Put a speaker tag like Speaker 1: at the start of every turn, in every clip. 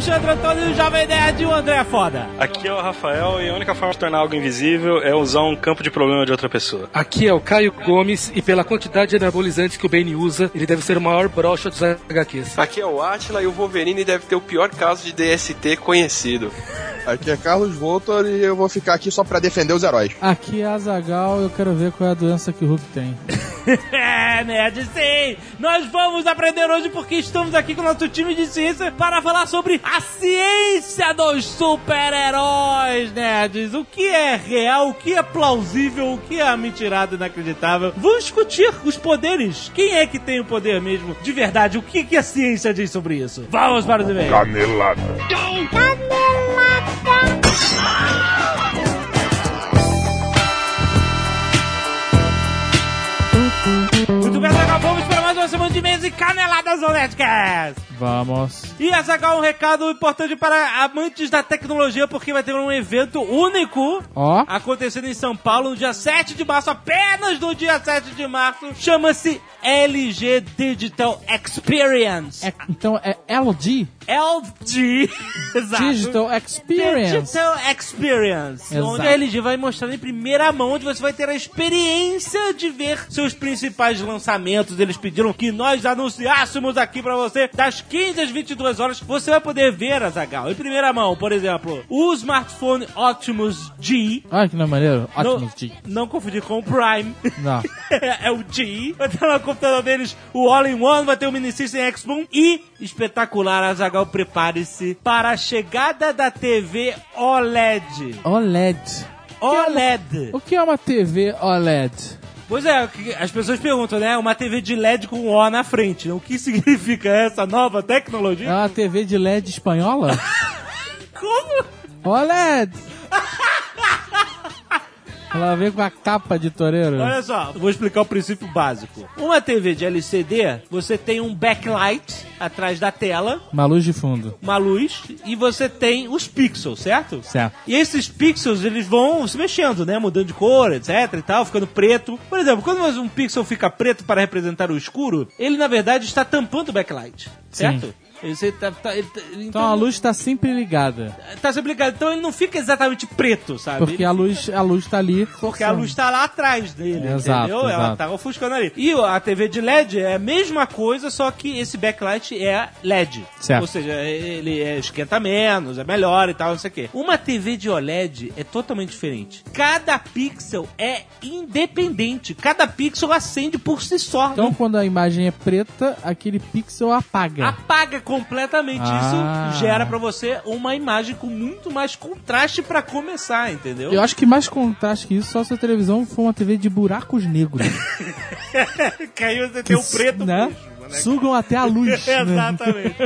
Speaker 1: Alexandre Antônio, o Jovem Nerd e o André é foda.
Speaker 2: Aqui é o Rafael e a única forma de tornar algo invisível é usar um campo de problema de outra pessoa.
Speaker 3: Aqui é o Caio Gomes e pela quantidade de anabolizantes que o Bane usa, ele deve ser o maior brocha dos HQs.
Speaker 4: Aqui é o Atila e o Wolverine deve ter o pior caso de DST conhecido.
Speaker 5: Aqui é Carlos Voltor e eu vou ficar aqui só pra defender os heróis.
Speaker 6: Aqui é Azagal, eu quero ver qual é a doença que o Hulk tem.
Speaker 1: é, nerd, sim! Nós vamos aprender hoje porque estamos aqui com o nosso time de ciência para falar sobre a ciência dos super-heróis, nerds. O que é real, o que é plausível, o que é mentirado inacreditável. Vamos discutir os poderes. Quem é que tem o poder mesmo, de verdade? O que, que a ciência diz sobre isso? Vamos para os e-mails.
Speaker 7: Canelada.
Speaker 1: Muito bem, Azaghal, vamos para mais uma semana de e-mails e caneladas no Nerdcast.
Speaker 6: Vamos.
Speaker 1: E Azaghal, um recado importante para amantes da tecnologia, porque vai ter um evento único
Speaker 6: Ó,
Speaker 1: acontecendo em São Paulo no dia 7 de março, apenas no dia 7 de março. Chama-se LG Digital Experience.
Speaker 6: é- então é LG,
Speaker 1: LG. Exato.
Speaker 6: Digital Experience.
Speaker 1: Digital Experience,
Speaker 6: Exato.
Speaker 1: onde a LG vai mostrar em primeira mão, onde você vai ter a experiência de ver seus principais lançamentos. Eles pediram que nós anunciássemos aqui pra você das 15 às 22 horas. Você vai poder ver, Azagal, em primeira mão, por exemplo, o smartphone Optimus G.
Speaker 6: Olha que não é maneiro. Optimus G.
Speaker 1: não confundir com o Prime.
Speaker 6: Não.
Speaker 1: é o G. Vai ter no computador deles o All-in-One, vai ter o Mini System X-Boom e, espetacular, Azagal, prepare-se para a chegada da TV OLED.
Speaker 6: OLED.
Speaker 1: OLED.
Speaker 6: O que é uma TV OLED?
Speaker 1: Pois é, as pessoas perguntam, né? Uma TV de LED com O na frente. O que significa essa nova
Speaker 6: É
Speaker 1: tecnologia?
Speaker 6: uma TV de LED espanhola?
Speaker 1: Como?
Speaker 6: OLED. Ela vem com a capa de toureiro.
Speaker 1: Olha só, eu vou explicar o princípio básico. Uma TV de LCD, você tem um backlight atrás da tela,
Speaker 6: Uma luz de fundo.
Speaker 1: uma luz, e você tem os pixels, certo?
Speaker 6: Certo.
Speaker 1: E esses pixels, eles vão se mexendo, né? Mudando de cor, etc e tal, ficando preto. Por exemplo, quando um pixel fica preto para representar o escuro, ele na verdade está tampando o backlight, certo?
Speaker 6: Sim.
Speaker 1: Ele, tá, tá- ele tá-
Speaker 6: Então a luz está sempre ligada.
Speaker 1: tá sempre ligado. Então ele não fica exatamente preto, sabe?
Speaker 6: Porque
Speaker 1: Ele-
Speaker 6: a luz, a luz tá ali.
Speaker 1: porque a luz tá lá atrás dele,
Speaker 6: Exato,
Speaker 1: entendeu? Ela
Speaker 6: exato.
Speaker 1: tá ofuscando ali. E a TV de LED é a mesma coisa, só que esse backlight é LED.
Speaker 6: Certo.
Speaker 1: Ou seja, ele é, esquenta menos, é melhor e tal, não sei o quê. Uma TV de OLED é totalmente diferente. Cada pixel é independente. Cada pixel acende por si só.
Speaker 6: Então quando a imagem é preta, aquele pixel apaga.
Speaker 1: Apaga completamente.
Speaker 6: Ah.
Speaker 1: Isso gera pra você uma imagem com muito mais contraste pra começar, entendeu?
Speaker 6: Eu acho que mais contraste que isso, só se a televisão for uma TV de buracos negros.
Speaker 1: aí você tem o preto
Speaker 6: né?
Speaker 1: Né?
Speaker 6: Sugam até a luz. né?
Speaker 1: Exatamente.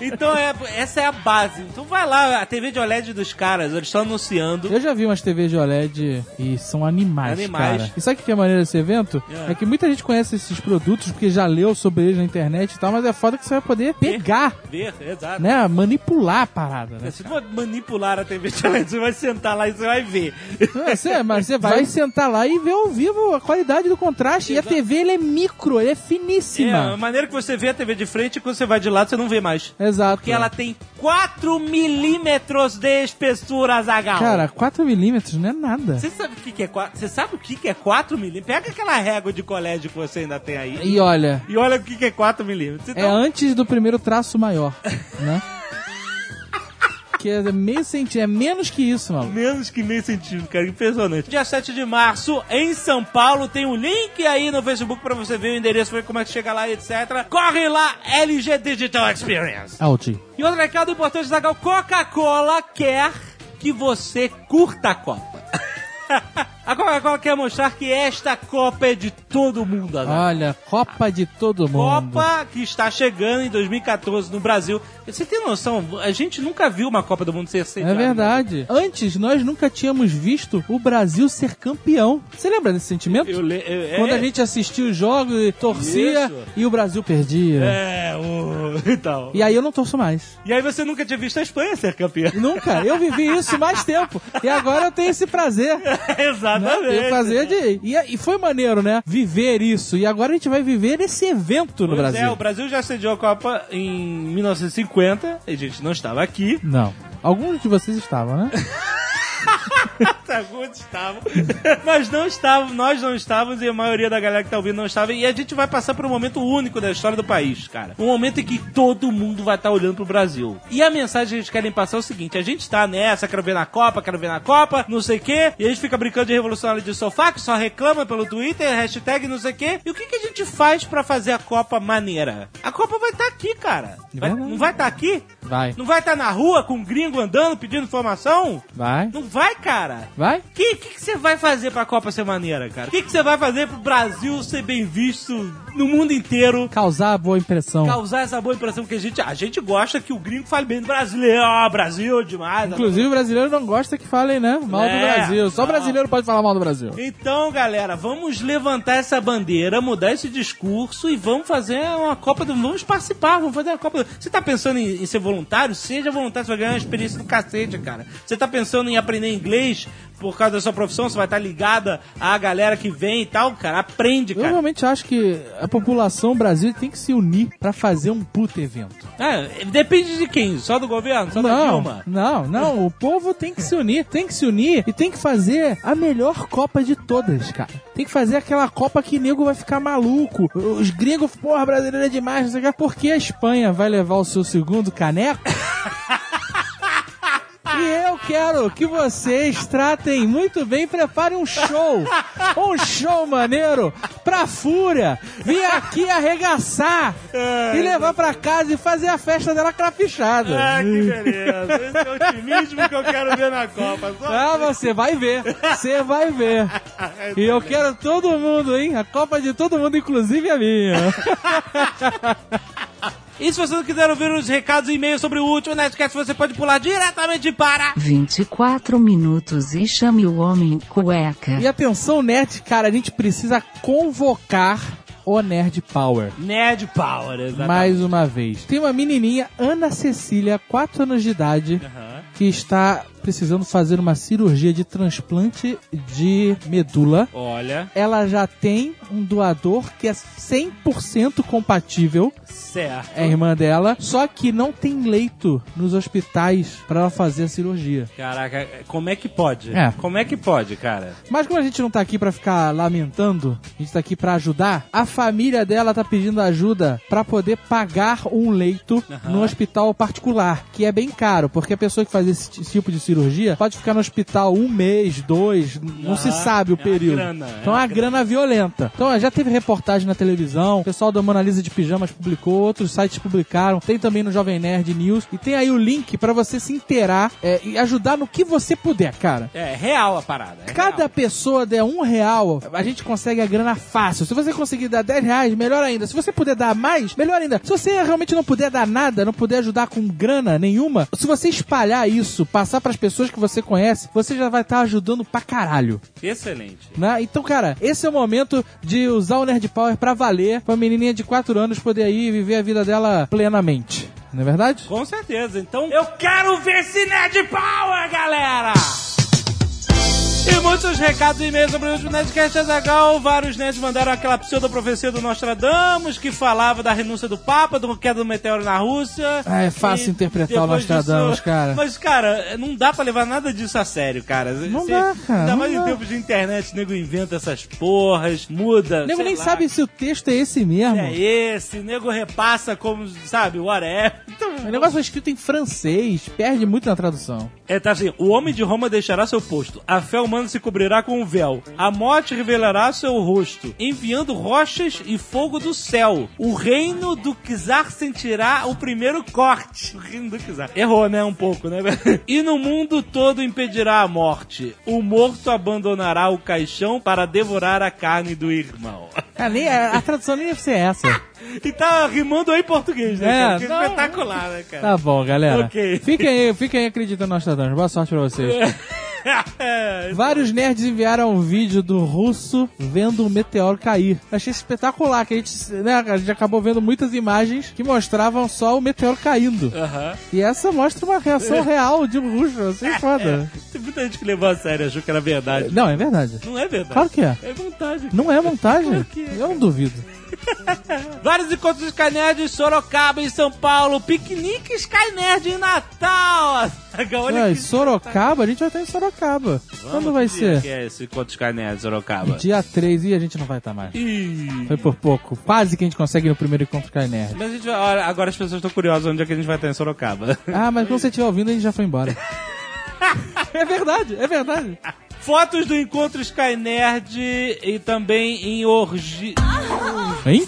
Speaker 1: Então é, essa é a base. Então vai lá, a TV de OLED dos caras, eles estão anunciando.
Speaker 6: Eu já vi umas TVs de OLED e são animais,
Speaker 1: Animais.
Speaker 6: cara. E sabe o que é maneiro desse evento?
Speaker 1: É.
Speaker 6: É. que muita gente conhece esses produtos porque já leu sobre eles na internet e tal, mas é foda que você vai poder pegar,
Speaker 1: Ver, exato.
Speaker 6: né? Manipular a parada, né?
Speaker 1: Você não vai manipular a TV de OLED, você vai sentar lá e você vai ver.
Speaker 6: É, Você, mas você vai sentar lá e ver ao vivo a qualidade do contraste. E a TV, ele é micro, ele é
Speaker 1: É, a
Speaker 6: finíssima.
Speaker 1: maneira que você vê a TV de frente, quando você vai de lado, você não vê mais.
Speaker 6: Exato.
Speaker 1: Porque ela tem 4 milímetros de espessura, Zagal.
Speaker 6: Cara, 4 milímetros não é nada.
Speaker 1: Você sabe o que, que é 4? Você sabe o que, que é 4 milímetros? Pega aquela régua de colégio que você ainda tem aí.
Speaker 6: E olha,
Speaker 1: E olha o que, que é 4 milímetros.
Speaker 6: é
Speaker 1: Então,
Speaker 6: antes do primeiro traço maior, né? Que é meio centímetro, é menos que isso, mano.
Speaker 1: Menos que meio centímetro, cara. Impressionante. Dia 7 de março, em São Paulo, tem um link aí no Facebook pra você ver o endereço, ver como é que chega lá, etc. Corre lá, LG Digital Experience.
Speaker 6: Alt.
Speaker 1: E outro recado importante, Zagal, Coca-Cola quer que você curta a Copa. A Coca-Cola quer mostrar que esta Copa é de todo mundo, Azar.
Speaker 6: Olha, Copa de todo mundo.
Speaker 1: Copa que está chegando em 2014 no Brasil. Você tem noção? A gente nunca viu uma Copa do Mundo ser
Speaker 6: É
Speaker 1: sediada.
Speaker 6: verdade. Antes, nós nunca tínhamos visto o Brasil ser campeão. Você lembra desse sentimento?
Speaker 1: Eu, le- eu-
Speaker 6: Quando
Speaker 1: é,
Speaker 6: a gente assistia os jogos e torcia
Speaker 1: Isso.
Speaker 6: e o Brasil perdia.
Speaker 1: É, o... então.
Speaker 6: E aí eu não torço mais.
Speaker 1: E aí você nunca tinha visto a Espanha ser campeã.
Speaker 6: Nunca. Eu vivi isso mais tempo. E agora eu tenho esse prazer. Né?
Speaker 1: Exatamente.
Speaker 6: Tenho prazer de. E, e foi maneiro, né? Viver isso. E agora a gente vai viver esse evento no
Speaker 1: Pois
Speaker 6: Brasil.
Speaker 1: É, o Brasil já sediou a Copa em 1950, a gente não estava aqui.
Speaker 6: Não. Alguns de vocês estavam, né?
Speaker 1: Alguns estavam. Mas não estavam, nós não estávamos e a maioria da galera que tá ouvindo não estava. E a gente vai passar por um momento único da história do país, cara. Um momento em que todo mundo vai estar olhando pro Brasil. E a mensagem que eles querem passar é o seguinte: a gente tá nessa, quero ver na Copa, quero ver na Copa, não sei o quê. E a gente fica brincando de revolucionário de sofá, que só reclama pelo Twitter, hashtag não sei o quê. E o que, que a gente faz pra fazer a Copa maneira? A Copa vai estar aqui, cara. Vai- não vai estar aqui?
Speaker 6: Vai.
Speaker 1: Não vai estar na rua com um gringo andando pedindo informação?
Speaker 6: Vai.
Speaker 1: Não vai, cara.
Speaker 6: Vai?
Speaker 1: O que, você vai fazer pra Copa ser maneira, cara? O que, você vai fazer pro Brasil ser bem visto no mundo inteiro?
Speaker 6: Causar boa impressão.
Speaker 1: Causar essa boa impressão que a gente, a gente gosta que o gringo fale bem do brasileiro. Ó, Brasil demais.
Speaker 6: Inclusive, o brasileiro não gosta que falem, né? Mal do
Speaker 1: É,
Speaker 6: Brasil. Só
Speaker 1: não.
Speaker 6: brasileiro pode falar mal do Brasil.
Speaker 1: Então, galera, vamos levantar essa bandeira, mudar esse discurso e vamos fazer uma Copa do Vamos participar, vamos fazer uma Copa do Você tá pensando em, em ser voluntário? Seja voluntário, você vai ganhar uma experiência do cacete, cara. Você tá pensando em aprender inglês por causa da sua profissão? Você vai estar ligada à galera que vem e tal, cara. Aprende,
Speaker 6: Eu
Speaker 1: cara.
Speaker 6: realmente acho que a população brasileira tem que se unir pra fazer um puto evento.
Speaker 1: É, depende de quem? Só do governo? Só da
Speaker 6: Não,
Speaker 1: Dilma?
Speaker 6: não, não. O povo tem que se unir. Tem que se unir e tem que fazer a melhor Copa de todas, cara. Tem que fazer aquela Copa que nego vai ficar maluco. Os gringos, porra, brasileiro é demais, não sei o que. Porque a Espanha vai levar o seu segundo caneco. E eu quero que vocês tratem muito bem, preparem um show. Um show maneiro pra Fúria vir aqui arregaçar e levar pra casa e fazer a festa dela crapichada.
Speaker 1: Ah, que beleza. Esse é o otimismo que eu quero ver na Copa. Só
Speaker 6: Ah, você vai ver. Você vai ver. E eu quero todo mundo, hein? A Copa de todo mundo, inclusive a minha.
Speaker 1: E se você não quiser ouvir os recados e e-mails sobre o último Nerdcast, você pode pular diretamente para...
Speaker 8: 24 minutos e chame o homem cueca.
Speaker 6: E atenção, Nerd, cara, a gente precisa convocar o Nerd Power.
Speaker 1: Nerd Power, exatamente.
Speaker 6: Mais uma vez. Tem uma menininha, Ana Cecília, 4 anos de idade,
Speaker 1: Aham.
Speaker 6: Que está precisando fazer uma cirurgia de transplante de medula.
Speaker 1: Olha,
Speaker 6: Ela já tem um doador que é 100% compatível,
Speaker 1: certo.
Speaker 6: é a irmã dela, só que não tem leito nos hospitais para ela fazer a cirurgia.
Speaker 1: Caraca, como é que pode?
Speaker 6: É.
Speaker 1: Como é que pode, cara?
Speaker 6: Mas como a gente não tá aqui pra ficar lamentando, a gente tá aqui pra ajudar, a família dela tá pedindo ajuda pra poder pagar um leito no hospital particular, que é bem caro, porque a pessoa que faz esse tipo de cirurgia pode ficar no hospital um mês, dois, não se
Speaker 1: Aham.
Speaker 6: sabe o
Speaker 1: É uma
Speaker 6: período.
Speaker 1: grana, é
Speaker 6: então é
Speaker 1: uma
Speaker 6: uma grana violenta. Então já teve reportagem na televisão, o pessoal da Mona Lisa de Pijamas publicou, outros sites publicaram, tem também no Jovem Nerd News, e tem aí o link pra você se inteirar é, e ajudar no que você puder, cara.
Speaker 1: É real a parada. é
Speaker 6: Cada
Speaker 1: real.
Speaker 6: pessoa der um real, a gente consegue a grana fácil. Se você conseguir dar 10 reais, melhor ainda. Se você puder dar mais, melhor ainda. Se você realmente não puder dar nada, não puder ajudar com grana nenhuma, se você espalhar isso, passar pras pessoas que você conhece, você já vai estar ajudando pra caralho.
Speaker 1: Excelente.
Speaker 6: Né? Então, cara, esse é o momento de usar o Nerd Power pra valer, pra menininha de 4 anos poder aí viver a vida dela plenamente. Não é verdade?
Speaker 1: Com certeza. Então, eu quero ver esse Nerd Power, galera! E muitos recados e e-mails sobre o último Nerdcast Azagal. Vários nerds mandaram aquela pseudo-profecia do Nostradamus, que falava da renúncia do Papa, do queda do meteoro na Rússia.
Speaker 6: Ah, é fácil
Speaker 1: E
Speaker 6: interpretar o Nostradamus,
Speaker 1: disso-
Speaker 6: cara.
Speaker 1: Mas, cara, não dá pra levar nada disso a sério, cara.
Speaker 6: Não
Speaker 1: Você-
Speaker 6: dá, cara,
Speaker 1: Ainda mais em
Speaker 6: dá.
Speaker 1: tempos de internet, o nego inventa essas porras, muda.
Speaker 6: O nego nem
Speaker 1: lá,
Speaker 6: sabe se o texto é esse mesmo.
Speaker 1: É esse, o nego repassa como, sabe, whatever. Então,
Speaker 6: O negócio foi escrito em francês, perde muito na tradução.
Speaker 1: É, tá assim, o homem de Roma deixará seu posto. A fé humana se se cobrirá com um véu. A morte revelará seu rosto, enviando rochas e fogo do céu. O reino do Kizar sentirá o primeiro corte. O reino do Kizar. Errou, né? Um pouco, né? e no mundo todo impedirá a morte. O morto abandonará o caixão para devorar a carne do irmão.
Speaker 6: Nem- a, a tradução nem deve ser essa.
Speaker 1: E tá rimando aí em português, né?
Speaker 6: É?
Speaker 1: Que espetacular, né, cara?
Speaker 6: Tá bom, galera.
Speaker 1: Ok.
Speaker 6: Fiquem aí, fiquem aí acreditando no Nostradamus. Boa sorte pra vocês.
Speaker 1: É,
Speaker 6: Vários nerds enviaram um vídeo do russo vendo um meteoro cair. Achei espetacular, que a gente, né, a gente acabou vendo muitas imagens que mostravam só o meteoro caindo.
Speaker 1: Aham.
Speaker 6: E essa mostra uma reação real de um russo. Achei foda.
Speaker 1: Tem muita gente que levou a sério, achou que era verdade.
Speaker 6: Não, é verdade.
Speaker 1: Não é verdade.
Speaker 6: Claro que é.
Speaker 1: É vontade.
Speaker 6: Não é montagem?
Speaker 1: Claro que é,
Speaker 6: Eu não duvido.
Speaker 1: Vários encontros de Skynerd em Sorocaba, em São Paulo. Piquenique Skynerd em Natal. Olha
Speaker 6: Ué,
Speaker 1: que...
Speaker 6: Sorocaba? A gente vai estar em Sorocaba. Quando vai ser?
Speaker 1: que é esse encontro de Skynerd em Sorocaba?
Speaker 6: Dia 3 e a gente não vai estar mais.
Speaker 1: Ih.
Speaker 6: Foi por pouco. Quase que a gente consegue no primeiro encontro com a Nerd.
Speaker 1: Mas a gente vai, agora as pessoas estão curiosas onde é que a gente vai estar em Sorocaba.
Speaker 6: Ah, mas quando você estiver ouvindo, a gente já foi embora. é verdade, é verdade.
Speaker 1: Fotos do encontro Skynerd e também em orgia.
Speaker 6: Hein?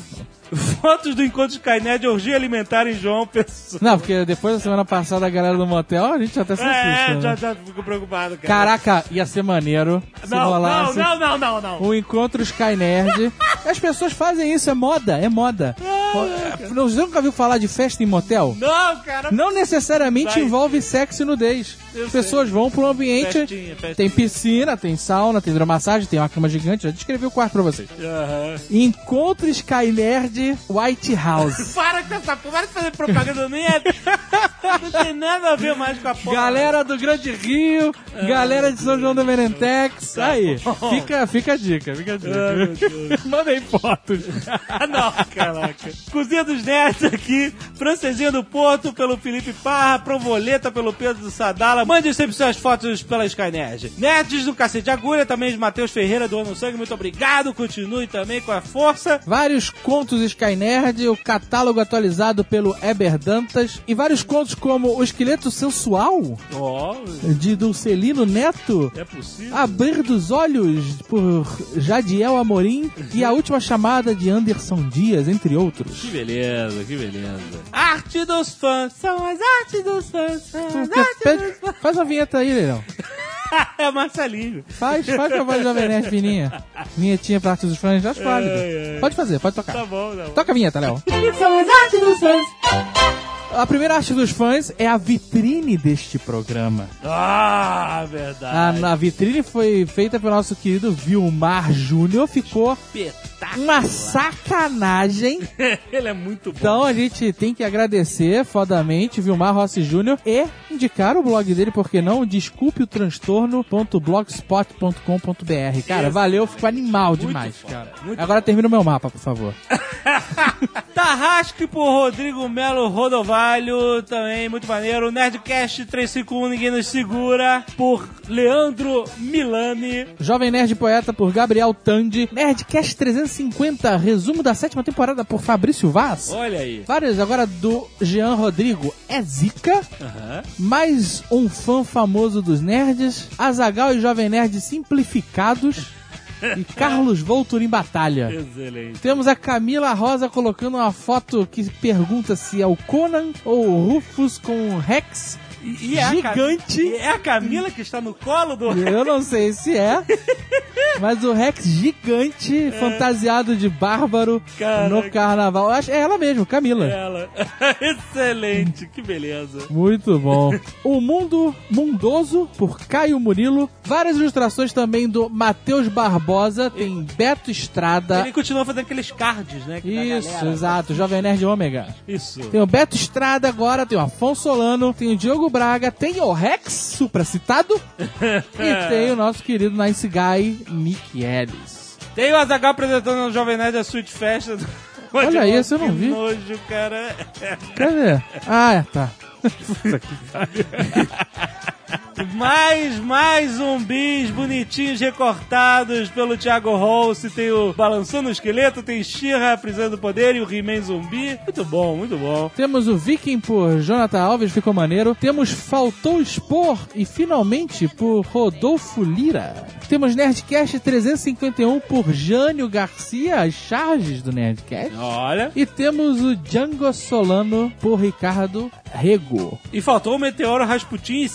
Speaker 1: Fotos do encontro Skynerd e orgia alimentar em João Pessoa.
Speaker 6: Não, porque depois da semana passada a galera do motel, a gente até se assusta.
Speaker 1: É,
Speaker 6: né?
Speaker 1: já, já fico preocupado, cara.
Speaker 6: Caraca, ia ser maneiro se
Speaker 1: não, não,
Speaker 6: rolasse
Speaker 1: não, não, não, não.
Speaker 6: um encontro Sky Nerd. As pessoas fazem isso, é moda, é moda. Você nunca viu falar de festa em motel?
Speaker 1: Não, cara.
Speaker 6: Não necessariamente envolve sexo e nudez.
Speaker 1: Eu
Speaker 6: As pessoas vão para um ambiente.
Speaker 1: Festinha, festinha.
Speaker 6: Tem piscina, tem sauna, tem hidromassagem, tem uma cama gigante. Já descrevi o quarto pra vocês.
Speaker 1: Aham.
Speaker 6: Encontro Sky Nerd White House.
Speaker 1: Para com essa porra, para de fazer propaganda, nem é. Não tem nada a ver mais com a porra.
Speaker 6: Galera do Grande Rio, galera de São João do Merentex. Aí, fica, fica a dica, fica a dica.
Speaker 1: Deus.
Speaker 6: Mandem fotos.
Speaker 1: Não, caraca. Cozinha dos Nerds aqui, Francesinha do Porto pelo Felipe Parra, Provoleta pelo Pedro do Sadala. Mande sempre suas fotos pela Skynerd. Nerds do Cacete de Agulha, também de Matheus Ferreira do Ano Sangue, muito obrigado. Continue também com a força.
Speaker 6: Vários contos Sky Nerd, o catálogo atualizado pelo Eber Dantas e vários contos como O Esqueleto Sensual,
Speaker 1: Ó,
Speaker 6: de Dulcelino Neto,
Speaker 1: é possível.
Speaker 6: Abrir dos Olhos, por Jadiel Amorim e A Última Chamada de Anderson Dias, entre outros.
Speaker 1: Que beleza, que beleza. Arte dos fãs, são as artes dos fãs, são as artes dos fãs.
Speaker 6: Faz uma vinheta aí, Leilão.
Speaker 1: é Marcelinho.
Speaker 6: Faz, faz com a voz da Nerd fininha. Vinhetinha pra arte dos fãs, acho válido.
Speaker 1: ai.
Speaker 6: Pode fazer, pode tocar.
Speaker 1: Tá bom, tá bom.
Speaker 6: Toca a vinheta, Léo.
Speaker 1: São as artes dos fãs.
Speaker 6: A primeira arte dos fãs é a vitrine deste programa.
Speaker 1: Ah,
Speaker 6: A,
Speaker 1: verdade.
Speaker 6: a vitrine foi feita pelo nosso querido Vilmar Júnior. Ficou
Speaker 1: Espetáculo.
Speaker 6: Uma sacanagem.
Speaker 1: Ele é muito bom.
Speaker 6: Então a gente tem que agradecer fodamente Vilmar Rossi Júnior e indicar o blog dele, porque não? Desculpe o transtorno.blogspot.com.br. Cara, valeu, ficou animal demais,
Speaker 1: foda,
Speaker 6: cara.
Speaker 1: muito
Speaker 6: Agora termina o meu mapa, por favor.
Speaker 1: Tarrasque por Rodrigo Melo Rodovalho, também muito maneiro. Nerdcast 351, ninguém nos segura, por Leandro Milani.
Speaker 6: Jovem Nerd Poeta por Gabriel Tandi. Nerdcast 350, resumo da sétima temporada por Fabrício Vaz.
Speaker 1: Olha aí.
Speaker 6: Vários agora do Jean Rodrigo. É Zica.
Speaker 1: Aham.
Speaker 6: Mais um fã famoso dos nerds. Azagal e Jovem Nerd simplificados. E Carlos Voltur em batalha.
Speaker 1: Excelente.
Speaker 6: Temos a Camila Rosa colocando uma foto que pergunta se é o Conan ou o Rufus com o Rex
Speaker 1: E, e é a
Speaker 6: gigante.
Speaker 1: e é a Camila que está no colo do.
Speaker 6: Eu não sei se é, mas o Rex gigante, fantasiado de bárbaro
Speaker 1: Caraca.
Speaker 6: no carnaval. Eu acho, é ela mesmo, Camila.
Speaker 1: Ela. Excelente, que beleza.
Speaker 6: Muito bom. O Mundo Mundoso, por Caio Murilo. Várias ilustrações também do Matheus Barbosa. Tem Beto Estrada.
Speaker 1: Ele continua fazendo aqueles cards, né?
Speaker 6: Isso,
Speaker 1: galera.
Speaker 6: exato. Jovem Nerd Ômega.
Speaker 1: Isso.
Speaker 6: Tem o Beto Estrada agora, tem o Afonso Solano, tem o Diogo Braga, tem o Rex, supracitado. e tem o nosso querido Nice Guy, Nick Ellis.
Speaker 1: Tem o Azagal apresentando no Jovem Nerd a Sweet Festa.
Speaker 6: Olha isso, eu não
Speaker 1: que
Speaker 6: vi.
Speaker 1: nojo, cara.
Speaker 6: Cadê? Ah, é, tá.
Speaker 1: Teve mais, mais zumbis bonitinhos recortados pelo Thiago Holst. Tem o Balançando o Esqueleto, tem Shira, Prisão do Poder e o He-Man Zumbi. Muito bom, muito bom.
Speaker 6: Temos o Viking por Jonathan Alves, ficou maneiro. Temos Faltou Expor e finalmente por Rodolfo Lira. Temos Nerdcast 351 por Jânio Garcia, as charges do Nerdcast.
Speaker 1: Olha.
Speaker 6: E temos o Django Solano por Ricardo Rego.
Speaker 1: E faltou o Meteoro Rasputin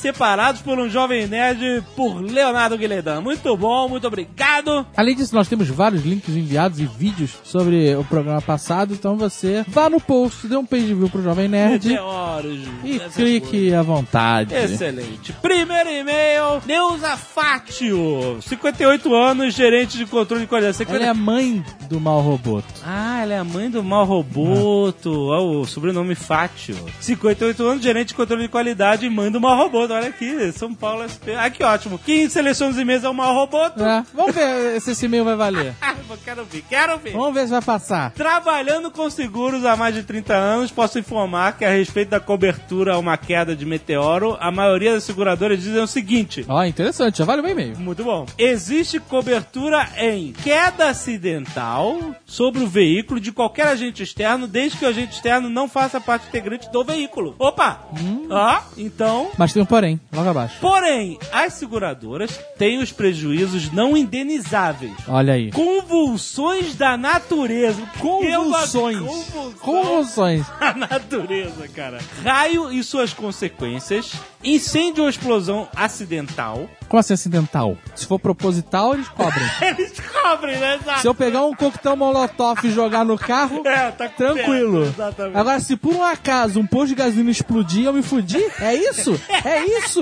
Speaker 1: por um jovem nerd por Leonardo Guilherme. Muito bom, muito obrigado.
Speaker 6: Além disso, nós temos vários links enviados e vídeos sobre o programa passado, então você vá no post, dê um page view pro Jovem Nerd
Speaker 1: Meteoros.
Speaker 6: e clique à vontade.
Speaker 1: Excelente. Primeiro e-mail, Neuza Fátio, 58 anos, gerente de controle de qualidade. Você
Speaker 6: Ela é a mãe do mal roboto.
Speaker 1: Ah, ela é a mãe do Mal Roboto. Ah. o sobrenome Fátio. 58 anos, gerente de controle de qualidade e mãe do Mal Roboto. Olha aqui, São Paulo SP. Ah, que ótimo. Quem seleciona os e-mails é o Mal Roboto.
Speaker 6: É, vamos ver se esse e-mail vai valer.
Speaker 1: Ah, quero ver, quero ver.
Speaker 6: Vamos ver se vai passar.
Speaker 1: Trabalhando com seguros há mais de 30 anos, posso informar que a respeito da cobertura a uma queda de meteoro, a maioria das seguradoras dizem o seguinte:
Speaker 6: Ó, interessante, já vale o e-mail.
Speaker 1: Muito bom. Existe cobertura em queda acidental sobre o veículo de qualquer agente externo, desde que o agente externo não faça parte integrante do veículo. Opa! Ó, então.
Speaker 6: Mas tem um porém, logo abaixo.
Speaker 1: Porém, as seguradoras têm os prejuízos não indenizáveis.
Speaker 6: Olha aí.
Speaker 1: Convulsões da natureza.
Speaker 6: Convulsões.
Speaker 1: Convulsões.
Speaker 6: Convulsões.
Speaker 1: A natureza, cara. Raio e suas consequências. Incêndio ou explosão acidental.
Speaker 6: Como assim acidental? Se for proposital, eles cobrem.
Speaker 1: Eles cobrem, né? Exato.
Speaker 6: Se eu pegar um coquetel molotov e jogar no carro,
Speaker 1: É, tá
Speaker 6: tranquilo.
Speaker 1: perto, exatamente.
Speaker 6: Agora, se por um acaso um posto de gasolina explodir, eu me fudi? É isso? É isso?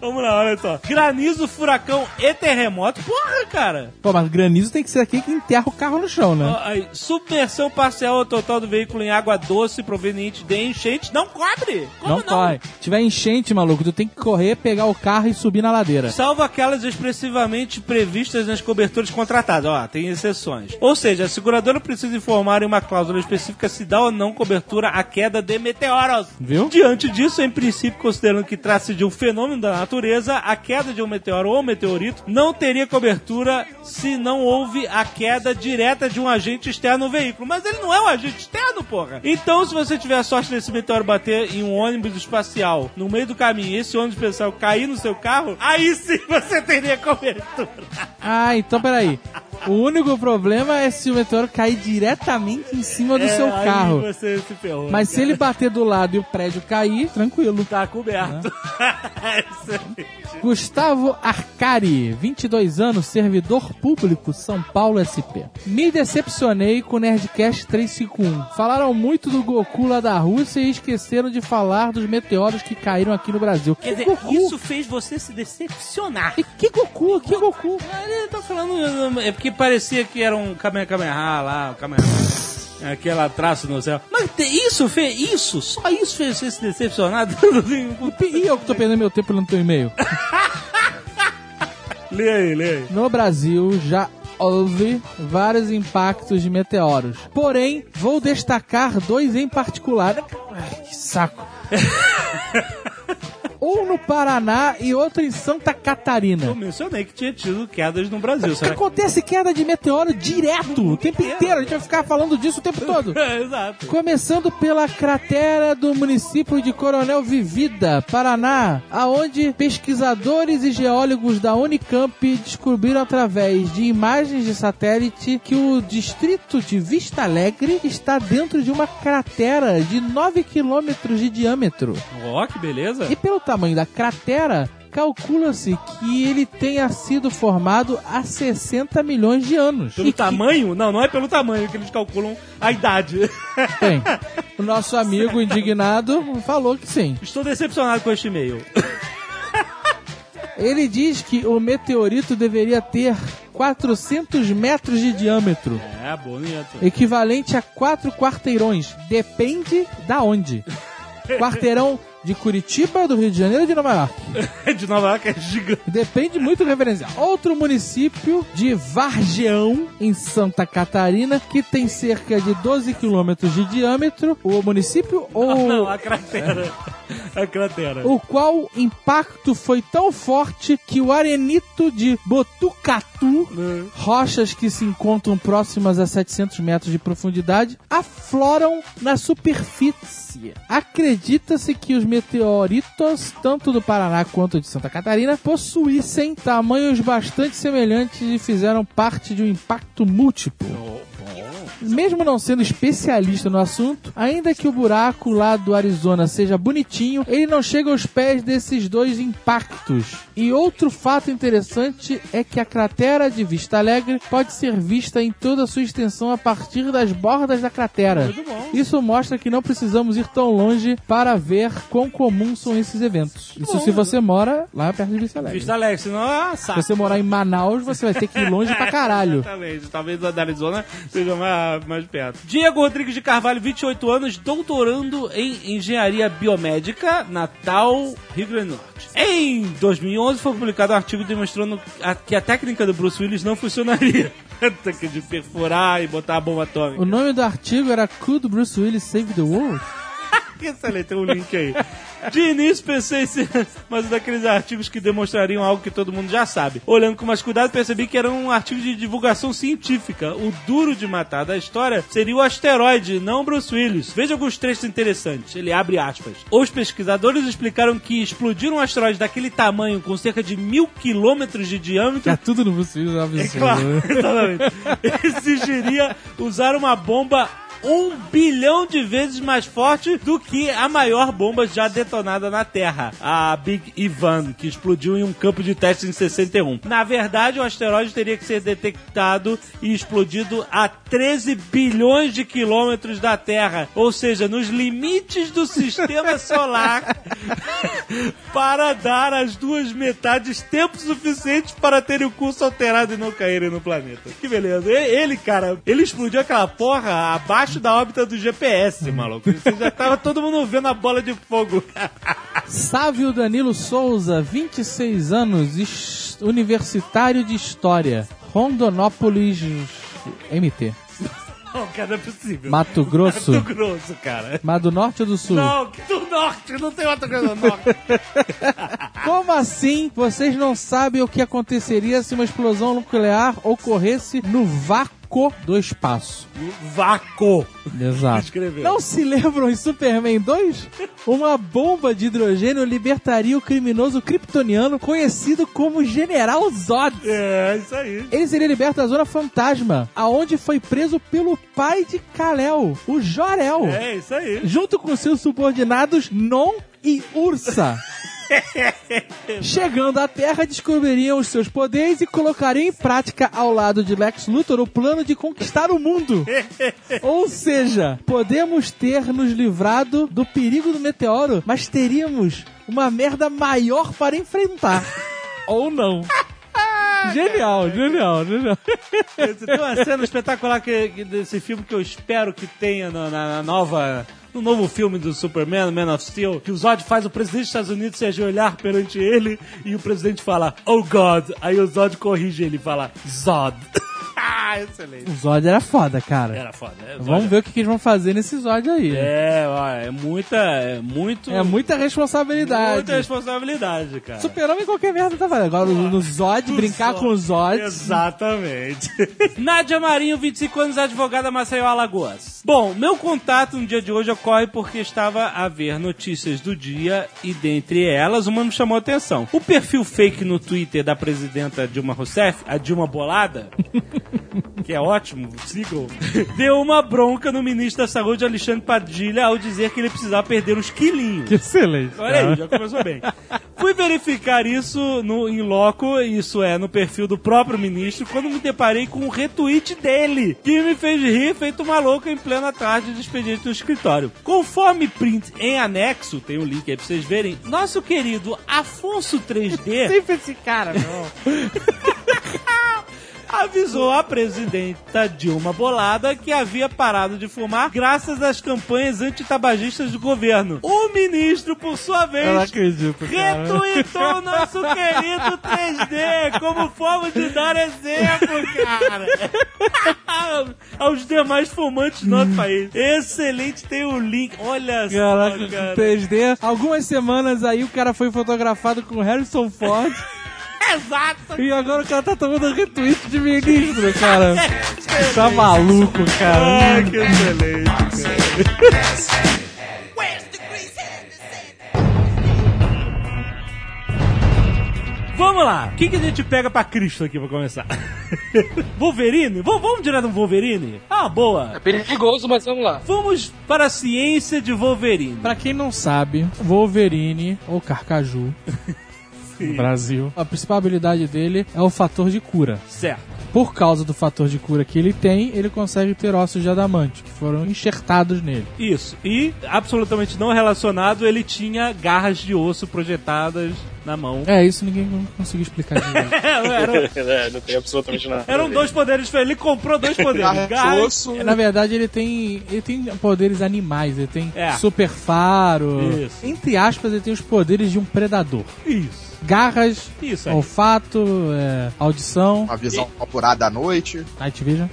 Speaker 1: Vamos lá, olha só. Granizo, furacão e terremoto. Porra, cara.
Speaker 6: Pô, mas granizo tem que ser aqui que enterra o carro no chão, né?
Speaker 1: Ó, aí, submersão parcial ou total do veículo em água doce proveniente de enchente. Não cobre. Como
Speaker 6: não
Speaker 1: não?
Speaker 6: corre. Se tiver enchente, maluco, tu tem que correr, pegar o carro e subir na ladeira.
Speaker 1: Salvo aquelas expressivamente previstas nas coberturas contratadas. Ó, tem exceções. Ou seja, a seguradora precisa informar em uma cláusula específica se dá ou não cobertura à queda de meteoros.
Speaker 6: Viu?
Speaker 1: Diante disso, em princípio, considerando que trata-se de um fenômeno da natureza, a queda de um meteoro ou meteorito não teria cobertura se não houve a queda direta de um agente externo no veículo. Mas ele não é um agente externo, porra. Então, se você tiver a sorte desse meteoro bater em um ônibus espacial no meio do caminho e esse ônibus espacial cair no seu carro, aí sim você teria cobertura.
Speaker 6: Ah, então peraí. O único problema é se o meteoro cair diretamente em cima do
Speaker 1: É,
Speaker 6: seu carro.
Speaker 1: você se ferrou.
Speaker 6: Mas se ele bater do lado e o prédio cair, tranquilo.
Speaker 1: Tá coberto. Excelente.
Speaker 6: Gustavo Arcari, 22 anos, servidor público, São Paulo SP. Me decepcionei com o Nerdcast 351. Falaram muito do Goku lá da Rússia e esqueceram de falar dos meteoros que caíram aqui no Brasil.
Speaker 1: Quer
Speaker 6: Que
Speaker 1: dizer,
Speaker 6: Goku?
Speaker 1: isso fez você se decepcionar.
Speaker 6: E que Goku? Que Goku?
Speaker 1: Ele tá falando. É porque parecia que era um Kamehameha lá, um Kamehameha. Aquela traço no céu. Mas isso fez. Isso, só isso fez você se decepcionar.
Speaker 6: E eu que tô perdendo meu tempo no teu e-mail.
Speaker 1: lê aí, lê aí.
Speaker 6: No Brasil já houve vários impactos de meteoros. Porém, vou destacar dois em particular. Ai, que saco. um no Paraná e outro em Santa Catarina.
Speaker 1: Eu mencionei que tinha tido quedas no Brasil. Será que...
Speaker 6: acontece queda de meteoro direto, o tempo inteiro. A gente vai ficar falando disso o tempo todo.
Speaker 1: É, exato.
Speaker 6: Começando pela cratera do município de Coronel Vivida, Paraná, aonde pesquisadores e geólogos da Unicamp descobriram através de imagens de satélite que o distrito de Vista Alegre está dentro de uma cratera de 9 quilômetros de diâmetro.
Speaker 1: Ó, que beleza.
Speaker 6: E pelo tamanho da cratera, calcula-se que ele tenha sido formado há 60 milhões de anos.
Speaker 1: Pelo
Speaker 6: E que-
Speaker 1: tamanho? Não, não é pelo tamanho que eles calculam a idade.
Speaker 6: Bem, o nosso amigo indignado falou que sim.
Speaker 1: Estou decepcionado com este e-mail.
Speaker 6: Ele diz que o meteorito deveria ter 400 metros de diâmetro,
Speaker 1: É, bonito.
Speaker 6: equivalente a quatro quarteirões. Depende da onde. Quarteirão de Curitiba, do Rio de Janeiro ou de Nova York.
Speaker 1: De Nova York é gigante.
Speaker 6: Depende muito do referencial. Outro município de Vargeão, em Santa Catarina, que tem cerca de 12 quilômetros de diâmetro. O município ou...
Speaker 1: Não, a cratera. a cratera.
Speaker 6: o qual impacto foi tão forte que o arenito de Botucatu, rochas que se encontram próximas a 700 metros de profundidade, afloram na superfície. Acredita-se que os meteoritos, tanto do Paraná quanto de Santa Catarina, possuíssem tamanhos bastante semelhantes e fizeram parte de um impacto múltiplo. Mesmo não sendo especialista no assunto, ainda que o buraco lá do Arizona seja bonitinho, ele não chega aos pés desses dois impactos. E outro fato interessante é que a cratera de Vista Alegre pode ser vista em toda a sua extensão a partir das bordas da cratera. Isso mostra que não precisamos ir tão longe para ver quão comuns são esses eventos. Isso se você mora lá perto de Vista Alegre.
Speaker 1: Vista Alegre, senão
Speaker 6: Se
Speaker 1: saco.
Speaker 6: você morar em Manaus, você vai ter que ir longe pra caralho.
Speaker 1: Exatamente. Talvez a da Arizona seja mais, perto. Diego Rodrigues de Carvalho, 28 anos, doutorando em engenharia biomédica, Natal, Rio Grande do Norte. Em 2011 foi publicado um artigo demonstrando que a técnica do Bruce Willis não funcionaria. De perfurar e botar a bomba atômica.
Speaker 6: O nome do artigo era Could Bruce Willis Save the World?
Speaker 1: Excelente, tem um link aí. De início pensei em ser mais um daqueles artigos que demonstrariam algo que todo mundo já sabe. Olhando com mais cuidado, percebi que era um artigo de divulgação científica. O duro de matar da história seria o asteroide, não Bruce Willis. Veja alguns trechos interessantes. Ele abre aspas. Os pesquisadores explicaram que explodir um asteroide daquele tamanho, com cerca de mil quilômetros de diâmetro,
Speaker 6: É tudo no Bruce Willis, é absurdo.
Speaker 1: é claro, exatamente. Exigiria usar uma bomba um bilhão de vezes mais forte do que a maior bomba já detonada na Terra, a Big Ivan, que explodiu em um campo de testes em 61. Na verdade, o asteroide teria que ser detectado e explodido a 13 bilhões de quilômetros da Terra, ou seja, nos limites do sistema solar, para dar às duas metades tempo suficiente para terem o curso alterado e não caírem no planeta. Que beleza. Ele, cara, ele explodiu aquela porra abaixo da órbita do GPS, maluco. Você já tava todo mundo vendo a bola de fogo.
Speaker 6: Sávio Danilo Souza, 26 anos, universitário de História, Rondonópolis, MT.
Speaker 1: Não, cara, não é possível.
Speaker 6: Mato Grosso.
Speaker 1: Mato Grosso, cara.
Speaker 6: Mas do norte ou do sul?
Speaker 1: Não, do norte, não tem Mato Grosso do norte.
Speaker 6: Como assim vocês não sabem o que aconteceria se uma explosão nuclear ocorresse no vácuo do espaço?
Speaker 1: Vácuo.
Speaker 6: Exato.
Speaker 1: Escreveu.
Speaker 6: Não se lembram em Superman 2? Uma bomba de hidrogênio libertaria o criminoso kryptoniano conhecido como General Zod.
Speaker 1: É, isso aí.
Speaker 6: Ele seria liberto da Zona Fantasma, aonde foi preso pelo pai de Kal-El, o Jor-El,
Speaker 1: É, isso aí.
Speaker 6: junto com seus subordinados Non e Ursa. Chegando à Terra, descobririam os seus poderes e colocariam em prática ao lado de Lex Luthor o plano de conquistar o mundo. Ou seja, podemos ter nos livrado do perigo do meteoro, mas teríamos uma merda maior para enfrentar. Ou não. Genial, genial, genial.
Speaker 1: Tem uma cena espetacular que, que desse filme que eu espero que tenha na, na- na nova. No novo filme do Superman, Man of Steel, que o Zod faz o presidente dos Estados Unidos se ajoelhar perante ele e o presidente fala, Oh God. Aí o Zod corrige ele e fala, Zod. ah, excelente.
Speaker 6: O Zod era foda, cara.
Speaker 1: Era foda? O Zod
Speaker 6: Vamos ver o que, que eles vão fazer nesse Zod aí.
Speaker 1: É, ó, é muita. É muito.
Speaker 6: É muita responsabilidade.
Speaker 1: muita responsabilidade, cara.
Speaker 6: Super-Homem qualquer merda tá valendo. Agora no no Zod, brincar
Speaker 1: Zod.
Speaker 6: com os Zods.
Speaker 1: Exatamente. Nádia Marinho, 25 anos, advogada Maceió, Alagoas. Bom, meu contato no dia de hoje ocorre porque estava a ver notícias do dia e dentre elas uma me chamou a atenção. O perfil fake no Twitter da presidenta Dilma Rousseff, a Dilma Bolada, que é ótimo, sigam, deu uma bronca no ministro da Saúde, Alexandre Padilha, ao dizer que ele precisava perder uns quilinhos.
Speaker 6: Que excelente.
Speaker 1: Olha aí, já começou bem. Fui verificar isso no em loco, isso é, no perfil do próprio ministro, quando me deparei com um retweet dele, que me fez rir feito uma louca em plena tarde de expediente no escritório. Conforme print em anexo, tem um link aí pra vocês verem, nosso querido Afonso 3D
Speaker 6: Sempre esse cara, não.
Speaker 1: avisou a presidenta Dilma Bolada que havia parado de fumar graças às campanhas antitabagistas do governo. O ministro, por sua
Speaker 6: Eu não
Speaker 1: vez,
Speaker 6: acredito,
Speaker 1: retuitou o nosso querido 3D como forma de dar exemplo, cara. Aos demais fumantes do nosso país. Excelente, tem o link. Olha
Speaker 6: Caraca,
Speaker 1: só, cara.
Speaker 6: 3D. Algumas semanas aí o cara foi fotografado com Harrison Ford
Speaker 1: Exato.
Speaker 6: e agora o cara tá tomando retweet de ministro, cara. Tá maluco, cara.
Speaker 1: Ai, que excelente, cara. Vamos lá. O que, que a gente pega pra Cristo aqui pra começar? Wolverine? Vamos, vamos direto no Wolverine? Ah, boa.
Speaker 3: É perigoso, mas vamos lá.
Speaker 1: Vamos para a ciência de Wolverine.
Speaker 6: Pra quem não sabe, Wolverine, ou Carcaju, no Brasil, a principal habilidade dele é o fator de cura.
Speaker 1: Certo.
Speaker 6: Por causa do fator de cura que ele tem, ele consegue ter ossos de adamante, que foram enxertados nele.
Speaker 1: Isso. E, absolutamente não relacionado, ele tinha garras de osso projetadas na mão.
Speaker 6: É, isso ninguém conseguiu explicar direito.
Speaker 1: Eram,
Speaker 2: É, não tem absolutamente nada.
Speaker 1: eram dois poderes diferentes. Ele comprou dois poderes.
Speaker 5: Garra de
Speaker 1: Garras-
Speaker 5: osso.
Speaker 6: Na verdade, ele tem, ele tem poderes animais, ele tem
Speaker 1: É.
Speaker 6: super faro.
Speaker 1: Isso.
Speaker 6: Entre aspas, ele tem os poderes de um predador.
Speaker 1: Isso.
Speaker 6: Garras,
Speaker 1: Isso aí.
Speaker 6: olfato, é, audição,
Speaker 5: Uma visão apurada à noite.
Speaker 6: night vision.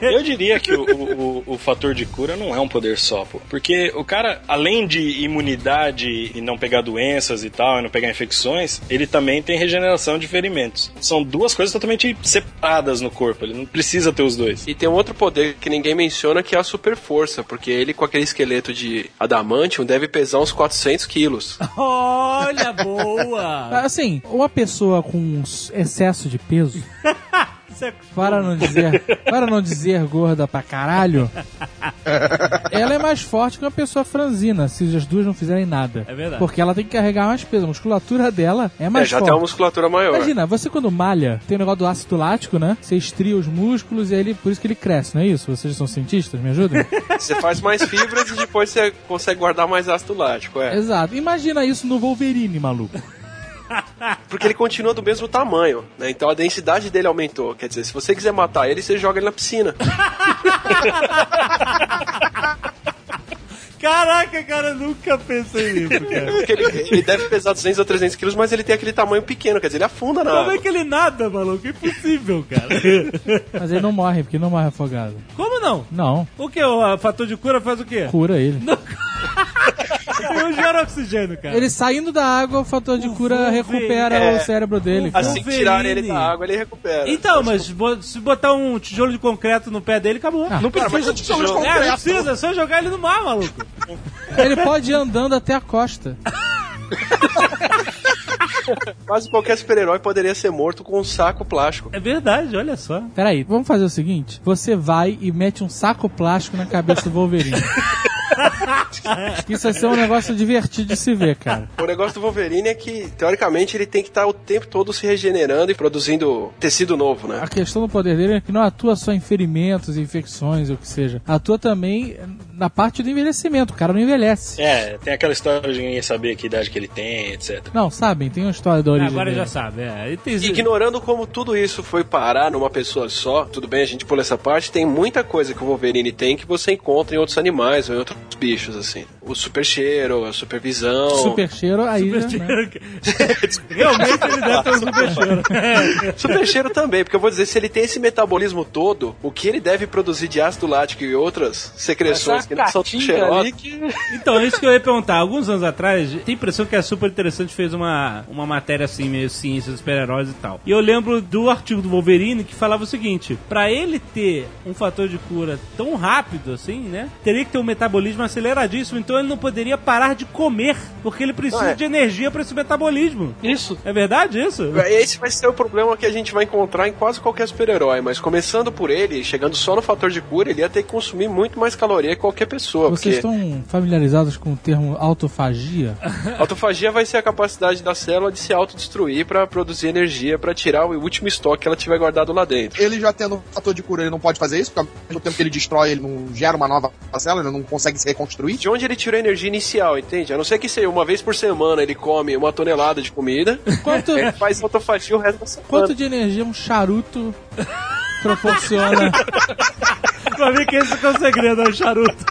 Speaker 2: Eu diria que o, o, o- o fator de cura não é um poder só, pô. Porque o cara, além de imunidade e não pegar doenças e tal, e não pegar infecções, ele também tem regeneração de ferimentos. São duas coisas totalmente separadas no corpo. Ele não precisa ter os dois.
Speaker 4: E tem um outro poder que ninguém menciona que é a super força, porque ele com aquele esqueleto de adamantium deve pesar uns 400 quilos.
Speaker 1: Olha, boa.
Speaker 6: Assim, uma pessoa com excesso de peso,
Speaker 1: é-
Speaker 6: para não dizer, para não dizer gorda pra caralho, ela é mais forte que uma pessoa franzina, se as duas não fizerem nada.
Speaker 1: É verdade.
Speaker 6: Porque ela tem que carregar mais peso. A musculatura dela é
Speaker 4: É,
Speaker 6: mais
Speaker 4: já
Speaker 6: forte.
Speaker 4: tem uma musculatura maior.
Speaker 6: Imagina, você quando malha, tem o negócio do ácido lático, né? Você estria os músculos e aí ele, por isso que ele cresce, não é isso? Vocês são cientistas, me ajudem?
Speaker 4: Você faz mais fibras e depois você consegue guardar mais ácido lático, é.
Speaker 6: Exato. Imagina isso no Wolverine, maluco.
Speaker 4: Porque ele continua do mesmo tamanho, né? Então a densidade dele aumentou. Quer dizer, se você quiser matar ele, você joga ele na piscina.
Speaker 1: Caraca, cara, eu nunca pensei nisso, cara.
Speaker 4: Porque ele, ele deve pesar 200 ou 300 quilos, mas ele tem aquele tamanho pequeno, quer dizer, ele afunda na
Speaker 1: Como é
Speaker 4: água.
Speaker 1: que ele nada, maluco? Impossível, cara.
Speaker 6: Mas ele não morre, porque não morre afogado.
Speaker 1: Como não?
Speaker 6: Não,
Speaker 1: O que? O fator de cura faz o quê?
Speaker 6: cura ele.
Speaker 1: Ele gera oxigênio, cara.
Speaker 6: Ele saindo da água, o fator de
Speaker 1: O
Speaker 6: cura
Speaker 1: Wolverine.
Speaker 6: recupera
Speaker 4: É.
Speaker 6: o cérebro dele.
Speaker 1: O
Speaker 4: Assim que tirar ele da água, ele recupera.
Speaker 1: Então, mas bo- se botar um tijolo de concreto no pé dele, acabou.
Speaker 6: Ah,
Speaker 1: não
Speaker 4: Cara, mas
Speaker 1: precisa
Speaker 4: o tijolo de
Speaker 1: É, não
Speaker 4: concreto.
Speaker 1: precisa, é só jogar ele no mar, maluco.
Speaker 6: Ele pode ir andando até a costa.
Speaker 4: Quase qualquer super-herói poderia ser morto com um saco plástico.
Speaker 1: É verdade, olha só.
Speaker 6: Peraí, vamos fazer o seguinte: você vai e mete um saco plástico na cabeça do Wolverine. Isso vai ser um negócio divertido de se ver, cara.
Speaker 4: O negócio do Wolverine é que, teoricamente, ele tem que estar o tempo todo se regenerando e produzindo tecido novo, né?
Speaker 6: A questão do poder dele é que não atua só em ferimentos, infecções, ou o que seja. Atua também na parte do envelhecimento. O cara não envelhece.
Speaker 2: É, tem aquela história de ninguém saber que idade que ele tem, etc.
Speaker 6: Não, sabem, tem uma história da origem.
Speaker 1: Agora
Speaker 6: dele.
Speaker 1: já sabe, é. E tem-
Speaker 4: Ignorando como tudo isso foi parar numa pessoa só, tudo bem, a gente pula essa parte, tem muita coisa que o Wolverine tem que você encontra em outros animais ou em outros bichos, assim. O super cheiro, a supervisão.
Speaker 6: Super cheiro, aí
Speaker 1: Super
Speaker 6: né?
Speaker 1: cheiro. Realmente ele deve ter um super cheiro.
Speaker 4: Super cheiro também, porque eu vou dizer, se ele tem esse metabolismo todo, o que ele deve produzir de ácido lático e outras secreções que não são tão cheirosas.
Speaker 1: Então, é isso que eu ia perguntar. Alguns anos atrás, tem impressão que a Super Interessante fez uma, uma matéria assim, meio ciência, super-heróis e tal. E eu lembro do artigo do Wolverine que falava o seguinte: pra ele ter um fator de cura tão rápido assim, né? Teria que ter um metabolismo aceleradíssimo, então ele não poderia parar de comer, porque ele precisa
Speaker 4: é.
Speaker 1: de energia pra esse metabolismo.
Speaker 3: Isso.
Speaker 1: É verdade isso?
Speaker 4: Esse vai ser o problema que a gente vai encontrar em quase qualquer super-herói, mas começando por ele, chegando só no fator de cura, ele ia ter que consumir muito mais caloria que qualquer pessoa.
Speaker 6: Vocês
Speaker 4: porque
Speaker 6: estão familiarizados com o termo autofagia?
Speaker 4: autofagia vai ser a capacidade da célula de se autodestruir para produzir energia para tirar o último estoque que ela tiver guardado lá dentro.
Speaker 5: Ele já tendo fator de cura, ele não pode fazer isso, porque ao mesmo tempo que ele destrói, ele não gera uma nova célula, ele não consegue se reconstruir.
Speaker 4: De onde ele tiro a energia inicial, entende? A não ser que seja uma vez por semana ele come uma tonelada de comida,
Speaker 6: Quanto,
Speaker 4: ele faz autofagia o resto da semana.
Speaker 6: quanto de energia um charuto proporciona?
Speaker 1: Pra mim que esse que é o segredo, é o charuto.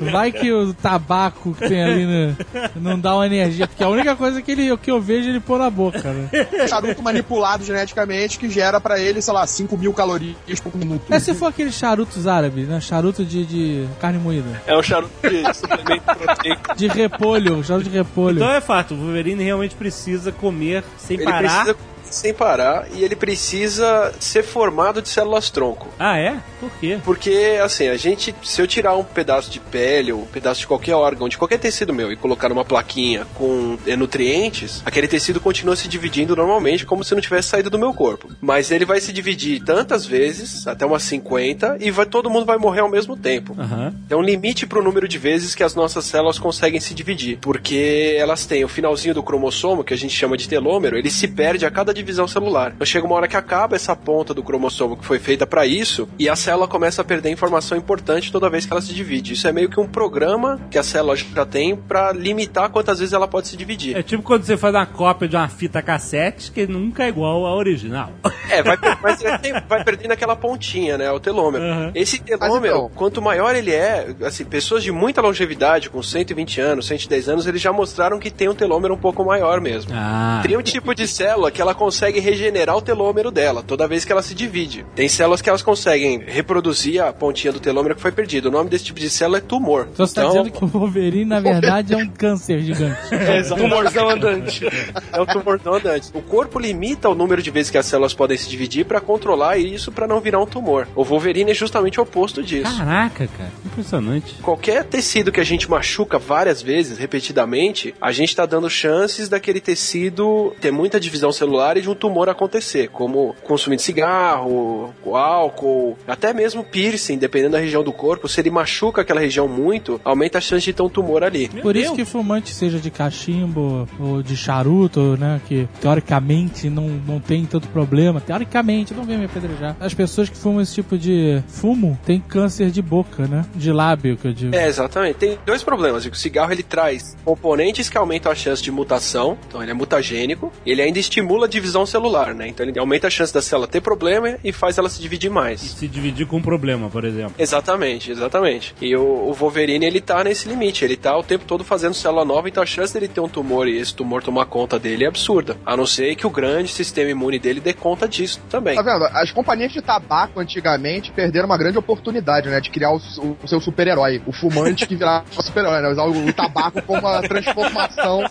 Speaker 6: Vai que o tabaco que tem ali né, não dá uma energia, porque a única coisa que, ele, que eu vejo é ele pôr na boca, né?
Speaker 5: Charuto manipulado geneticamente que gera pra ele, sei lá, 5 mil calorias por minuto.
Speaker 6: É se for aqueles charutos árabes, né? Charuto de, de carne moída.
Speaker 4: É um charuto de suplemento proteico.
Speaker 6: De repolho, charuto de repolho.
Speaker 1: Então é fato, o Wolverine realmente precisa comer sem
Speaker 4: Ele
Speaker 1: parar.
Speaker 4: precisa sem parar e ele precisa ser formado de células tronco.
Speaker 1: Ah, é? Por quê?
Speaker 4: Porque, assim, a gente, se eu tirar um pedaço de pele ou um pedaço de qualquer órgão, de qualquer tecido meu e colocar numa plaquinha com nutrientes, aquele tecido continua se dividindo normalmente, como se não tivesse saído do meu corpo. Mas ele vai se dividir tantas vezes, até umas 50, e vai, todo mundo vai morrer ao mesmo tempo.
Speaker 1: Aham.
Speaker 4: Tem um limite pro número de vezes que as nossas células conseguem se dividir, porque elas têm o finalzinho do cromossomo, que a gente chama de telômero, ele se perde a cada divisão celular. Então chega uma hora que acaba essa ponta do cromossomo que foi feita para isso, e a célula começa a perder informação importante toda vez que ela se divide. Isso é meio que um programa que a célula já tem para limitar quantas vezes ela pode se dividir.
Speaker 1: É tipo quando você faz uma cópia de uma fita cassete que nunca é igual à original.
Speaker 4: É, vai, mas vai perdendo aquela pontinha, né? O telômero.
Speaker 1: Uhum.
Speaker 4: Esse telômero,
Speaker 5: então-
Speaker 4: quanto maior ele é, assim, pessoas de muita longevidade, com 120 anos, 110 anos, eles já mostraram que tem um telômero um pouco maior mesmo.
Speaker 1: Ah.
Speaker 4: Tem um tipo de célula que ela consegue regenerar o telômero dela toda vez que ela se divide. Tem células que elas conseguem reproduzir a pontinha do telômero que foi perdido. O nome desse tipo de célula é tumor.
Speaker 6: Então você tá dizendo que o Wolverine, na verdade, é um câncer gigante.
Speaker 4: Tumorzão andante. É um tumorzão andante. O corpo limita o número de vezes que as células podem se dividir para controlar isso para não virar um tumor. O Wolverine é justamente o oposto disso.
Speaker 1: Caraca, cara. Impressionante.
Speaker 4: Qualquer tecido que a gente machuca várias vezes, repetidamente, a gente está dando chances daquele tecido ter muita divisão celular de um tumor acontecer, como consumindo cigarro, álcool, até mesmo piercing, dependendo da região do corpo. Se ele machuca aquela região muito, aumenta a chance de ter um tumor ali.
Speaker 6: Por isso que fumante seja de cachimbo ou de charuto, né? Que teoricamente não, não tem tanto problema. Teoricamente, não vem me apedrejar. As pessoas que fumam esse tipo de fumo têm câncer de boca, né? De lábio, que eu digo.
Speaker 4: É, exatamente. Tem dois problemas. O cigarro ele traz componentes que aumentam a chance de mutação, então ele é mutagênico, e ele ainda estimula a divisão celular, né? Então ele aumenta a chance da célula ter problema e faz ela se dividir mais.
Speaker 1: Se dividir com um problema, por exemplo.
Speaker 4: Exatamente, exatamente. E o, o Wolverine, ele tá nesse limite. Ele tá o tempo todo fazendo célula nova, então a chance dele ter um tumor e esse tumor tomar conta dele é absurda. A não ser que o grande sistema imune dele dê conta disso também.
Speaker 5: Tá vendo? As companhias de tabaco antigamente perderam uma grande oportunidade, né? De criar o, o- o seu super-herói. O fumante que virava super-herói, né? Usar o, o tabaco como uma transformação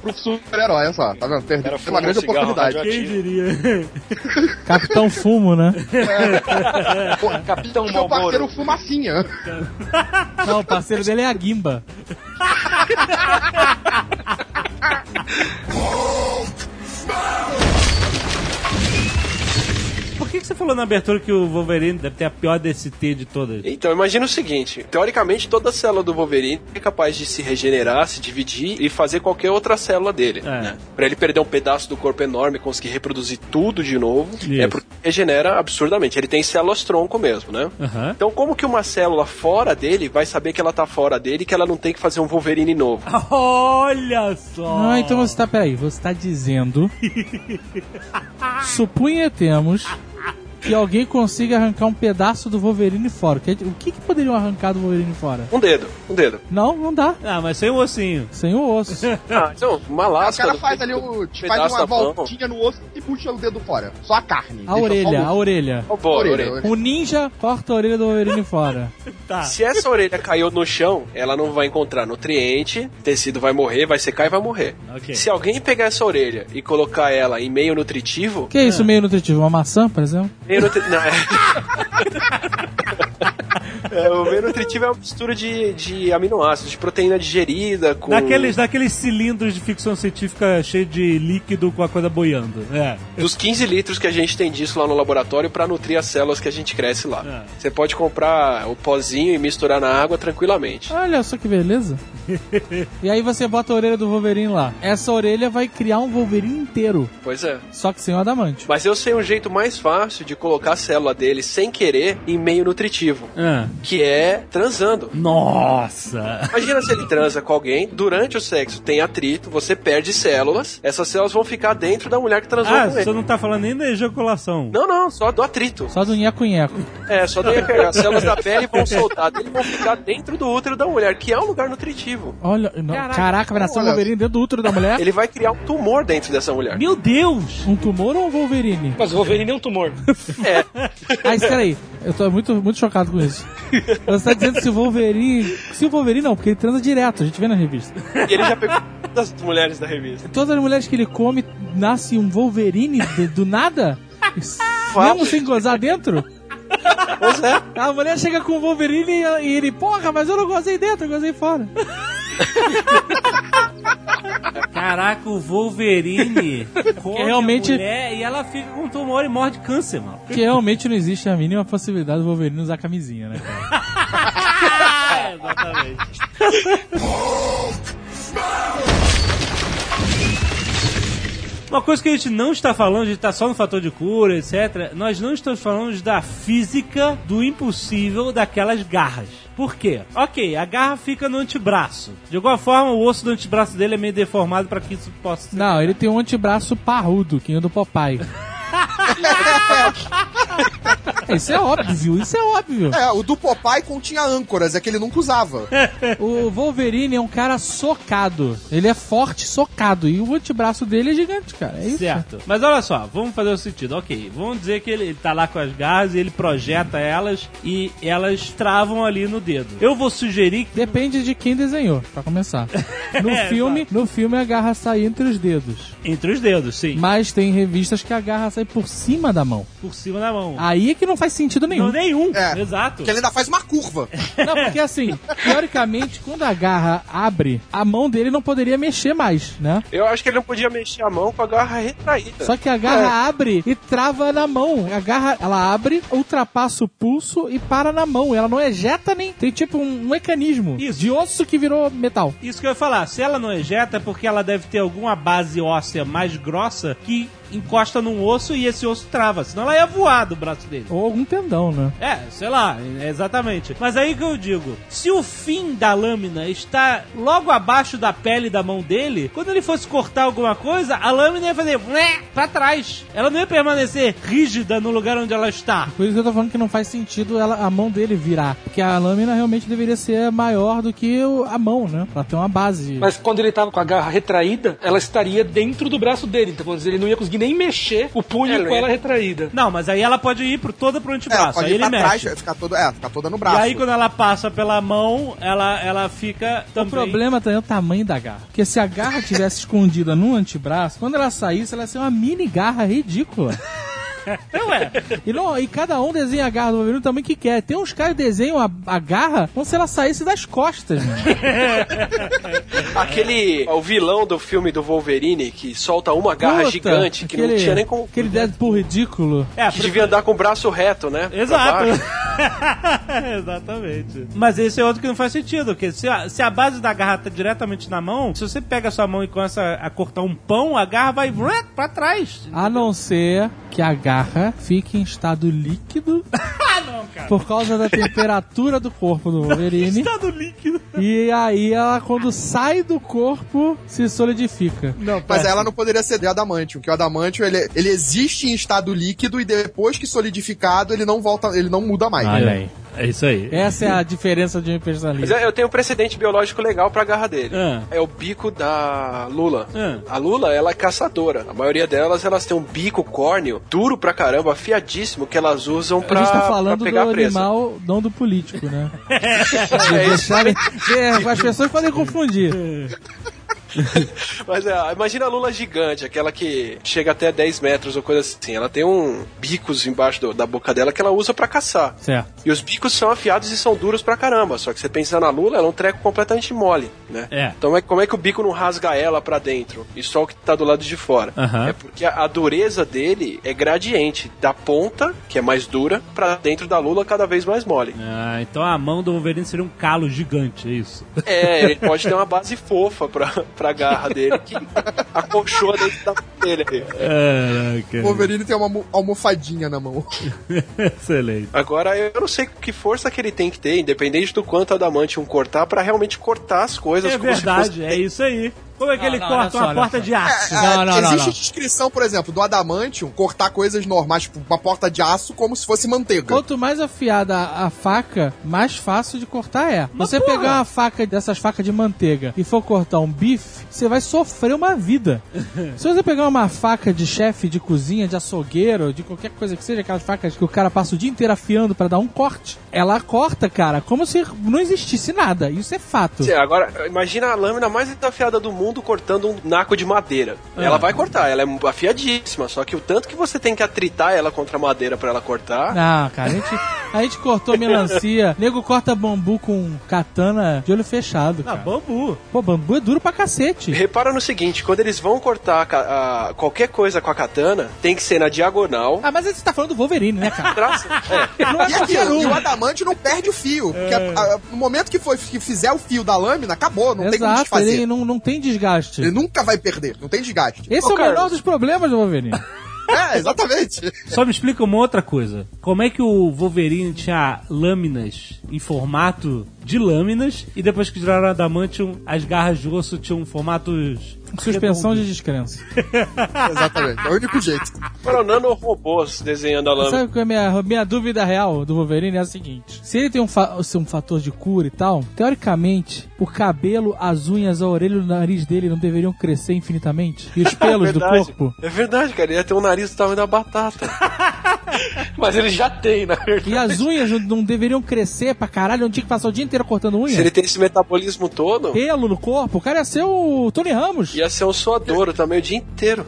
Speaker 5: pro super-herói, olha só. Tá vendo? Perderam uma grande
Speaker 2: cigarro
Speaker 5: oportunidade.
Speaker 2: Radioativo.
Speaker 1: diria?
Speaker 6: Capitão Fumo, né?
Speaker 5: Pô, Capitão Seu parceiro fumacinha.
Speaker 6: Não, o parceiro dele é a Gimba.
Speaker 1: Por que, que você falou na abertura que o Wolverine deve ter a pior DST de todas?
Speaker 4: Então, imagina o seguinte: teoricamente, toda célula do Wolverine é capaz de se regenerar, se dividir e fazer qualquer outra célula dele.
Speaker 1: É.
Speaker 4: Né? Pra ele perder um pedaço do corpo enorme e conseguir reproduzir tudo de novo,
Speaker 1: Isso.
Speaker 4: é porque regenera absurdamente. Ele tem células tronco mesmo, né?
Speaker 1: Aham.
Speaker 4: Então, como que uma célula fora dele vai saber que ela tá fora dele e que ela não tem que fazer um Wolverine novo?
Speaker 1: Olha só!
Speaker 6: Ah, então você tá, peraí, você tá dizendo. supunhetemos que alguém consiga arrancar um pedaço do Wolverine fora. Que- O que, que poderiam arrancar do Wolverine fora?
Speaker 4: Um dedo, um dedo.
Speaker 6: Não, não dá.
Speaker 1: Ah, mas sem o ossinho.
Speaker 6: Sem o osso.
Speaker 4: Ah, então, uma
Speaker 5: O
Speaker 4: lasca.
Speaker 5: cara
Speaker 4: do-
Speaker 5: faz ali o. faz uma
Speaker 4: mão.
Speaker 5: voltinha no osso e puxa o dedo fora. Só a carne.
Speaker 6: A orelha, a
Speaker 5: o-
Speaker 6: orelha.
Speaker 4: Ó, boa,
Speaker 5: orelha,
Speaker 4: orelha.
Speaker 5: orelha.
Speaker 6: O ninja corta a orelha do Wolverine fora.
Speaker 1: Tá.
Speaker 4: Se essa orelha caiu no chão, ela não vai encontrar nutriente, o tecido vai morrer, vai secar e vai morrer.
Speaker 1: Ok.
Speaker 4: Se alguém pegar essa orelha e colocar ela em meio nutritivo,
Speaker 6: Que é isso, meio nutritivo? Uma maçã, por exemplo?
Speaker 4: Meio nutri... não, é... É, o meio nutritivo é uma mistura de, de aminoácidos, de proteína digerida com...
Speaker 1: Naqueles, naqueles cilindros de ficção científica cheio de líquido com a coisa boiando. É.
Speaker 4: Dos 15 litros que a gente tem disso lá no laboratório pra nutrir as células que a gente cresce lá.
Speaker 1: É.
Speaker 4: Você pode comprar o pozinho e misturar na água tranquilamente.
Speaker 6: Olha só que beleza. e aí você bota a orelha do Wolverine lá. Essa orelha vai criar um Wolverine inteiro,
Speaker 4: Pois é.
Speaker 6: só que sem o adamante.
Speaker 4: Mas eu sei um jeito mais fácil de colocar a célula dele sem querer em meio nutritivo.
Speaker 1: Ah.
Speaker 4: Que é transando.
Speaker 1: Nossa!
Speaker 4: Imagina se ele transa com alguém, durante o sexo tem atrito, você perde células, essas células vão ficar dentro da mulher que transou
Speaker 1: Ah,
Speaker 4: com ele.
Speaker 1: você não tá falando nem da ejaculação.
Speaker 4: Não, não, só do atrito.
Speaker 6: Só do nheco-nheco.
Speaker 4: É, só daí pegar. As células da pele vão soltar dele e vão ficar dentro do útero da mulher, que é um lugar nutritivo.
Speaker 6: Olha, não,
Speaker 1: Caraca.
Speaker 6: caraca, vai nascer um. Wolverine dentro do útero da mulher?
Speaker 4: Ele vai criar um tumor dentro dessa mulher.
Speaker 1: Meu Deus!
Speaker 6: Um tumor ou um Wolverine?
Speaker 3: Mas o Wolverine é um tumor.
Speaker 4: É,
Speaker 6: Ah, espera aí. Eu tô muito, muito chocado com isso. Você tá dizendo se o Wolverine... Se o Wolverine não, porque ele transa direto, a gente vê na revista.
Speaker 4: e ele já pegou todas as mulheres da revista.
Speaker 6: Todas as mulheres que ele come, nasce um Wolverine de- do nada? Mesmo sem gozar dentro?
Speaker 4: Pois é.
Speaker 6: A mulher chega com o Wolverine e, e ele, porra, mas eu não gozei dentro, eu gozei fora.
Speaker 1: Caraca, o Wolverine come
Speaker 6: realmente-
Speaker 1: a mulher e ela fica com tumor e morre de câncer, mano.
Speaker 6: Que realmente não existe a mínima possibilidade do Wolverine usar camisinha, né, cara?
Speaker 1: É, exatamente. Uma coisa que a gente não está falando, a gente está só no fator de cura, etc. Nós não estamos falando da física do impossível daquelas garras. Por quê? Ok, a garra fica no antebraço. De alguma forma, o osso do antebraço dele é meio deformado para que isso possa ser.
Speaker 6: Não, ele tem um antebraço parrudo, que é do Popeye. isso é óbvio, isso é óbvio.
Speaker 5: É, o do Popeye continha âncoras, é que ele nunca usava.
Speaker 6: O Wolverine é um cara socado. Ele é forte, socado. E o antebraço dele é gigante, cara. É isso.
Speaker 1: Certo. Mas olha só, vamos fazer o sentido. Ok, vamos dizer que ele, ele tá lá com as garras e ele projeta elas e elas travam ali no dedo. Eu vou sugerir que.
Speaker 6: Depende de quem desenhou, pra começar. No
Speaker 1: É,
Speaker 6: filme, no filme a garra sai entre os dedos.
Speaker 1: Entre os dedos, sim.
Speaker 6: Mas tem revistas que a garra sai por cima da mão.
Speaker 1: Por cima da mão.
Speaker 6: Aí é que não faz sentido nenhum.
Speaker 1: Não, nenhum.
Speaker 5: É.
Speaker 1: Exato.
Speaker 5: Porque ele ainda faz uma curva.
Speaker 6: Não, porque assim, teoricamente, quando a garra abre, a mão dele não poderia mexer mais, né?
Speaker 4: Eu acho que ele não podia mexer a mão com a garra retraída.
Speaker 6: Só que a garra abre e trava na mão. A garra, ela abre, ultrapassa o pulso e para na mão. Ela não ejeta nem. Tem tipo um mecanismo
Speaker 1: Isso.
Speaker 6: de osso que virou metal.
Speaker 1: Isso que eu ia falar. Se ela não ejeta, é porque ela deve ter alguma base óssea mais grossa que encosta num osso e esse osso trava. Senão ela ia voar do braço dele.
Speaker 6: Ou algum tendão, né?
Speaker 1: É, sei lá, exatamente. Mas aí que eu digo, se o fim da lâmina está logo abaixo da pele da mão dele, quando ele fosse cortar alguma coisa, a lâmina ia fazer "Ué", pra trás. Ela não ia permanecer rígida no lugar onde ela está.
Speaker 6: Por isso que eu tô falando que não faz sentido ela, a mão dele virar. Porque a lâmina realmente deveria ser maior do que a mão, né? Pra ter uma base.
Speaker 3: Mas quando ele tava com a garra retraída, ela estaria dentro do braço dele. Então, quer dizer, ele não ia conseguir nem mexer o punho
Speaker 4: É,
Speaker 3: com ela retraída.
Speaker 1: Não, mas aí ela pode ir pro, toda pro
Speaker 5: É,
Speaker 1: antebraço.
Speaker 5: pode
Speaker 1: aí
Speaker 5: ir
Speaker 1: ele
Speaker 5: pra trás,
Speaker 1: mexe.
Speaker 5: ficar toda, é, ficar toda no
Speaker 1: E
Speaker 5: braço.
Speaker 1: aí quando ela passa pela mão, ela, ela fica
Speaker 6: O
Speaker 1: também...
Speaker 6: problema também é o tamanho da garra. Porque se a garra tivesse escondida no antebraço, quando ela saísse, ela ia ser uma mini garra ridícula.
Speaker 1: Ué,
Speaker 6: E, não, e cada um desenha a garra do Wolverine tamanho que quer. Tem uns caras que desenham a, a garra como se ela saísse das costas, mano.
Speaker 4: Aquele. O vilão do filme do Wolverine que solta uma garra
Speaker 6: Puta,
Speaker 4: gigante que não
Speaker 6: aquele-
Speaker 4: tinha nem como.
Speaker 6: Aquele Deadpool ridículo.
Speaker 1: é,
Speaker 4: Que devia andar com o braço reto, né?
Speaker 1: Exato. Exatamente. Mas esse é outro que não faz sentido, porque se a, se a base da garra tá diretamente na mão, se você pega a sua mão e começa a cortar um pão, a garra vai pra trás.
Speaker 6: A não ser que a garra fique em estado líquido
Speaker 1: Ah, não, cara.
Speaker 6: por causa da temperatura do corpo do Wolverine.
Speaker 1: Estado líquido.
Speaker 6: E aí ela, quando sai do corpo, se solidifica.
Speaker 1: Não,
Speaker 5: Mas ela não poderia ser de adamantium, que o adamantium ele, ele existe em estado líquido e depois que solidificado ele não volta, ele não muda mais.
Speaker 1: Olha aí. É isso aí.
Speaker 6: Essa é a diferença de um
Speaker 4: Mas
Speaker 6: personalista.
Speaker 4: eu tenho um precedente biológico legal pra garra dele.
Speaker 1: Ah.
Speaker 4: É o bico da Lula.
Speaker 1: Ah.
Speaker 4: A Lula, ela é caçadora. A maioria delas, elas têm um bico córneo duro pra caramba, afiadíssimo, que elas usam pra,
Speaker 6: a gente tá falando do
Speaker 4: pegar
Speaker 6: animal, não do político, né?
Speaker 4: É isso.
Speaker 6: Deixarem- é, as pessoas podem confundir.
Speaker 4: Mas é, imagina a lula gigante, aquela que chega até 10 metros ou coisa assim. Ela tem um bicos embaixo do- da boca dela que ela usa pra caçar.
Speaker 6: Certo.
Speaker 4: E os bicos são afiados e são duros pra caramba. Só que você pensa na lula, ela é um treco completamente mole, né?
Speaker 1: É.
Speaker 4: Então é- como é que o bico não rasga ela pra dentro? E só o que tá do lado de fora?
Speaker 1: Aham.
Speaker 4: É porque a, a dureza dele é gradiente. Da ponta, que é mais dura, pra dentro da lula cada vez mais mole.
Speaker 1: Ah, então a mão do Wolverine seria um calo gigante, é isso.
Speaker 4: É, ele pode ter uma base fofa pra, pra garra dele que acolchoa dentro da dele.
Speaker 9: O Wolverine tem uma almo- almofadinha na mão.
Speaker 1: Excelente.
Speaker 4: Agora, eu não sei que força que ele tem que ter, independente do quanto Adamantium cortar, pra realmente cortar as coisas.
Speaker 1: É
Speaker 4: como se
Speaker 1: verdade,
Speaker 4: fosse-
Speaker 1: é isso aí. Como é que ele
Speaker 6: não,
Speaker 1: corta
Speaker 6: só,
Speaker 1: uma
Speaker 6: olha
Speaker 1: porta
Speaker 6: só.
Speaker 1: de aço?
Speaker 9: É,
Speaker 6: Não, não, não,
Speaker 9: existe
Speaker 6: não.
Speaker 9: descrição, por exemplo, do Adamantium cortar coisas normais, tipo uma porta de aço, como se fosse manteiga.
Speaker 6: Quanto mais afiada a a faca, mais fácil de cortar é.
Speaker 1: Mas
Speaker 6: você
Speaker 1: porra!
Speaker 6: pegar uma faca dessas facas de manteiga e for cortar um bife, você vai sofrer uma vida. Se você pegar uma faca de chefe de cozinha, de açougueiro, de qualquer coisa que seja, aquelas facas que o cara passa o dia inteiro afiando pra dar um corte, ela corta, cara, como se não existisse nada. Isso é fato.
Speaker 4: Sim, Agora, imagina a lâmina mais afiada do mundo cortando um naco de madeira.
Speaker 1: Ah.
Speaker 4: Ela vai cortar, ela é afiadíssima, só que o tanto que você tem que atritar ela contra a madeira pra ela cortar.
Speaker 6: Não, cara, a gente, a gente cortou melancia. Nego corta bambu com katana de olho fechado.
Speaker 1: Ah,
Speaker 6: Cara.
Speaker 1: bambu.
Speaker 6: Pô, bambu é duro pra cacete.
Speaker 4: Repara no seguinte, quando eles vão cortar a a- qualquer coisa com a katana, tem que ser na diagonal.
Speaker 6: Ah, mas você tá falando do Wolverine, né, cara?
Speaker 4: Traça- é.
Speaker 6: Não é
Speaker 9: E
Speaker 6: um.
Speaker 9: e o adamante não perde o fio. Porque a- a- no momento que, for, que fizer o fio da lâmina, acabou, não tem como
Speaker 6: Exato,
Speaker 9: desfazer.
Speaker 6: Ele... não, não tem desgaste.
Speaker 9: Nunca vai perder, não tem desgaste.
Speaker 6: Esse
Speaker 4: Ô,
Speaker 6: é o menor dos problemas do Wolverine.
Speaker 9: É, exatamente.
Speaker 1: Só me explica uma outra coisa. Como é que o Wolverine tinha lâminas em formato de lâminas e depois que viraram Adamantium, as garras de osso tinham formatos...
Speaker 6: Suspensão de descrença.
Speaker 9: exatamente, é o único jeito.
Speaker 4: Foram nanorobôs desenhando a lâmina.
Speaker 6: Sabe qual é a minha, minha dúvida real do Wolverine? É a seguinte: se ele tem um, fa- se um fator de cura e tal, teoricamente, o cabelo, as unhas, a orelha e o nariz dele não deveriam crescer infinitamente? E os pelos do
Speaker 4: Verdade.
Speaker 6: corpo?
Speaker 4: É verdade, cara, ele ia ter um nariz do tamanho da batata.
Speaker 3: Mas ele já tem, na verdade.
Speaker 6: E as unhas não, deveriam crescer pra caralho? Não tinha que passar o dia inteiro cortando unha?
Speaker 4: Se ele tem esse metabolismo todo,
Speaker 6: Pelo no corpo? O cara ia ser o Tony Ramos.
Speaker 4: Ia ser um suadouro também o dia inteiro.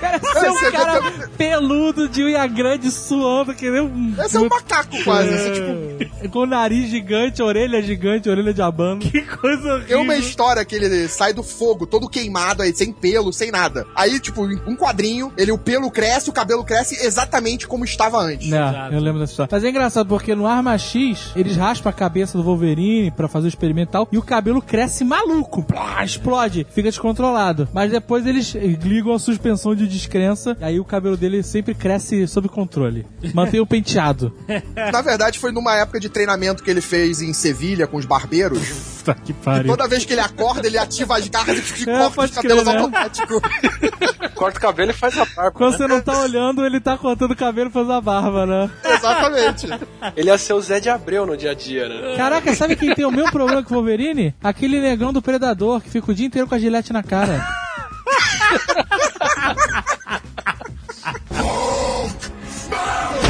Speaker 6: Cara ia ser um
Speaker 9: Você
Speaker 6: cara
Speaker 9: vê-
Speaker 6: peludo de unha grande suando, que nem um.
Speaker 9: Esse é um macaco quase, assim, tipo...
Speaker 6: Com o nariz gigante, orelha gigante, orelha de abano.
Speaker 1: Que coisa
Speaker 9: Tem
Speaker 1: horrível.
Speaker 9: uma história que ele sai do fogo, todo queimado, aí, sem pelo, sem nada. Aí, tipo, um quadrinho, ele o pelo cresce, o cabelo cresce exatamente como estava antes.
Speaker 6: Não,
Speaker 1: Exato.
Speaker 6: eu lembro dessa história. Mas é engraçado porque no Arma X, eles raspam a cabeça do Wolverine pra fazer o experimento e tal, e o cabelo cresce maluco, plá, explode, fica descontrolado. Mas depois eles ligam a suspensão de descrença, aí o cabelo dele sempre cresce sob controle. Mantém o penteado.
Speaker 9: Na verdade, foi numa época de treinamento que ele fez em Sevilha com os barbeiros.
Speaker 6: Puta que
Speaker 9: E
Speaker 6: pariu.
Speaker 9: toda vez que ele acorda, ele ativa as garras e
Speaker 6: É,
Speaker 9: corta os cabelos
Speaker 6: crer, né?
Speaker 9: automáticos.
Speaker 4: Corta o cabelo e faz a barba.
Speaker 6: Quando você não tá olhando, ele tá cortando o cabelo e fazendo a barba, né?
Speaker 9: Exatamente.
Speaker 4: Ele ia ser o Zé de Abreu no dia a dia, né?
Speaker 6: Caraca, sabe quem tem o mesmo problema que o Wolverine? Aquele negão do Predador, que fica o dia inteiro com a gilete na cara.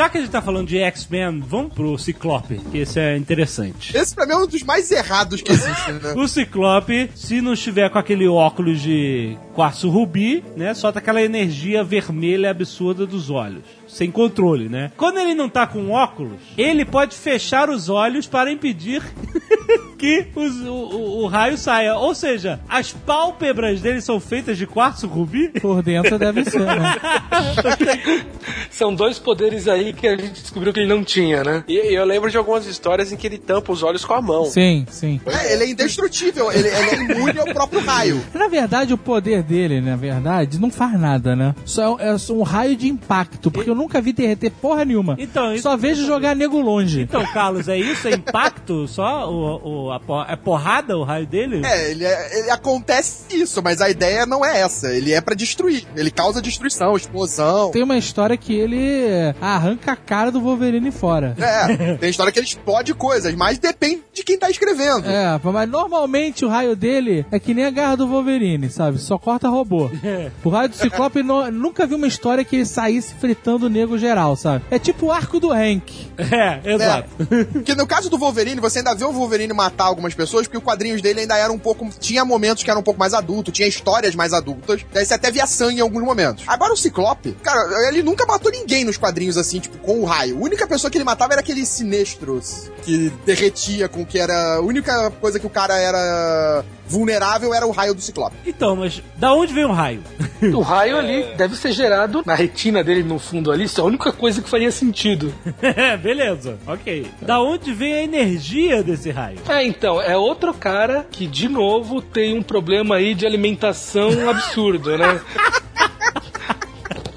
Speaker 1: Já que a gente tá falando de X-Men, vamos pro Ciclope, que esse é interessante.
Speaker 9: Esse pra mim é um dos mais errados que existe, né?
Speaker 1: O Ciclope, se não estiver com aquele óculos de quartzo rubi, né, solta aquela energia vermelha absurda dos olhos. Sem controle, né? Quando ele não tá com óculos, ele pode fechar os olhos para impedir que os- o, o- o raio saia. Ou seja, as pálpebras dele são feitas de quartzo rubi?
Speaker 6: Por dentro deve ser, né?
Speaker 3: São dois poderes aí que a gente descobriu que ele não tinha, né?
Speaker 4: E, eu lembro de algumas histórias em que ele tampa os olhos com a mão.
Speaker 6: Sim, sim.
Speaker 9: É, ele é indestrutível, ele, ele é imune ao próprio raio.
Speaker 6: Na verdade, o poder dele, na verdade, não faz nada, né? Só é, é só um raio de impacto, porque eu nunca vi derreter porra nenhuma.
Speaker 1: Então, isso-
Speaker 6: Só vejo jogar nego longe.
Speaker 1: Então, Carlos, é isso? É impacto só? O, o- a por- é porrada o raio dele?
Speaker 9: É, ele, é- ele acontece isso, mas a ideia não é essa. Ele é pra destruir. Ele causa destruição, explosão.
Speaker 6: Tem uma história que ele arranca a cara do Wolverine fora.
Speaker 9: É, tem história que ele explode coisas, mas depende de quem tá escrevendo.
Speaker 6: É, mas normalmente o raio dele é que nem a garra do Wolverine, sabe? Só corta robô. O raio do Ciclope no- nunca vi uma história que ele saísse fritando o nego geral, sabe? É tipo o arco do Hank.
Speaker 1: É, exato.
Speaker 9: Porque no caso do Wolverine, você ainda vê o Wolverine matar algumas pessoas, porque os quadrinhos dele ainda eram um pouco. Tinha momentos que eram um pouco mais adulto, tinha histórias mais adultas. Daí você até via sangue em alguns momentos. Agora o Ciclope, cara, ele nunca matou ninguém nos quadrinhos assim, tipo, com o raio. A única pessoa que ele matava era aquele Sinestros, que derretia com que era. A única coisa que o cara era vulnerável era o raio do Ciclope.
Speaker 1: Então, mas da onde vem o raio?
Speaker 3: O raio ali deve ser gerado na retina dele no fundo ali. Isso é a única coisa que faria sentido.
Speaker 1: Beleza, ok. Da onde vem a energia desse raio?
Speaker 3: É, então, é outro cara que, de novo, tem um problema aí de alimentação absurdo, né?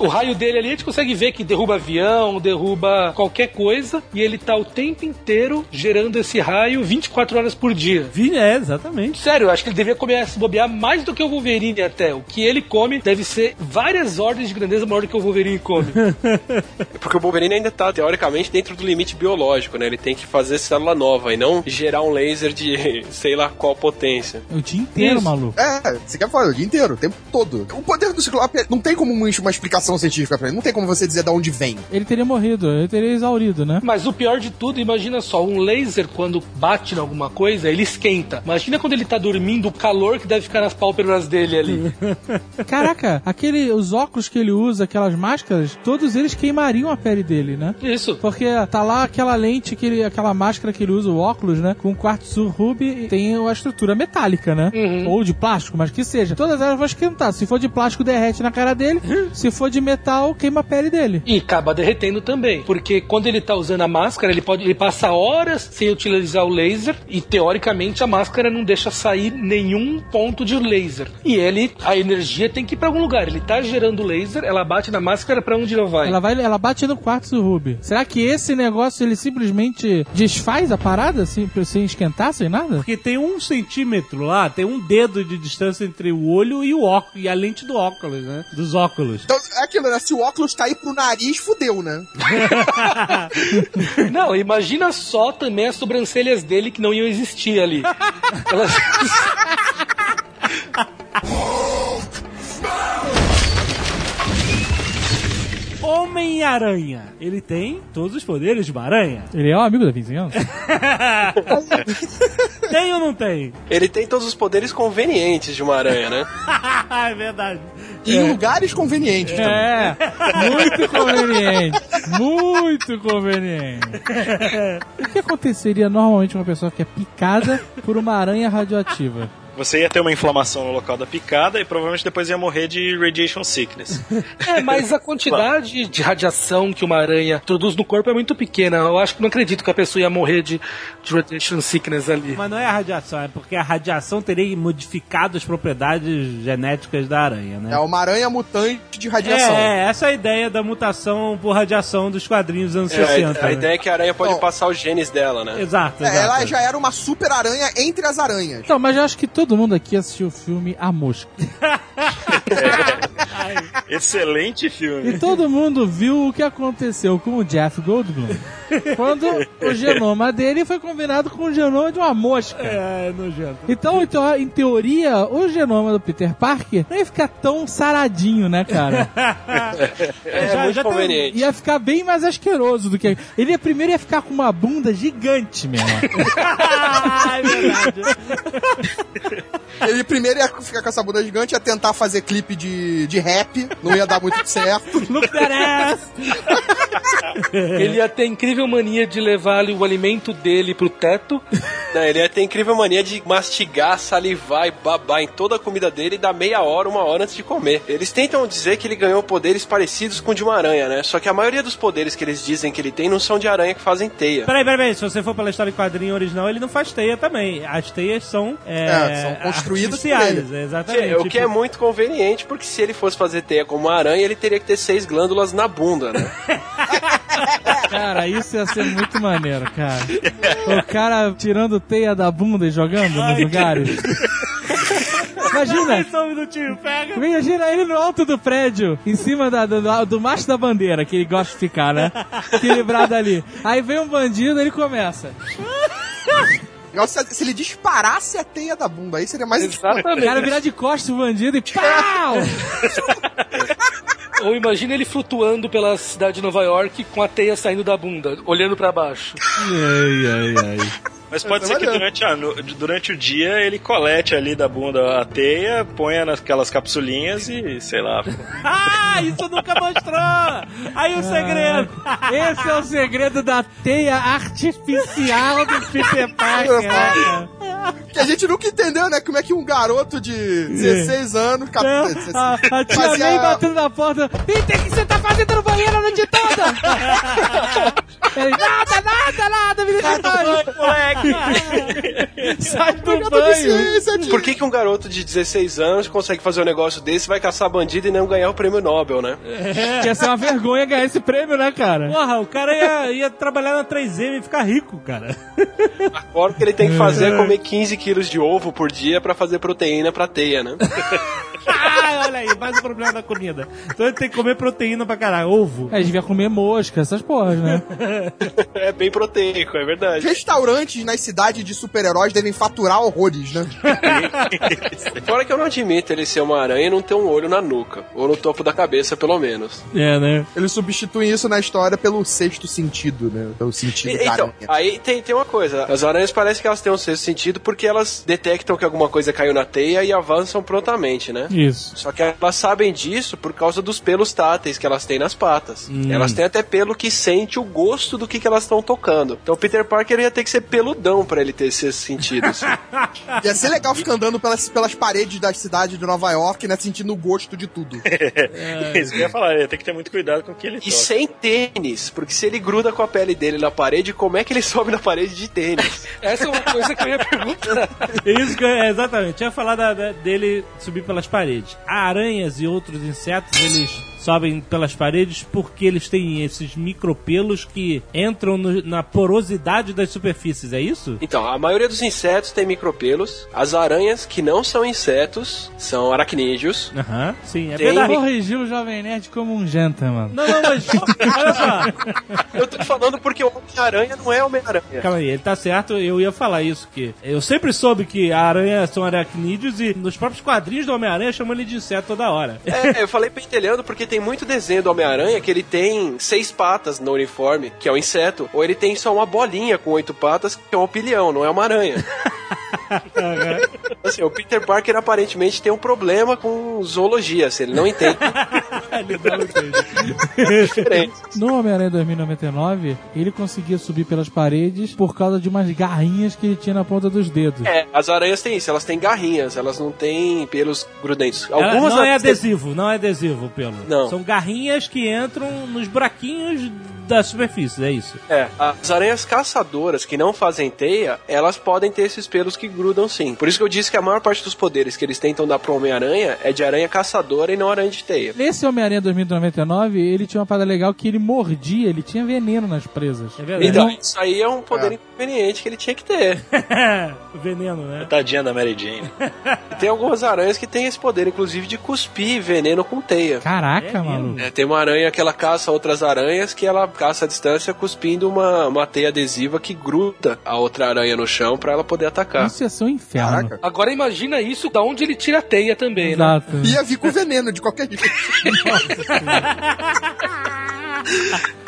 Speaker 3: O raio dele ali a gente consegue ver que derruba avião, derruba qualquer coisa, e ele tá o tempo inteiro gerando esse raio 24 horas por dia.
Speaker 1: Vi- É, exatamente.
Speaker 3: Sério, eu acho que ele deveria comer se bobear mais do que o Wolverine até. O que ele come deve ser várias ordens de grandeza maior do que o Wolverine come.
Speaker 4: Porque o Wolverine ainda tá, teoricamente, dentro do limite biológico, né? Ele tem que fazer célula nova e não gerar um laser de sei lá qual potência.
Speaker 6: O dia inteiro,
Speaker 3: Isso.
Speaker 6: maluco.
Speaker 5: É, você quer falar o dia inteiro, o tempo todo. O poder do Ciclope é- não tem como uma uma científica pra ele, não tem como você dizer de onde vem.
Speaker 6: Ele teria morrido, ele teria exaurido, né?
Speaker 3: Mas o pior de tudo, imagina só, um laser quando bate em alguma coisa, ele esquenta. Imagina quando ele tá dormindo, o calor que deve ficar nas pálpebras dele ali.
Speaker 6: Caraca, aquele, os óculos que ele usa, aquelas máscaras, todos eles queimariam a pele dele, né?
Speaker 3: Isso.
Speaker 6: Porque tá lá aquela lente, que ele, aquela máscara que ele usa, o óculos, né? Com quartzo ruby, tem a estrutura metálica, né? Ou de plástico, mas que seja. Todas elas vão esquentar. Se for de plástico, derrete na cara dele. Se for de metal, queima a pele dele.
Speaker 3: E acaba derretendo também. Porque quando ele tá usando a máscara, ele pode. Ele passa horas sem utilizar o laser. E teoricamente a máscara não deixa sair nenhum ponto de laser. E ele, a energia tem que ir pra algum lugar. Ele tá gerando laser, ela bate na máscara pra onde ela vai.
Speaker 6: Ela vai, ela bate no quartzo ruby. Será que esse negócio ele simplesmente desfaz a parada sem, sem esquentar, sem nada?
Speaker 1: Porque tem um centímetro lá, tem um dedo de distância entre o olho e o óculos, e a lente do óculos, né? Dos óculos.
Speaker 5: Então, é aquilo, né? Se o óculos cair pro nariz, fudeu, né?
Speaker 3: Não, imagina só também as sobrancelhas dele que não iam existir ali. Elas-
Speaker 1: Homem-Aranha. Ele tem todos os poderes de uma aranha.
Speaker 6: Ele é um amigo da vizinhança?
Speaker 1: tem ou não tem?
Speaker 4: Ele tem todos os poderes convenientes de uma aranha, né?
Speaker 1: é verdade.
Speaker 5: E em lugares convenientes também.
Speaker 6: É, muito conveniente. Muito conveniente. O que aconteceria normalmente com uma pessoa que é picada por uma aranha radioativa?
Speaker 2: Você ia ter uma inflamação no local da picada e provavelmente depois ia morrer de radiation sickness.
Speaker 3: É, mas a quantidade de radiação que uma aranha produz no corpo é muito pequena. Eu acho que não acredito que a pessoa ia morrer de, de radiation sickness ali.
Speaker 1: Mas não é a radiação, é porque a radiação teria modificado as propriedades genéticas da aranha, né?
Speaker 5: É uma aranha mutante de radiação.
Speaker 1: É, essa é a ideia da mutação por radiação dos quadrinhos dos anos
Speaker 4: É,
Speaker 1: 60.
Speaker 4: a, a
Speaker 1: né?
Speaker 4: ideia é que a aranha pode
Speaker 5: Bom.
Speaker 4: passar os genes dela, né?
Speaker 1: Exato,
Speaker 5: É,
Speaker 1: exato.
Speaker 5: ela já era uma super aranha entre as aranhas.
Speaker 6: Então, mas eu acho que todo mundo aqui assistiu o filme A Mosca.
Speaker 2: Excelente filme.
Speaker 6: E todo mundo viu o que aconteceu com o Jeff Goldblum quando o genoma dele foi combinado com o genoma de uma mosca.
Speaker 1: É, nojento.
Speaker 6: Então, então, em teoria, o genoma do Peter Parker não ia ficar tão saradinho, né, cara?
Speaker 4: É,
Speaker 1: já-
Speaker 4: muito
Speaker 1: já tem-
Speaker 4: conveniente.
Speaker 6: Ia ficar bem mais asqueroso do que. Ele ia, primeiro ia ficar com uma bunda gigante mesmo.
Speaker 1: Ah, é verdade.
Speaker 5: Ele primeiro ia ficar com essa bunda gigante, ia tentar fazer clipe de, de rap, não ia dar muito certo.
Speaker 1: Look that ass.
Speaker 3: Ele ia ter incrível mania de levar ali o alimento dele pro teto.
Speaker 4: Não, ele ia ter incrível mania de mastigar, salivar e babar em toda a comida dele e dar meia hora, uma hora antes de comer. Eles tentam dizer que ele ganhou poderes parecidos com o de uma aranha, né? Só que a maioria dos poderes que eles dizem que ele tem não são de aranha que fazem teia.
Speaker 1: Peraí, peraí, peraí. Se você for pela história em quadrinho original, ele não faz teia também. As teias são. É,
Speaker 5: É, são construídas por
Speaker 1: artificiais,
Speaker 5: ele.
Speaker 1: exatamente.
Speaker 4: o que é
Speaker 1: Tipo,
Speaker 4: muito conveniente, porque se ele fosse fazer teia como uma aranha, ele teria que ter seis glândulas na bunda, né?
Speaker 6: Cara, isso ia ser muito maneiro, cara. O cara tirando teia da bunda e jogando nos lugares. Imagina,
Speaker 1: Só um minutinho, pega.
Speaker 6: imagina ele no alto do prédio, em cima da- do, do, do macho da bandeira, que ele gosta de ficar, né? Equilibrado ali. Aí vem um bandido ele começa.
Speaker 5: Legal Se, se ele disparasse a teia da bunda, aí seria mais
Speaker 6: O cara virar de costas o bandido e pau!
Speaker 3: Ou imagina ele flutuando pela cidade de Nova York com a teia saindo da bunda, olhando pra baixo.
Speaker 2: Mas pode
Speaker 5: Essa
Speaker 2: ser
Speaker 5: é
Speaker 2: que durante, a durante o dia ele colete ali da bunda a teia, ponha naquelas capsulinhas e sei lá.
Speaker 1: Ah, isso nunca mostrou! Aí o segredo.
Speaker 6: Esse é o segredo da teia artificial do Peter Parker. né, cara?
Speaker 5: Que a gente nunca entendeu, né? Como é que um garoto de 16 anos. cap-
Speaker 6: É, a, a tia
Speaker 5: fazia-
Speaker 6: May batendo na porta. Eita, o que você tá fazendo no banheiro a noite toda? Ele, nada, nada, nada, me deixa paz.
Speaker 1: Sai do banho.
Speaker 4: Por que, que um garoto de 16 anos consegue fazer um negócio desse, vai caçar bandido e não ganhar o prêmio Nobel, né?
Speaker 6: Ia ser uma vergonha ganhar esse prêmio, né, cara?
Speaker 1: Porra, o cara ia, ia trabalhar na 3M e ficar rico, cara.
Speaker 4: Agora o que ele tem que fazer é comer 15 quilos de ovo por dia pra fazer proteína pra teia, né?
Speaker 1: Ah, olha aí, mais um problema da comida. Então ele tem que comer proteína pra caralho. Ovo.
Speaker 6: É, devia comer mosca, essas porras, né?
Speaker 4: é bem proteico, é verdade.
Speaker 5: Restaurantes nas cidades de super-heróis devem faturar horrores, né?
Speaker 4: Fora que eu não admito ele ser uma aranha e não ter um olho na nuca. Ou no topo da cabeça, pelo menos.
Speaker 1: É, né?
Speaker 5: Eles substituem isso na história pelo sexto sentido, né? Pelo sentido
Speaker 4: E-
Speaker 5: da
Speaker 4: então,
Speaker 5: aranha.
Speaker 4: aí tem, tem uma coisa. As aranhas parecem que elas têm um sexto sentido porque elas detectam que alguma coisa caiu na teia e avançam prontamente, né?
Speaker 6: Isso.
Speaker 4: Só que elas sabem disso por causa dos pelos táteis que elas têm nas patas. Elas têm até pelo que sente o gosto do que, que elas estão tocando. Então o Peter Parker ia ter que ser peludão pra ele ter esses sentidos.
Speaker 5: Ia ser legal ficar andando pelas, pelas paredes da cidade de Nova York, né? Sentindo o gosto de tudo.
Speaker 2: Isso que eu ia falar, ele tem que ter muito cuidado com o que ele
Speaker 4: E
Speaker 2: toca.
Speaker 4: sem tênis, porque se ele gruda com a pele dele na parede, como é que ele sobe na parede de tênis?
Speaker 3: Essa é uma coisa que eu ia perguntar.
Speaker 1: Isso que eu, é, exatamente. Eu ia falar da- da- dele subir pelas paredes. Aranhas e outros insetos, eles sobem pelas paredes porque eles têm esses micropelos que entram no- na porosidade das superfícies, é isso?
Speaker 4: Então, a maioria dos insetos tem micropelos. As aranhas, que não são insetos, são aracnídeos.
Speaker 1: Aham, sim, é
Speaker 4: Tem-
Speaker 1: verdade.
Speaker 6: Corrigiu o Jovem Nerd como um gentleman.
Speaker 1: Não, não, mas olha só.
Speaker 4: Eu tô falando porque o Homem-Aranha não é Homem-Aranha.
Speaker 1: Calma aí, ele tá certo, eu ia falar isso, que eu sempre soube que a aranha são aracnídeos e nos próprios quadrinhos do Homem-Aranha chamam ele de inseto toda hora.
Speaker 4: É, eu falei pentelhando porque tem muito desenho do Homem-Aranha que ele tem seis patas no uniforme, que é um inseto, ou ele tem só uma bolinha com oito patas, que é um opilião, não é uma aranha. assim, o Peter Parker aparentemente tem um problema com zoologia, se ele não entende
Speaker 1: Ele não entende.
Speaker 4: diferença.
Speaker 6: No Homem-Aranha 2099, ele conseguia subir pelas paredes por causa de umas garrinhas que ele tinha na ponta dos dedos.
Speaker 4: É, as aranhas têm isso, elas têm garrinhas, elas não têm pelos grudentos.
Speaker 1: Ela
Speaker 4: Algumas
Speaker 1: não é adesivo, não é adesivo o pelo.
Speaker 4: Não.
Speaker 1: São garrinhas que entram nos buraquinhos da superfície, é isso.
Speaker 4: É, as aranhas caçadoras que não fazem teia, elas podem ter esses pelos que grudam sim. Por isso que eu disse que a maior parte dos poderes que eles tentam dar pro Homem-Aranha é de aranha caçadora e não aranha de teia.
Speaker 6: Nesse Homem-Aranha 2099, ele tinha uma parada legal que ele mordia, ele tinha veneno nas presas.
Speaker 1: É verdade.
Speaker 4: Então, isso aí é um poder
Speaker 5: É.
Speaker 4: inconveniente que ele tinha que ter.
Speaker 1: Veneno, né?
Speaker 2: Tadinha da Mary Jane.
Speaker 4: E tem algumas aranhas que têm esse poder, inclusive, de cuspir veneno com teia.
Speaker 6: Caraca,
Speaker 1: É
Speaker 6: maluco.
Speaker 4: É, tem uma aranha que ela caça outras aranhas que ela caça a distância cuspindo uma, uma teia adesiva que gruda a outra aranha no chão pra ela poder atacar.
Speaker 6: Isso ia ser um inferno.
Speaker 5: Caraca.
Speaker 3: Agora imagina isso da onde ele tira a teia também, né?
Speaker 6: Exato.
Speaker 5: Ia vir com veneno de qualquer jeito.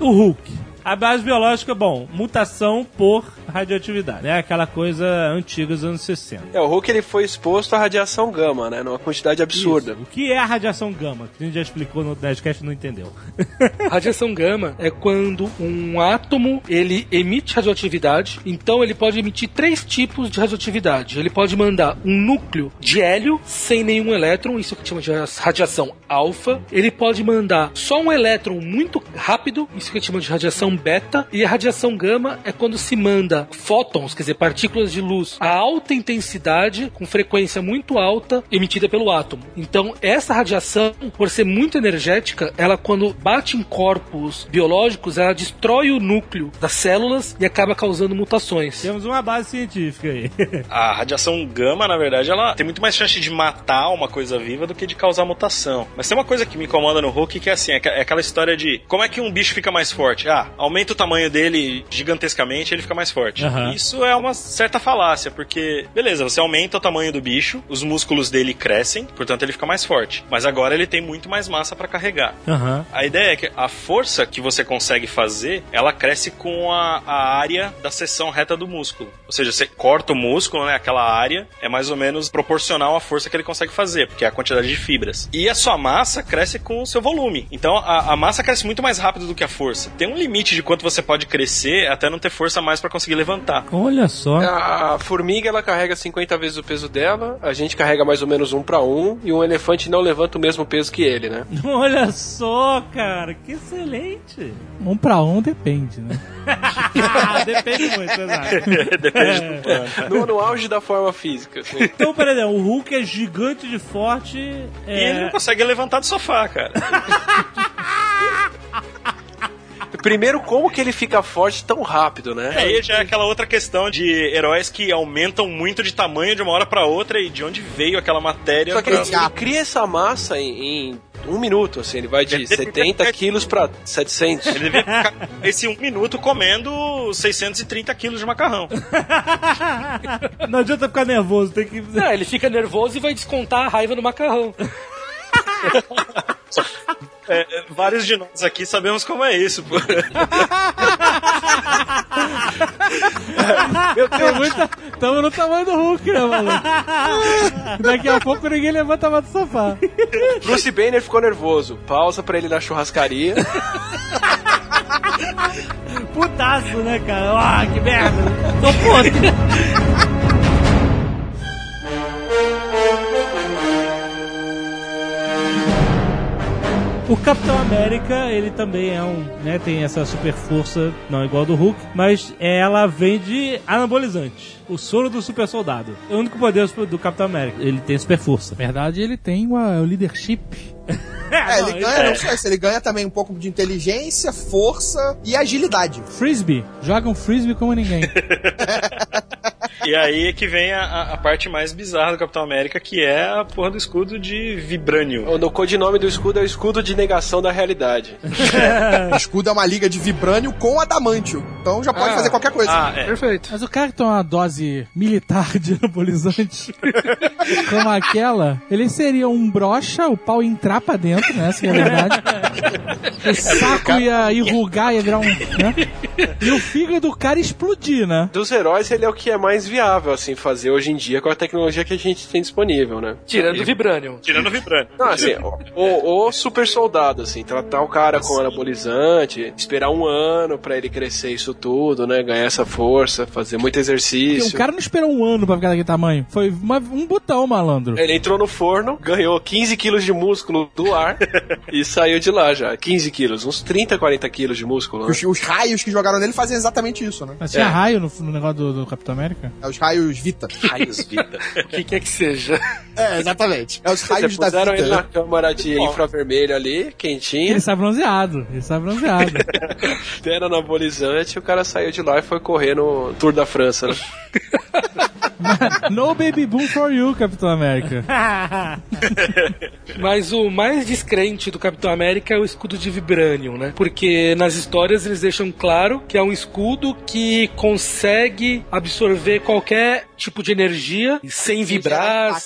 Speaker 1: O Hulk. A base biológica, bom, mutação por radioatividade, né? Aquela coisa antiga dos anos 60.
Speaker 4: É, o Hulk ele foi exposto à radiação gama, né? Numa quantidade absurda.
Speaker 1: Isso. O que é a radiação gama? Que a gente já explicou no Nerdcast e não entendeu.
Speaker 3: Radiação gama é quando um átomo ele emite radioatividade, então ele pode emitir três tipos de radioatividade. Ele pode mandar um núcleo de hélio sem nenhum elétron, isso que chama de radiação alfa. Ele pode mandar só um elétron muito rápido, isso que chama de radiação beta. E a radiação gama é quando se manda fótons, quer dizer, partículas de luz a alta intensidade, com frequência muito alta, emitida pelo átomo. Então, essa radiação, por ser muito energética, ela quando bate em corpos biológicos, ela destrói o núcleo das células e acaba causando mutações.
Speaker 1: Temos uma base científica aí.
Speaker 2: A radiação gama, na verdade, ela tem muito mais chance de matar uma coisa viva do que de causar mutação. Mas tem uma coisa que me incomoda no Hulk que é assim, é é aquela história de como é que um bicho fica mais forte? Ah, aumenta o tamanho dele gigantescamente, ele fica mais forte.
Speaker 1: Aham.
Speaker 2: Isso é uma certa falácia, porque, beleza, você aumenta o tamanho do bicho, os músculos dele crescem, portanto ele fica mais forte. Mas agora ele tem muito mais massa pra carregar.
Speaker 1: Aham.
Speaker 2: A ideia é que a força que você consegue fazer, ela cresce com a, a área da seção reta do músculo. Ou seja, você corta o músculo, né? Aquela área é mais ou menos proporcional à força que ele consegue fazer, porque é a quantidade de fibras. E a sua massa cresce com o seu volume. Então a, a massa cresce muito mais rápido do que a força. Tem um limite de quanto você pode crescer até não ter força mais para conseguir levantar.
Speaker 1: Olha só.
Speaker 4: A formiga ela carrega 50 vezes o peso dela, a gente carrega mais ou menos um pra um, e um elefante não levanta o mesmo peso que ele, né?
Speaker 1: Olha só, cara, que excelente.
Speaker 6: Um pra um depende, né?
Speaker 1: Depende muito, exato.
Speaker 2: Depende do plano.
Speaker 4: No, no auge da forma física. assim.
Speaker 1: Então, peraí, o Hulk é gigante de forte.
Speaker 2: E ele não
Speaker 1: É...
Speaker 2: consegue levantar do sofá, cara.
Speaker 4: Primeiro, como que ele fica forte tão rápido, né?
Speaker 2: Aí já é aquela outra questão de heróis que aumentam muito de tamanho de uma hora pra outra e de onde veio aquela matéria.
Speaker 4: Só que
Speaker 2: pra-
Speaker 4: ele, ele cria essa massa em, em um minuto, assim, ele vai de 70 quilos pra 700.
Speaker 2: Ele devia ficar esse um minuto comendo 630 quilos de macarrão.
Speaker 1: Não adianta ficar nervoso, tem que.
Speaker 3: Não, ele fica nervoso e vai descontar a raiva no macarrão.
Speaker 2: É, é, vários de nós aqui sabemos como é isso, pô.
Speaker 6: Tem muita... Tamo no tamanho do Hulk, né, maluco? Daqui a pouco ninguém levanta mais do sofá.
Speaker 4: Bruce Banner ficou nervoso. Pausa pra ele na churrascaria.
Speaker 1: Putaço, né, cara? Ah, que merda. Tô puto. O Capitão América, ele também é um, né, tem essa super força, não igual do Hulk, mas ela vem de anabolizante. O soro do super soldado. É o único poder do Capitão América. Ele tem super força.
Speaker 6: Na verdade, ele tem uma- o leadership.
Speaker 9: É, ele
Speaker 1: não,
Speaker 9: ganha, não só isso, ele ganha também um pouco de inteligência, força e agilidade.
Speaker 6: Frisbee. Joga um frisbee como ninguém.
Speaker 2: E aí é que vem a, a parte mais bizarra do Capitão América, que é a porra do escudo de vibrânio.
Speaker 4: O codinome do escudo é o escudo de negação da realidade.
Speaker 9: O escudo é uma liga de vibrânio com adamantio. Então já pode
Speaker 4: Ah.
Speaker 9: fazer qualquer coisa.
Speaker 2: Ah, é.
Speaker 3: Perfeito.
Speaker 6: Mas o cara que toma uma dose militar de anabolizante como aquela, ele seria um brocha, o pau ia entrar pra dentro, né? Essa que é a verdade. O saco ia enrugar, ia virar um. Né? E o fígado do cara explodir, né?
Speaker 4: Dos heróis, ele é o que é mais viável, assim, fazer hoje em dia com a tecnologia que a gente tem disponível, né?
Speaker 3: Tirando o Vibranium.
Speaker 2: Tirando o vibrânio.
Speaker 4: Não, assim, o, o super soldado, assim, tratar o cara com anabolizante, esperar um ano pra ele crescer isso tudo, né? Ganhar essa força, fazer muito
Speaker 6: Porque
Speaker 4: exercício.
Speaker 6: o cara não esperou um ano pra ficar daquele tamanho. Foi uma- um botão, malandro.
Speaker 4: Ele entrou no forno, ganhou 15 quilos de músculo do ar e saiu de lá já. 15 quilos, uns 30, 40 quilos de músculo. Né?
Speaker 9: Os, os raios que jogaram nele fazem exatamente isso, né?
Speaker 6: Mas tinha
Speaker 4: É.
Speaker 6: raio no, no negócio do, do Capitão América?
Speaker 9: É os raios Vita.
Speaker 2: Raios vida.
Speaker 3: O que quer que seja.
Speaker 9: É, exatamente. É os
Speaker 4: Você
Speaker 9: raios da
Speaker 4: puseram
Speaker 9: Vita.
Speaker 4: ele na
Speaker 9: né?
Speaker 4: câmara de infravermelho ali, quentinho,
Speaker 6: Ele sai bronzeado. Ele sai bronzeado.
Speaker 4: deram anabolizante, o cara saiu de lá e foi correr no Tour da França, né?
Speaker 6: no baby boom for you, Capitão América.
Speaker 3: Mas o mais descrente do Capitão América é o escudo de Vibranium, né? Porque nas histórias eles deixam claro que é um escudo que consegue absorver qualquer tipo de energia sem vibrar.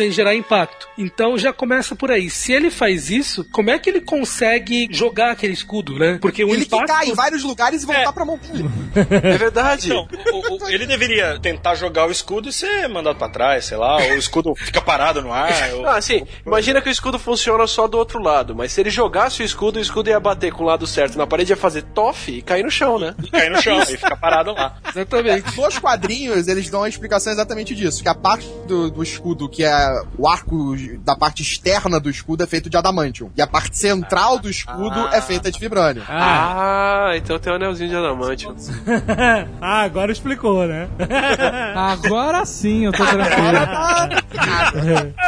Speaker 9: Impacto.
Speaker 3: Sem gerar impacto. Então já começa por aí. Se ele faz isso, como é que ele consegue jogar aquele escudo, né? Porque o
Speaker 9: Ele que
Speaker 3: impacto.
Speaker 9: cai em vários lugares e voltar pra mão dele.
Speaker 4: É verdade.
Speaker 2: Então, o- o- ele deveria tentar jogar o escudo e ser mandado pra trás, sei lá, ou o escudo fica parado no ar. ou-
Speaker 4: Ah, assim, imagina que o escudo funciona só do outro lado, mas se ele jogasse o escudo, o escudo ia bater com o lado certo na parede, ia fazer tofe e cair no chão, né?
Speaker 2: e cair no chão e fica parado lá.
Speaker 3: Exatamente.
Speaker 9: Nos quadrinhos, eles dão a explicação exatamente disso. Que a parte do, do escudo, que é o arco da parte externa do escudo, é feito de adamantium. E a parte central do escudo é feita de vibrânio.
Speaker 4: Ah, então tem um anelzinho de adamante.
Speaker 1: ah, agora explicou, né?
Speaker 6: Agora sim eu tô tranquilo.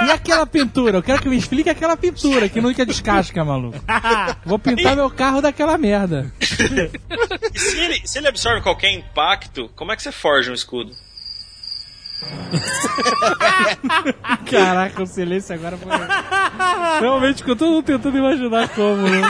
Speaker 6: e aquela pintura? Eu quero que me explique aquela pintura que nunca descasca, maluco. Vou pintar meu carro daquela merda.
Speaker 2: Se ele, se ele absorve qualquer impacto, como é que você forja um escudo?
Speaker 6: Caraca, o silêncio agora foi. Realmente, que eu tô tentando imaginar como, né?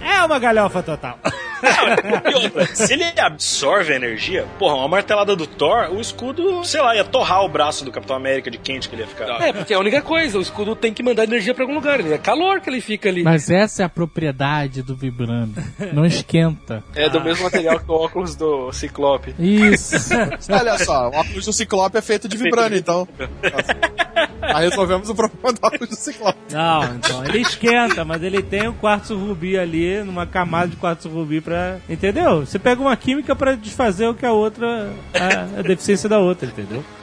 Speaker 1: É uma galhofa total.
Speaker 2: E outra, se ele absorve a energia, porra, uma martelada do Thor, o escudo, sei lá, ia torrar o braço do Capitão América de quente que ele ia ficar.
Speaker 3: É, porque é a única coisa, o escudo tem que mandar energia pra algum lugar. É calor que ele fica ali.
Speaker 6: Mas essa é a propriedade do vibrando. Não esquenta.
Speaker 4: É do mesmo material que o óculos do Ciclope.
Speaker 6: Isso.
Speaker 9: Olha só, o óculos do Ciclope é feito de vibrânio, então. Aí resolvemos o problema do óculos do Ciclope.
Speaker 1: Não, então ele esquenta, mas ele tem um quartzo rubi ali, numa camada de quartzo rubi pra. Entendeu? Você pega uma química pra desfazer o que a outra. a, a deficiência da outra, entendeu?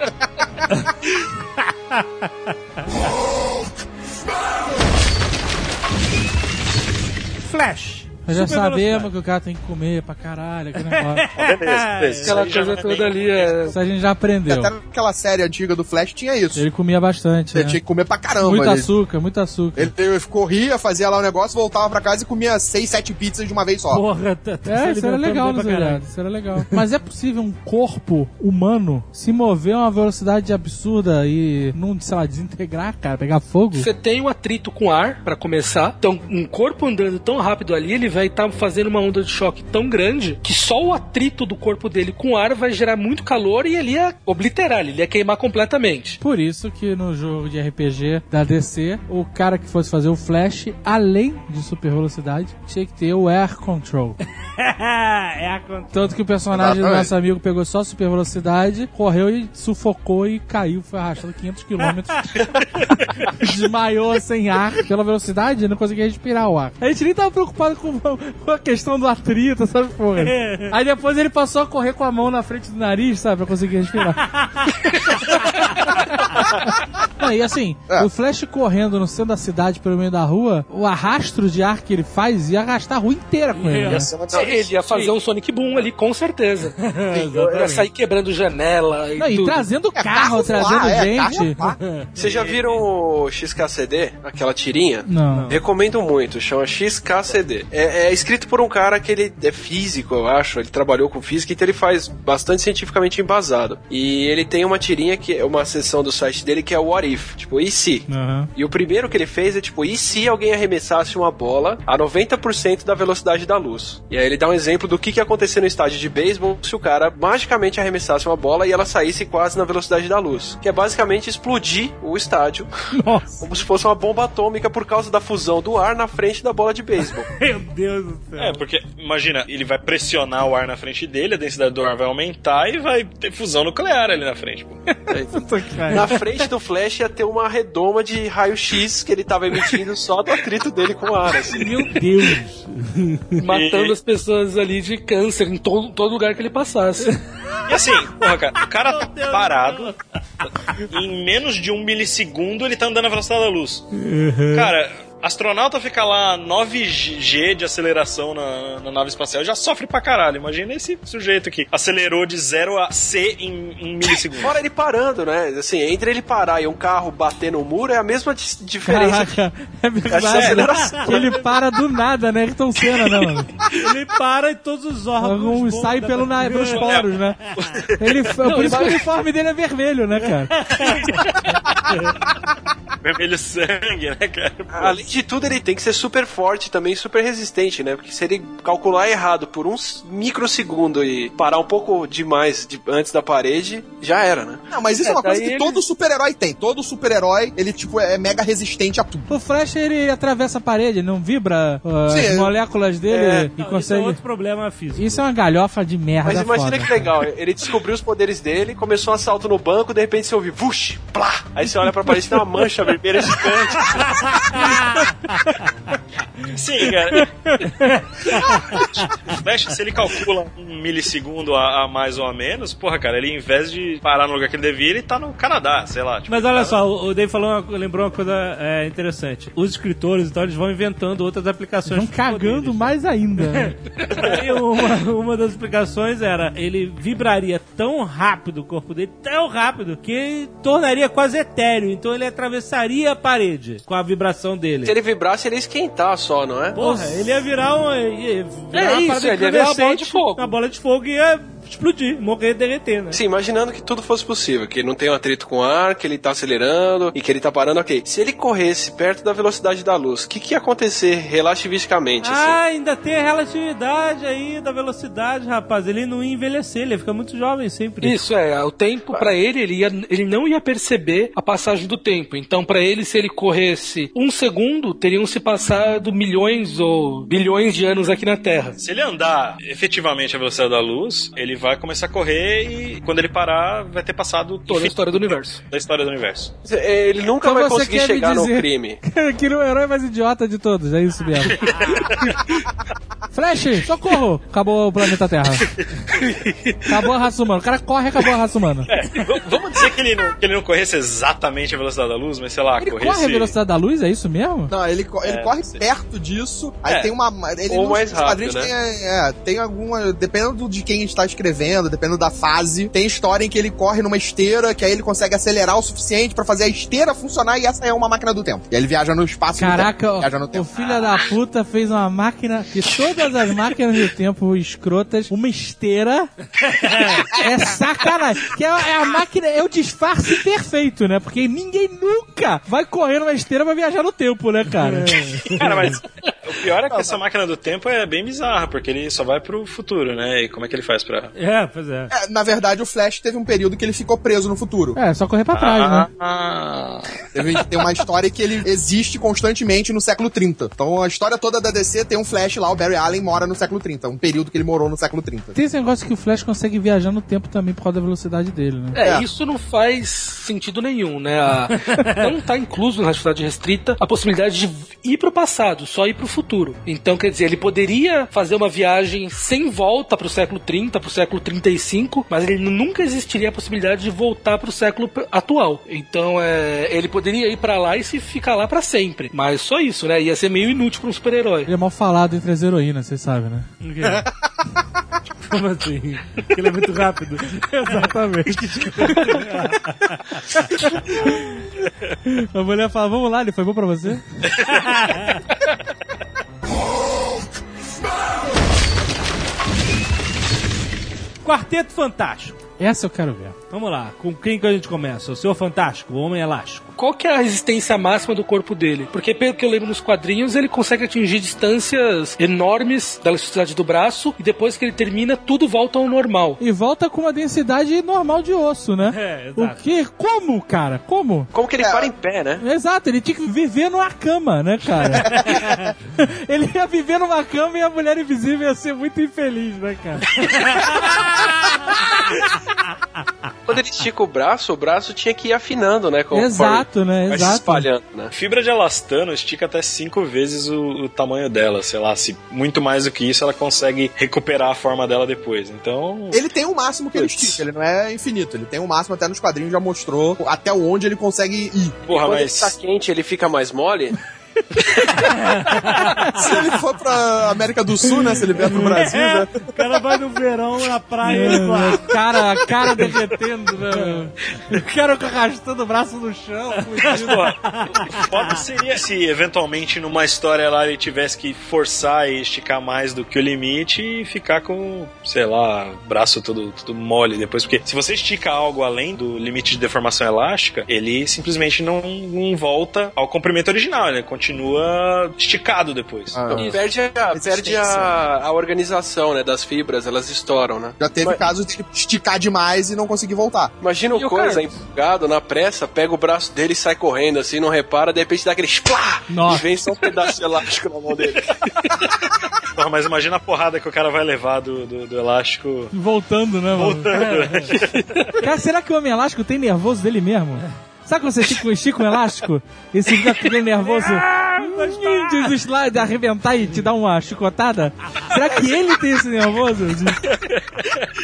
Speaker 1: Flash.
Speaker 6: Nós já sabemos
Speaker 1: velocidade.
Speaker 6: que o cara tem que comer pra caralho, aquele negócio.
Speaker 2: Beleza, beleza.
Speaker 3: Aquela coisa toda ali é.
Speaker 6: Isso a gente já aprendeu.
Speaker 9: Até naquela série antiga do Flash tinha isso.
Speaker 6: Ele comia bastante,
Speaker 9: Ele
Speaker 6: né?
Speaker 9: tinha que comer pra caramba.
Speaker 6: Muito
Speaker 9: ele,
Speaker 6: açúcar, muito açúcar.
Speaker 9: ele, ele corria, fazia lá o negócio, voltava pra casa e comia seis, sete pizzas de uma vez só.
Speaker 1: Porra, tá, tá
Speaker 6: É, isso era legal,
Speaker 1: bem
Speaker 6: no
Speaker 1: pra caralho.
Speaker 6: seriado. Isso era legal. Mas é possível um corpo humano se mover a uma velocidade absurda e não, sei lá, desintegrar, cara, pegar fogo?
Speaker 3: Você tem um atrito com ar, pra começar. Então, um corpo andando tão rápido ali, ele vai estar fazendo uma onda de choque tão grande que só o atrito do corpo dele com o ar vai gerar muito calor e ele ia obliterar, ele ia queimar completamente.
Speaker 6: Por isso que no jogo de RPG da DC, o cara que fosse fazer o Flash, além de super velocidade, tinha que ter o Air Control.
Speaker 1: é a con-
Speaker 6: Tanto que o personagem do nosso amigo pegou só super velocidade, correu e sufocou e caiu, foi arrastado 500 quilômetros. Desmaiou sem ar pela velocidade não conseguia respirar o ar. A gente nem tava preocupado com, com a questão do atrito, sabe, porra? Aí depois ele passou a correr com a mão na frente do nariz, sabe, pra conseguir respirar. Não, e assim,
Speaker 9: É.
Speaker 6: o Flash correndo no centro da cidade pelo meio da rua, o arrastro de ar que ele faz ia arrastar a rua inteira com ele. né?
Speaker 3: Ele ia fazer um Sonic Boom ali, com certeza. ia sair quebrando janela e
Speaker 6: Não, e trazendo carro,
Speaker 9: carro
Speaker 6: trazendo
Speaker 9: voar, é,
Speaker 6: gente.
Speaker 9: carro
Speaker 4: Vocês já viram o XKCD? Aquela tirinha?
Speaker 6: Não.
Speaker 4: Recomendo muito, chama XKCD. É, é escrito por um cara que ele é físico, eu acho. Ele trabalhou com física, então ele faz bastante cientificamente embasado. E ele tem uma tirinha que é uma seção do site dele que é o What If, tipo, e se?
Speaker 6: Aham.
Speaker 4: E o primeiro que ele fez é tipo, e se alguém arremessasse uma bola a 90% da velocidade da luz? E aí ele dá um exemplo do que, que ia acontecer no estádio de beisebol se o cara magicamente arremessasse uma bola e ela saísse quase na velocidade da luz. Que é basicamente explodir o estádio
Speaker 6: Nossa.
Speaker 4: como se fosse uma bomba atômica por causa da fusão do ar na frente da bola de beisebol.
Speaker 1: Meu Deus do céu.
Speaker 2: É, porque, imagina, ele vai pressionar o ar na frente dele, a densidade do ar vai aumentar e vai ter fusão nuclear ali na frente. Pô.
Speaker 4: na frente do Flash ia ter uma redoma de raio-x que ele tava emitindo só do atrito dele com o ar, assim.
Speaker 1: Meu Deus.
Speaker 3: matando
Speaker 2: E-
Speaker 3: as pessoas ali de câncer em todo, todo lugar que ele passasse.
Speaker 2: E assim, porra, cara, o cara tá
Speaker 1: Deus
Speaker 2: parado, em menos de um milissegundo ele tá andando na velocidade da luz. Cara. Astronauta fica lá 9G de aceleração na, na nave espacial já sofre pra caralho. Imagina esse sujeito aqui. Acelerou de 0 a C em um milissegundo.
Speaker 4: Fora ele parando, né? Assim, entre ele parar e um carro bater no muro é a mesma diferença.
Speaker 6: Caraca, é verdade.
Speaker 4: aceleração.
Speaker 6: né? Que ele para do nada, né? Ayrton Senna, né, mano?
Speaker 1: Ele para e todos os órgãos.
Speaker 6: Um sai pelo na, pelos poros, né? Ele, por isso que o uniforme dele é vermelho, né, cara?
Speaker 2: Vermelho sangue, né, cara?
Speaker 4: Além de tudo, ele tem que ser super forte também, super resistente, né? Porque se ele calcular errado por um microsegundo e parar um pouco demais de- antes da parede, já era, né?
Speaker 9: Não, mas isso é,
Speaker 3: É,
Speaker 9: uma coisa que
Speaker 3: ele-
Speaker 9: todo super-herói tem. Todo super-herói, ele, tipo, é mega resistente a tudo.
Speaker 6: O Flash, ele atravessa a parede, ele não vibra uh,
Speaker 9: Sim,
Speaker 6: as
Speaker 9: é-
Speaker 6: moléculas dele
Speaker 4: É.
Speaker 6: e
Speaker 1: Não, isso é
Speaker 6: consegue...
Speaker 1: outro problema físico.
Speaker 6: Isso é uma galhofa de merda
Speaker 4: Mas imagina
Speaker 6: foda.
Speaker 4: que legal, ele descobriu os poderes dele, começou um assalto no banco, de repente você ouve, vush, plá! Aí você olha pra parede e tem uma mancha vermelha gigante.
Speaker 2: Sim, cara. Flash, se ele calcula um milissegundo a, a mais ou a menos, porra, cara, ele em vez de parar no lugar que ele devia, ele tá no Canadá, sei lá. Tipo,
Speaker 1: Mas olha só, o Dave falou uma- lembrou uma coisa é, interessante. Os escritores, então, eles vão inventando outras aplicações.
Speaker 6: Vão cagando
Speaker 1: poderes.
Speaker 6: mais ainda. né?
Speaker 1: Uma, uma das explicações era ele vibraria tão rápido o corpo dele, tão rápido, que tornaria quase etéreo. Então ele atravessaria a parede com a vibração dele.
Speaker 4: Se ele vibrasse, ele ia esquentar só, não é?
Speaker 1: Porra, ele ia virar uma. Ia virar
Speaker 3: É isso, ele ia virar uma bola de fogo.
Speaker 1: Uma bola de fogo e ia explodir, morrer, derreter, né?
Speaker 4: Sim, imaginando que tudo fosse possível, que ele não tem um atrito com o ar, que ele tá acelerando e que ele tá parando, ok. Se ele corresse perto da velocidade da luz, o que, que ia acontecer relativisticamente, assim?
Speaker 1: Ah, ainda tem a relatividade aí da velocidade, rapaz. Ele não ia envelhecer, ele ia ficar muito jovem sempre.
Speaker 3: Isso é, o tempo pra ele, ele, ia, ele não ia perceber a passagem do tempo. Então, pra ele, se ele corresse um segundo, teriam se passado milhões ou bilhões de anos aqui na Terra.
Speaker 2: Se ele andar efetivamente a velocidade da luz, ele vai começar a correr e quando ele parar, vai ter passado
Speaker 3: Toda a história do universo.
Speaker 2: da história do universo.
Speaker 4: É, Ele nunca
Speaker 6: Então
Speaker 4: vai
Speaker 6: você
Speaker 4: conseguir chegar no crime.
Speaker 6: que ele é o herói mais idiota de todos, é isso mesmo. Flash, socorro! Acabou o planeta Terra. Acabou a raça humana. O cara corre, acabou a raça humana.
Speaker 2: É, vamos dizer que ele, não, que ele não corresse exatamente a velocidade da luz, mas sei lá,
Speaker 6: Ele
Speaker 2: corresse.
Speaker 6: corre a velocidade da luz, é isso mesmo?
Speaker 9: Não, ele, ele
Speaker 2: É,
Speaker 9: corre
Speaker 2: sim.
Speaker 9: perto disso, aí
Speaker 2: É.
Speaker 9: tem uma. Ele
Speaker 4: Ou
Speaker 9: nos-
Speaker 4: mais rápido, né?
Speaker 9: tem, é, tem alguma. Dependendo de quem está escrevendo, dependendo da fase, tem história em que ele corre numa esteira, que aí ele consegue acelerar o suficiente pra fazer a esteira funcionar e essa é uma máquina do tempo. E aí ele viaja no espaço e no
Speaker 6: Caraca,
Speaker 9: tempo.
Speaker 6: o,
Speaker 9: Viaja no
Speaker 6: o
Speaker 9: tempo.
Speaker 6: filho da puta fez uma máquina de todas as máquinas do tempo escrotas, uma esteira. é sacanagem. Que é, é a máquina, é o disfarce perfeito, né? Porque ninguém nunca vai correr numa esteira pra viajar no tempo, né, cara?
Speaker 2: Cara, mas o pior é que essa máquina do tempo é bem bizarra, porque ele só vai pro futuro, né? E como é que ele faz pra.
Speaker 1: É, pois é.
Speaker 9: É, na verdade, o Flash teve um período que ele ficou preso no futuro.
Speaker 6: É, só correr pra trás, né?
Speaker 2: Ah,
Speaker 9: Teve- Tem uma história que ele existe constantemente no século 30. Então a história toda da DC tem um Flash lá, o Barry Allen mora no século 30. Um período que ele morou no século 30.
Speaker 6: Tem esse negócio que o Flash consegue viajar no tempo também por causa da velocidade dele, né?
Speaker 3: É,
Speaker 9: É.
Speaker 3: isso não faz sentido nenhum, né? A- não tá incluso na atividade restrita a possibilidade de ir pro passado, só ir pro futuro. Então, quer dizer, ele poderia fazer uma viagem sem volta pro século 30, pro século 35, mas ele nunca existiria a possibilidade de voltar pro século p- atual. Então, é, ele poderia ir pra lá e se ficar lá pra sempre. Mas só isso, né? Ia ser meio inútil pra um super-herói.
Speaker 6: Ele é mal falado entre as heroínas, vocês sabem, né?
Speaker 1: O? Como assim? Ele é muito rápido. Exatamente.
Speaker 6: A mulher fala, vamos lá, ele foi bom pra você?
Speaker 1: Quarteto Fantástico.
Speaker 6: Essa eu quero ver.
Speaker 1: Vamos lá, com quem que a gente começa? O Senhor Fantástico, o Homem Elástico.
Speaker 3: Qual que é a resistência máxima do corpo dele? Porque pelo que eu lembro nos quadrinhos, ele consegue atingir distâncias enormes da elasticidade do braço e depois que ele termina, tudo volta ao normal.
Speaker 6: E volta com uma densidade normal de osso, né?
Speaker 1: É,
Speaker 6: O
Speaker 1: exato.
Speaker 6: quê? Como, cara? Como?
Speaker 4: Como que ele para em pé, né?
Speaker 6: Exato, ele tinha que viver numa cama, né, cara? ele ia viver numa cama e a mulher invisível ia ser muito infeliz, né, cara?
Speaker 4: Quando ele estica o braço, o braço tinha que ir afinando, né? Conforme
Speaker 6: Exato, né?
Speaker 4: Vai se
Speaker 6: Exato.
Speaker 4: espalhando, né?
Speaker 2: Fibra de elastano estica até cinco vezes o, o tamanho dela, sei lá, se muito mais do que isso ela consegue recuperar a forma dela depois. Então,
Speaker 9: Ele tem um máximo que ele estica, ele não é infinito. Ele tem um máximo até nos quadrinhos já mostrou até onde ele consegue ir.
Speaker 2: porra,
Speaker 4: Quando
Speaker 2: mas
Speaker 4: ele tá quente, ele fica mais mole.
Speaker 9: Se ele for pra América do Sul, né? Se ele vier pro Brasil, né?
Speaker 1: O cara vai no verão na praia e ele vai.
Speaker 6: cara, a cara derretendo, né? O cara arrastando o braço no chão. fudido.
Speaker 2: foda seria se eventualmente numa história lá ele tivesse que forçar e esticar mais do que o limite e ficar com, sei lá, braço todo, todo mole depois. Porque se você estica algo além do limite de deformação elástica, ele simplesmente não, não volta ao comprimento original, ele continua esticado depois.
Speaker 9: Ah,
Speaker 4: Então, perde a, perde a, a organização, né? Das fibras, elas estouram, né?
Speaker 9: Já teve
Speaker 4: Mas-
Speaker 9: caso de esticar demais e não conseguir voltar.
Speaker 4: Imagina o coisa empolgado, na pressa, pega o braço dele e sai correndo, assim, não repara, de repente dá aquele splá!
Speaker 6: Nossa.
Speaker 4: E vem só um pedaço de elástico na mão dele.
Speaker 2: Porra, mas imagina a porrada que o cara vai levar do, do, do elástico.
Speaker 6: Voltando, né, mano? Cara, será que o homem elástico tem nervoso dele mesmo? Sabe quando você estica, estica um elástico e você fica ficando nervoso de os slide arrebentar e te dar uma chicotada? Será que ele tem esse nervoso?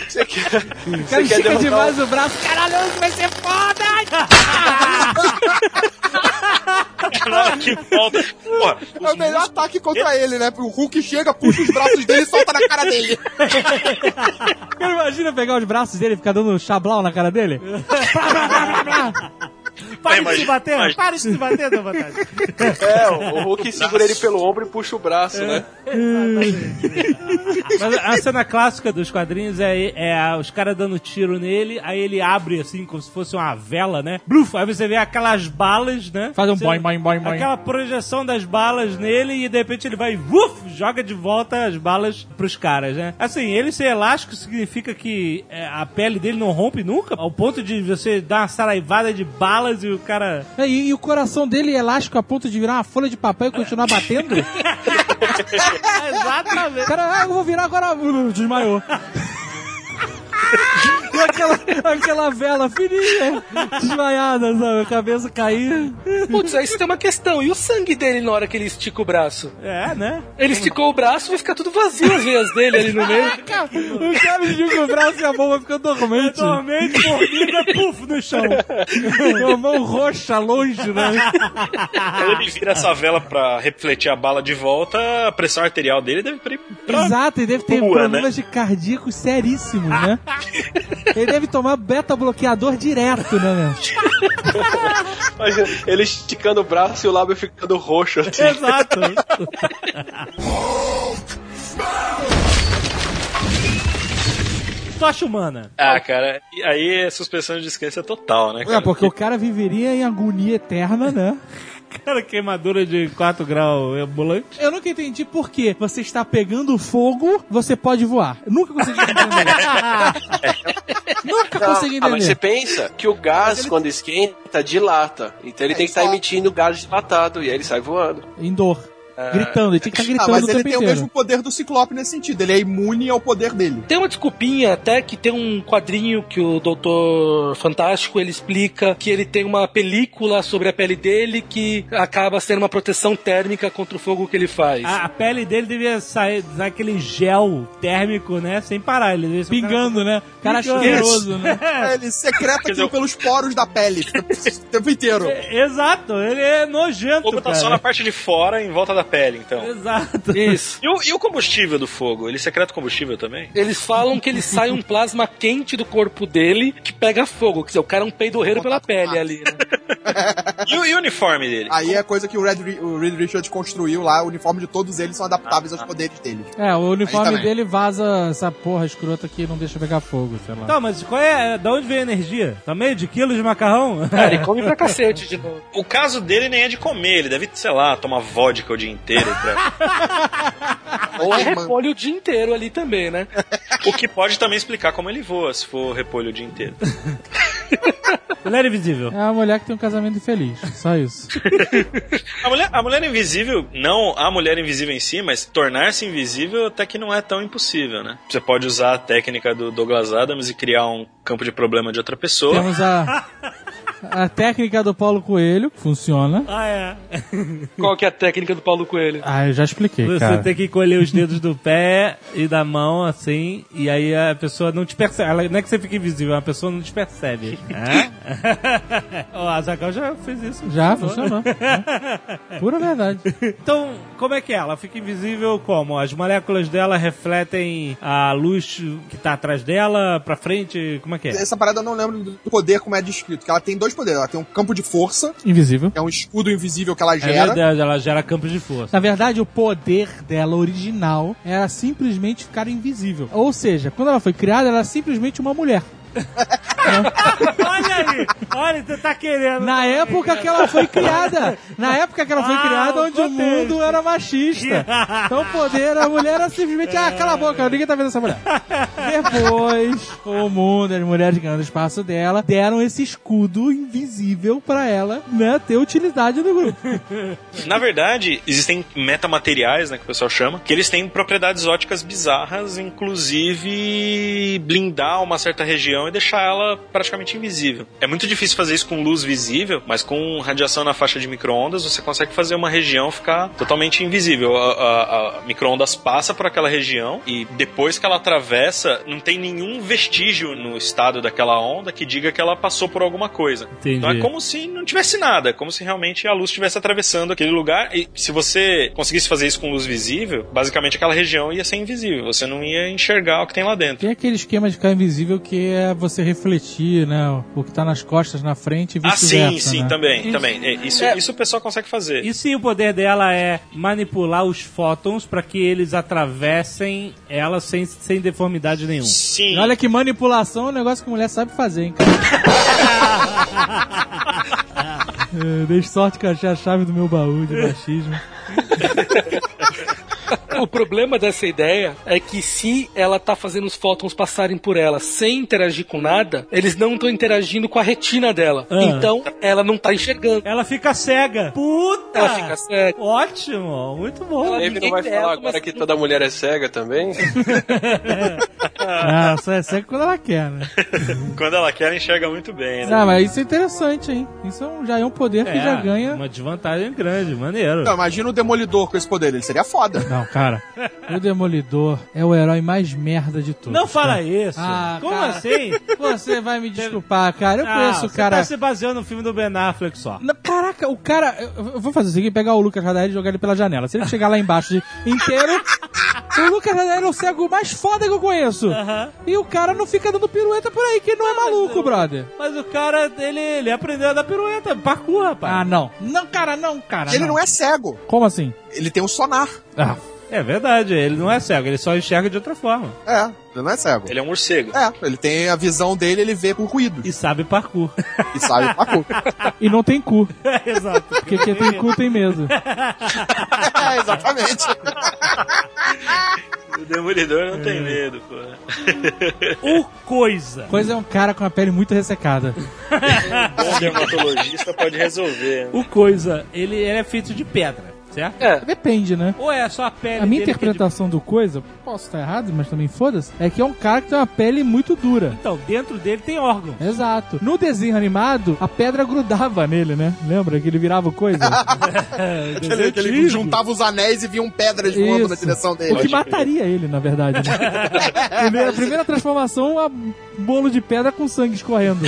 Speaker 4: Você quer,
Speaker 6: O cara estica demais o braço, caralho, vai ser foda!
Speaker 2: Hora que volta. Porra,
Speaker 9: É o melhor ataque contra ele, né? O Hulk chega, puxa os braços dele e solta na cara dele.
Speaker 6: Cara, imagina pegar os braços dele e ficar dando chablau na cara dele?
Speaker 1: Pare de se bater,
Speaker 2: imagina-
Speaker 1: pare de se bater, dá vontade.
Speaker 4: É, o o Hulk segura ele pelo ombro e puxa o braço, né?
Speaker 1: Mas a cena clássica dos quadrinhos é, é a- os caras dando tiro nele, aí ele abre assim, como se fosse uma vela, né? Bluf, aí você vê aquelas balas, né?
Speaker 6: Faz um
Speaker 1: Você-
Speaker 6: boing, boing, boing, boing.
Speaker 1: Aquela projeção das balas nele e de repente ele vai, uf, joga de volta as balas pros caras, né? Assim, ele ser elástico significa que é, a pele dele não rompe nunca, ao ponto de você dar uma saraivada de balas e o cara...
Speaker 6: É, E, e o coração dele é elástico a ponto de virar uma folha de papel e continuar batendo?
Speaker 1: Exatamente.
Speaker 6: O cara, ah, eu vou virar agora. uh, Aquela, aquela vela fininha, desmaiada, sabe? A cabeça cair.
Speaker 3: Putz, aí você tem uma questão. E o sangue dele na hora que ele estica o braço?
Speaker 1: É, né?
Speaker 3: Ele esticou o braço, vai ficar tudo vazio as veias dele ali no meio.
Speaker 6: O cara estica o braço e a mão vai ficando dormente.
Speaker 1: Dormente, formiga, puf, no chão.
Speaker 6: A mão roxa, longe, né?
Speaker 2: Quando ele vira essa vela pra refletir a bala de volta, a pressão arterial dele deve pra...
Speaker 6: Exato, ele deve ter
Speaker 2: Rua,
Speaker 6: problemas de cardíacos seríssimos, né? Ele deve tomar beta-bloqueador direto, né, meu?
Speaker 4: Imagina, ele esticando o braço e o lábio ficando roxo. assim.
Speaker 1: Exato. Tocha humana.
Speaker 2: Ah, cara, e aí é suspensão de descrença total, né, cara?
Speaker 6: É, porque o cara viveria em agonia eterna, né?
Speaker 1: Cara, queimadura de 4 graus ambulante.
Speaker 6: Eu nunca entendi por que você está pegando fogo, você pode voar. Eu nunca consegui entender. nunca consegui
Speaker 4: Ah, mas você
Speaker 6: entender.
Speaker 4: pensa que o gás, quando esquenta, dilata. Então ele tem que estar
Speaker 9: só-
Speaker 4: emitindo gás dilatado e aí ele sai voando.
Speaker 6: Em dor. Gritando, ele tinha que estar
Speaker 9: Ah,
Speaker 6: gritando
Speaker 9: mas
Speaker 6: o
Speaker 9: ele
Speaker 6: tempo
Speaker 9: tem o
Speaker 6: inteiro.
Speaker 9: mesmo poder do Ciclope nesse sentido. Ele é imune ao poder dele.
Speaker 3: Tem uma desculpinha até que tem um quadrinho que o Doutor Fantástico ele explica que ele tem uma película sobre a pele dele que acaba sendo uma proteção térmica contra o fogo que ele faz.
Speaker 1: A, a pele dele devia sair daquele gel térmico, né? Sem parar. Ele devia ser um cara-
Speaker 6: Pingando, né? Cara
Speaker 1: Pingando.
Speaker 6: cheiroso, né?
Speaker 9: É, Ele secreta aquilo pelos poros da pele. O tempo inteiro.
Speaker 1: Exato, ele é
Speaker 2: O
Speaker 1: nojento,
Speaker 2: fogo tá
Speaker 1: cara.
Speaker 2: só na parte de fora, em volta da pele, então.
Speaker 1: Exato.
Speaker 3: Isso.
Speaker 2: E o, e o combustível do fogo? Ele secreta combustível também?
Speaker 3: Eles falam que ele sai um plasma quente do corpo dele que pega fogo. Quer dizer, o cara é um peidorreiro pela pele ali, né?
Speaker 2: E o, e uniforme dele?
Speaker 9: Aí é coisa que o, Red, o Reed Richards construiu lá. O uniforme de todos eles são adaptáveis aos poderes deles.
Speaker 6: É, o uniforme
Speaker 9: também.
Speaker 6: dele vaza essa porra escrota que não deixa pegar fogo, sei lá.
Speaker 1: Tá, mas qual é. Da onde vem a energia? Tá meio de quilos de macarrão?
Speaker 3: Cara, ele come pra cacete de novo.
Speaker 2: O caso dele nem é de comer, ele deve, sei lá, tomar vodka o dia inteiro. Pra...
Speaker 3: Ou é repolho o dia inteiro ali também, né?
Speaker 2: o que pode também explicar como ele voa, se for repolho o dia inteiro.
Speaker 1: Mulher invisível.
Speaker 6: É uma mulher que tem um casamento infeliz. Só isso.
Speaker 2: A mulher, a mulher invisível, não a mulher invisível em si, mas tornar-se invisível até que não é tão impossível, né? Você pode usar a técnica do Douglas Adams e criar um campo de problema de outra pessoa.
Speaker 6: Temos a, a técnica do Paulo Coelho, funciona.
Speaker 1: Ah, é.
Speaker 3: Qual que é a técnica do Paulo Coelho?
Speaker 6: Ah, eu já expliquei,
Speaker 1: Você
Speaker 6: cara.
Speaker 1: tem que colher os dedos do pé e da mão, assim, e aí a pessoa não te percebe. Ela, não é que você fica invisível, a pessoa não te percebe. É? o Azaghal já fez isso.
Speaker 6: Já funcionou. É. Pura verdade.
Speaker 1: Então, como é que é? Ela fica invisível como? As moléculas dela refletem a luz que tá atrás dela, pra frente, como é que é?
Speaker 9: Essa parada eu não lembro do poder como é descrito. Que ela tem dois poderes. Ela tem um campo de força,
Speaker 6: Invisível.
Speaker 9: é um escudo invisível que ela
Speaker 1: É
Speaker 9: gera.
Speaker 1: verdade, ela gera campos de força.
Speaker 6: Na verdade, o poder dela original era simplesmente ficar invisível. Ou seja, quando ela foi criada, ela era simplesmente uma mulher.
Speaker 1: Olha aí! Olha, você tá querendo.
Speaker 6: Na época que ela foi criada. Na época que ela foi
Speaker 1: Ah,
Speaker 6: criada,
Speaker 1: o
Speaker 6: onde o
Speaker 1: contexto.
Speaker 6: mundo era machista. Então o poder da mulher era simplesmente, ah, cala a boca, ninguém tá vendo essa mulher. Depois, o mundo, as mulheres ganhando o espaço dela, deram esse escudo invisível pra ela, né, ter utilidade no grupo.
Speaker 2: Na verdade, existem metamateriais, né, que o pessoal chama, que eles têm propriedades óticas bizarras, inclusive blindar uma certa região e deixar ela praticamente invisível. É muito difícil fazer isso com luz visível, mas com radiação na faixa de micro-ondas você consegue fazer uma região ficar totalmente invisível. A, a, a micro-ondas passa por aquela região e depois que ela atravessa, não tem nenhum vestígio no estado daquela onda que diga que ela passou por alguma coisa.
Speaker 1: Entendi.
Speaker 2: Então é como se não tivesse nada, é como se realmente a luz estivesse atravessando aquele lugar. E se você conseguisse fazer isso com luz visível, basicamente aquela região ia ser invisível. Você não ia enxergar o que tem lá dentro.
Speaker 6: Tem aquele esquema de ficar invisível que é você refletir, né, o que tá nas costas, na frente e
Speaker 2: Ah,
Speaker 6: vice-versa.
Speaker 2: sim, sim,
Speaker 6: né?
Speaker 2: também, também. É, Isso, isso o pessoal consegue fazer.
Speaker 1: E sim, o poder dela é manipular os fótons pra que eles atravessem ela sem, sem deformidade nenhuma.
Speaker 2: Sim.
Speaker 6: E olha que manipulação é um negócio que mulher sabe fazer, hein, cara. é, dei sorte que eu achei a chave do meu baú de machismo.
Speaker 3: O problema dessa ideia é que se ela tá fazendo os fótons passarem por ela sem interagir com nada, eles não estão interagindo com a retina dela.
Speaker 1: Ah.
Speaker 3: Então, ela não tá enxergando.
Speaker 1: Ela fica cega. Puta!
Speaker 3: Ela fica cega.
Speaker 1: Ótimo, muito bom.
Speaker 4: Ele
Speaker 3: ninguém
Speaker 4: não vai falar agora que toda mulher é cega também?
Speaker 6: Ah, só é cego quando ela quer, né?
Speaker 2: Quando ela quer, ela enxerga muito bem, né?
Speaker 6: Não, mas isso é interessante, hein? Isso é um- já é um poder que já ganha.
Speaker 1: Uma desvantagem grande, maneiro.
Speaker 9: Não, imagina o Demolidor com esse poder, ele seria foda.
Speaker 6: Não, cara. O Demolidor é o herói mais merda de todos.
Speaker 1: Não fala
Speaker 6: cara.
Speaker 1: isso.
Speaker 6: Ah,
Speaker 1: Como
Speaker 6: cara.
Speaker 1: assim?
Speaker 6: Você vai me desculpar, cara. Eu
Speaker 1: Ah,
Speaker 6: conheço o
Speaker 1: você
Speaker 6: cara.
Speaker 1: tá se baseando no filme do Ben Affleck só.
Speaker 6: Não, Caraca, o cara. Eu eu vou fazer o seguinte: pegar o Lucas Radaeli e jogar ele pela janela. Se ele chegar lá embaixo de inteiro, o Lucas é o cego mais foda que eu conheço.
Speaker 1: Aham.
Speaker 6: E o cara não fica dando pirueta por aí, que ele não é maluco, brother.
Speaker 1: Mas o cara, ele, ele aprendeu a dar pirueta, parkour, rapaz.
Speaker 6: Ah, não. Não, cara, não, cara.
Speaker 9: ele não é cego,
Speaker 6: Como assim?
Speaker 9: ele tem um sonar.
Speaker 6: Ah,
Speaker 1: É verdade, ele não é cego, ele só enxerga de outra forma.
Speaker 9: É, ele não é cego.
Speaker 2: Ele é um morcego.
Speaker 9: É, ele tem a visão dele, ele vê por ruído.
Speaker 1: E sabe parkour.
Speaker 9: E sabe pacu.
Speaker 6: e não tem cu.
Speaker 1: Exato.
Speaker 6: Porque quem tem cu tem medo.
Speaker 9: é, exatamente.
Speaker 2: O Demolidor não tem medo, pô.
Speaker 1: O Coisa.
Speaker 6: Coisa é um cara com a pele muito ressecada.
Speaker 2: Bom dermatologista pode resolver.
Speaker 1: O Coisa, ele, ele é feito de pedra, certo?
Speaker 3: É.
Speaker 6: Depende, né?
Speaker 1: Ou é só a pele
Speaker 6: A minha
Speaker 1: dele que é de-
Speaker 6: interpretação do coisa, posso estar errado, mas também foda-se, é que é um cara que tem uma pele muito dura.
Speaker 1: Então, dentro dele tem órgão.
Speaker 6: Exato. No desenho animado, a pedra grudava nele, né? Lembra que ele virava coisa?
Speaker 9: Ele, que ele juntava os anéis e vinham pedras voando na
Speaker 6: Isso.
Speaker 9: direção
Speaker 6: o
Speaker 9: dele.
Speaker 6: que mataria ele, na verdade. Né? Primeira, a primeira transformação, a bolo de pedra com sangue escorrendo.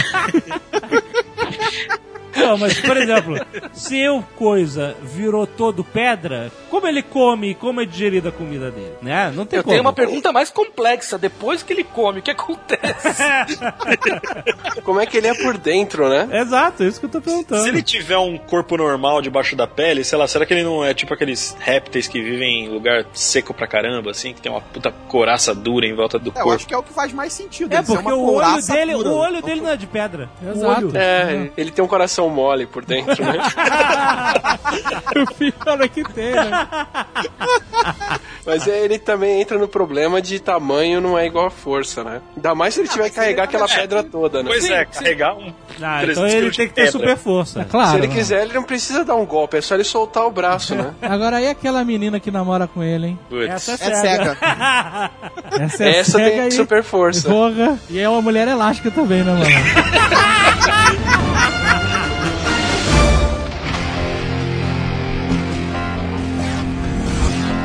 Speaker 1: Não, mas, por exemplo, se o Coisa virou todo pedra, como ele come e como é digerida a comida dele, né? Não tem
Speaker 3: Eu
Speaker 1: como.
Speaker 3: tenho uma pergunta mais complexa. Depois que ele come, o que acontece?
Speaker 4: Como é que ele é por dentro, né?
Speaker 1: Exato, é isso que eu tô perguntando.
Speaker 2: Se ele tiver um corpo normal debaixo da pele, sei lá, será que ele não é tipo aqueles répteis que vivem em lugar seco pra caramba, assim, que tem uma puta coraça dura em volta do
Speaker 9: É, eu
Speaker 2: corpo?
Speaker 9: acho que é o que faz mais sentido.
Speaker 1: É, porque
Speaker 9: uma
Speaker 1: o olho dele, o olho dele não é de pedra. O
Speaker 6: Exato.
Speaker 1: olho.
Speaker 4: É, ele tem um coração mole por dentro, né?
Speaker 6: o pior é que tem, né?
Speaker 4: Mas é, ele também entra no problema de tamanho não é igual a força, né? Ainda mais se ele tiver que carregar aquela pedra toda, né?
Speaker 2: Pois
Speaker 4: Se
Speaker 2: é, carregar um.
Speaker 1: Ah,
Speaker 2: 300
Speaker 1: então ele tem que ter
Speaker 2: pedra.
Speaker 1: super força.
Speaker 6: Claro.
Speaker 4: ele
Speaker 6: né?
Speaker 4: quiser, ele não precisa dar um golpe, é só ele soltar o braço, né?
Speaker 6: Agora aí aquela menina que namora com ele, hein?
Speaker 2: Putz.
Speaker 1: Essa é
Speaker 9: É
Speaker 1: cega.
Speaker 9: cega.
Speaker 6: Essa é
Speaker 4: Essa
Speaker 6: cega
Speaker 4: tem
Speaker 6: e-
Speaker 4: super força.
Speaker 6: Porra. E é uma mulher elástica também, né, mano?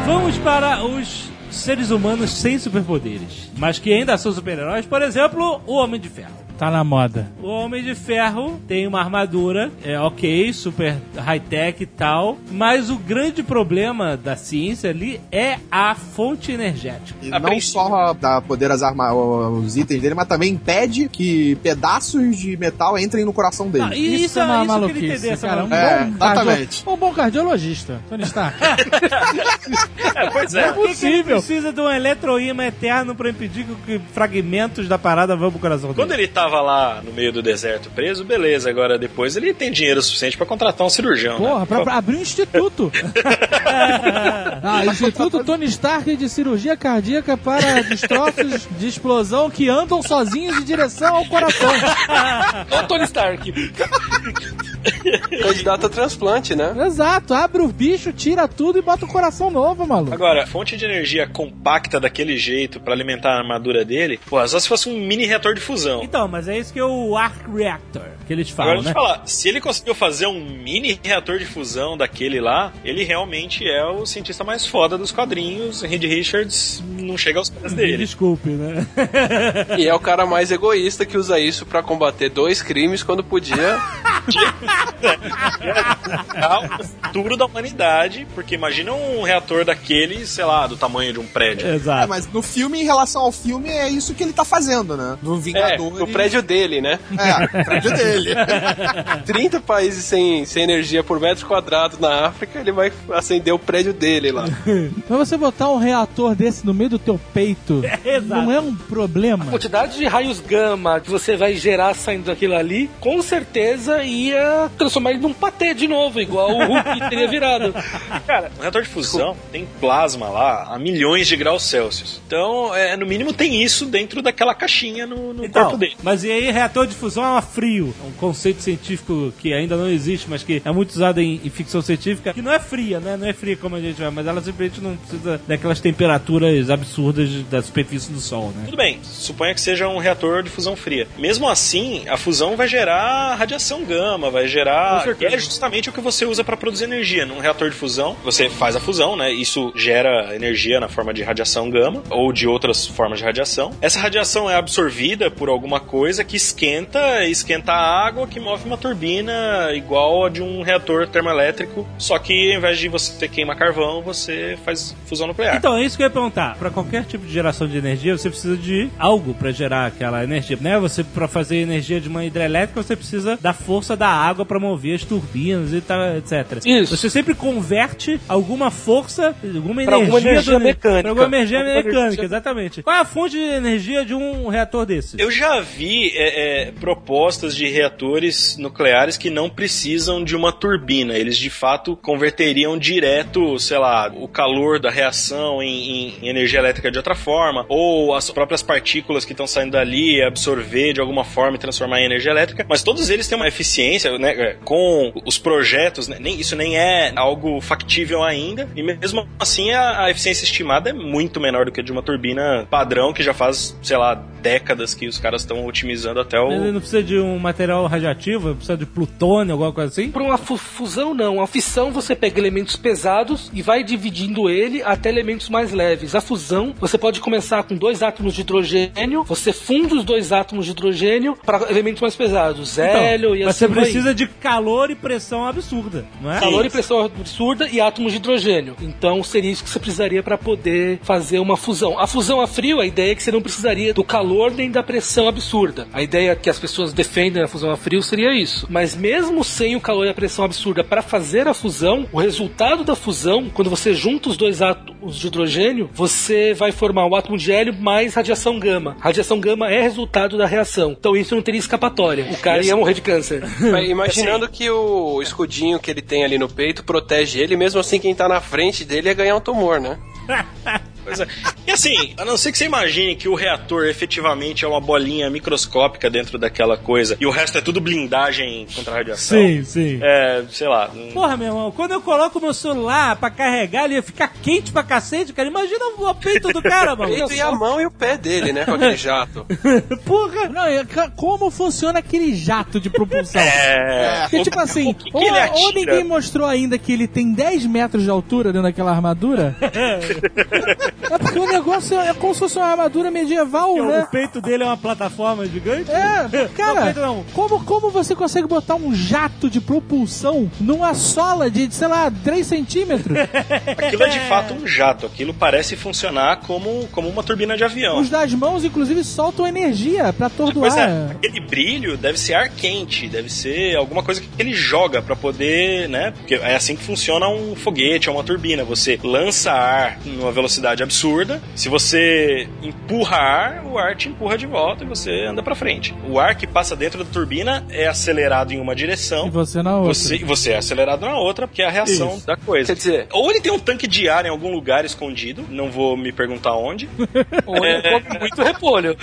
Speaker 1: Vamos para os seres humanos sem superpoderes, mas que ainda são super-heróis. Por exemplo, o Homem de Ferro.
Speaker 6: Tá na moda.
Speaker 1: O Homem de Ferro tem uma armadura, é ok, super high-tech e tal, mas o grande problema da ciência ali é a fonte energética.
Speaker 9: E
Speaker 2: A
Speaker 9: não
Speaker 2: princípio-
Speaker 9: só dá poder às arma os itens dele, mas também impede que pedaços de metal entrem no coração dele.
Speaker 1: Ah, e isso,
Speaker 6: é uma
Speaker 1: isso eu queria
Speaker 6: maluquice,
Speaker 1: entender, essa
Speaker 6: cara. Um.
Speaker 9: É,
Speaker 6: bom
Speaker 9: exatamente.
Speaker 6: Um bom cardiologista, Tony Stark.
Speaker 2: É, pois é.
Speaker 1: Por que que ele precisa de um eletroímã eterno pra impedir que fragmentos da parada vão pro coração
Speaker 2: Quando
Speaker 1: dele?
Speaker 2: ele tava lá no meio do deserto preso, beleza. Agora depois ele tem dinheiro suficiente pra contratar um cirurgião. né?
Speaker 6: Porra, pra, pra abrir um instituto. ah, Instituto Tony Stark de Cirurgia Cardíaca para destroços de explosão que andam sozinhos em direção ao coração.
Speaker 3: Ô, Tony Stark.
Speaker 4: Candidato a transplante, né?
Speaker 6: Exato, abre o bicho, tira tudo e bota o coração novo, maluco.
Speaker 2: Agora, fonte de energia compacta daquele jeito pra alimentar a armadura dele, pô, só se fosse um mini reator de fusão.
Speaker 1: Então, mas é isso que é o Arc Reactor, que eles
Speaker 2: Agora,
Speaker 1: falam,
Speaker 2: deixa
Speaker 1: né?
Speaker 2: eu falar, se ele conseguiu fazer um mini reator de fusão daquele lá, ele realmente é o cientista mais foda dos quadrinhos. Reed Richards não chega aos pés dele.
Speaker 1: Desculpe, né?
Speaker 4: E é o cara mais egoísta que usa isso pra combater dois crimes quando podia.
Speaker 2: É o futuro da humanidade, porque imagina um reator daquele, sei lá, do tamanho de um prédio.
Speaker 9: É,
Speaker 1: Exato.
Speaker 9: mas no filme, em relação ao filme, é isso que ele tá fazendo, né? No
Speaker 4: É,
Speaker 9: Vingadores.
Speaker 4: o prédio dele, né?
Speaker 9: É, o prédio dele.
Speaker 4: 30 países sem, sem energia por metro quadrado na África, ele vai acender o prédio dele lá.
Speaker 6: Pra você botar um reator desse no meio do teu peito,
Speaker 1: Exato.
Speaker 6: não é um problema?
Speaker 3: A quantidade de raios gama que você vai gerar saindo daquilo ali, com certeza ia transformar ele num patê de novo, igual o Hulk teria virado.
Speaker 2: Cara, o reator de fusão tem plasma lá a milhões de graus Celsius. Então, é, no mínimo tem isso dentro daquela caixinha no, no
Speaker 1: Então,
Speaker 2: corpo dele.
Speaker 1: mas e aí reator de fusão é frio? É um conceito científico que ainda não existe, mas que é muito usado em, em ficção científica, que não é fria, né? Não é fria como a gente vai, mas ela simplesmente não precisa daquelas temperaturas absurdas da superfície do Sol, né?
Speaker 2: Tudo bem, suponha que seja um reator de fusão fria. Mesmo assim, a fusão vai gerar radiação gama, vai gerar. Que é justamente o que você usa para produzir energia. Num reator de fusão, você faz a fusão, né? Isso gera energia na forma de radiação gama ou de outras formas de radiação. Essa radiação é absorvida por alguma coisa que esquenta, esquenta a água que move uma turbina igual a de um reator termoelétrico, só que ao invés de você queimar carvão, você faz fusão nuclear.
Speaker 1: Então, é isso que eu ia perguntar. Para qualquer tipo de geração de energia, você precisa de algo para gerar aquela energia, né? Você para fazer energia de uma hidrelétrica, você precisa da força da água para mover as turbinas e tal, etc.
Speaker 3: Isso.
Speaker 1: Você sempre converte alguma força, alguma
Speaker 3: Pra
Speaker 1: energia,
Speaker 3: alguma energia
Speaker 1: do-
Speaker 3: mecânica.
Speaker 1: pra alguma energia
Speaker 3: Alguma
Speaker 1: mecânica,
Speaker 3: energia-
Speaker 1: exatamente. Qual é a fonte de energia de um reator desse?
Speaker 2: Eu já vi é, é, propostas de reatores nucleares que não precisam de uma turbina. Eles de fato converteriam direto, sei lá, o calor da reação em, em energia elétrica de outra forma, ou as próprias partículas que estão saindo dali absorver de alguma forma e transformar em energia elétrica. Mas todos eles têm uma eficiência, né? é, Com os projetos, né, nem, isso nem é algo factível ainda. E mesmo assim a, a eficiência estimada é muito menor do que a de uma turbina padrão que já faz, sei lá, décadas que os caras estão otimizando até o.
Speaker 1: Ele não precisa de um material radioativo, precisa de plutônio, alguma coisa assim?
Speaker 3: Para uma fu- fusão, não. A fissão, você pega elementos pesados e vai dividindo ele até elementos mais leves. A fusão, você pode começar com dois átomos de hidrogênio, você funde os dois átomos de hidrogênio para elementos mais pesados, hélio e
Speaker 1: Então, mas
Speaker 3: assim
Speaker 1: você
Speaker 3: vai
Speaker 1: precisa de calor e pressão absurda, não é?
Speaker 3: Calor e pressão absurda e átomos de hidrogênio. Então seria isso que você precisaria para poder fazer uma fusão. A fusão a frio, a ideia é que você não precisaria do calor nem da pressão absurda. A ideia que as pessoas defendem na fusão a frio seria isso. Mas mesmo sem o calor e a pressão absurda para fazer a fusão, o resultado da fusão, quando você junta os dois átomos de hidrogênio, você vai formar o átomo de hélio mais radiação gama. Radiação gama é resultado da reação. Então isso não teria escapatória. O cara ia morrer de câncer.
Speaker 4: Imaginando que o escudinho que ele tem ali no peito protege ele, mesmo assim quem tá na frente dele ia ganhar um tumor, né?
Speaker 2: Pois é. E assim, a não ser que você imagine que o reator efetivamente é uma bolinha microscópica dentro daquela coisa e o resto é tudo blindagem contra a radiação.
Speaker 1: Sim, sim.
Speaker 2: É, sei lá. hum,
Speaker 1: Porra, meu irmão, quando eu coloco meu celular pra carregar, ele ia ficar quente pra cacete, cara. Imagina o peito do cara, mano.
Speaker 4: Peito e a mão e o pé dele, né? Com aquele jato.
Speaker 1: Porra!
Speaker 6: Não, como funciona aquele jato de propulsão?
Speaker 2: É.
Speaker 6: Porque, tipo assim,
Speaker 2: O que que
Speaker 6: ou, ou ninguém mostrou ainda que ele tem 10 metros de altura dentro daquela armadura. é porque o negócio é como se fosse uma armadura medieval,
Speaker 1: O
Speaker 6: né?
Speaker 1: peito dele é uma plataforma gigante?
Speaker 6: É,
Speaker 1: Não,
Speaker 6: cara,
Speaker 1: peito não.
Speaker 6: como, como você consegue botar um jato de propulsão numa sola de, sei lá, 3 centímetros?
Speaker 2: Aquilo é de fato um jato. Aquilo parece funcionar como, como uma turbina de avião.
Speaker 6: Os das mãos, inclusive, soltam energia pra
Speaker 2: Pois é,
Speaker 6: atordoar.
Speaker 2: aquele brilho deve ser ar quente, deve ser alguma coisa que ele joga pra poder, né? Porque é assim que funciona um foguete, é uma turbina. Você lança ar numa velocidade absurda. Se você empurra ar, o ar te empurra de volta e você anda pra frente. O ar que passa dentro da turbina é acelerado em uma direção.
Speaker 6: E você na outra.
Speaker 2: Você, e você é acelerado na outra, porque é a reação
Speaker 1: Isso.
Speaker 2: da coisa.
Speaker 4: Quer dizer,
Speaker 2: Ou ele tem um tanque de ar em algum lugar escondido, não vou me perguntar onde.
Speaker 3: Ou ele come muito repolho.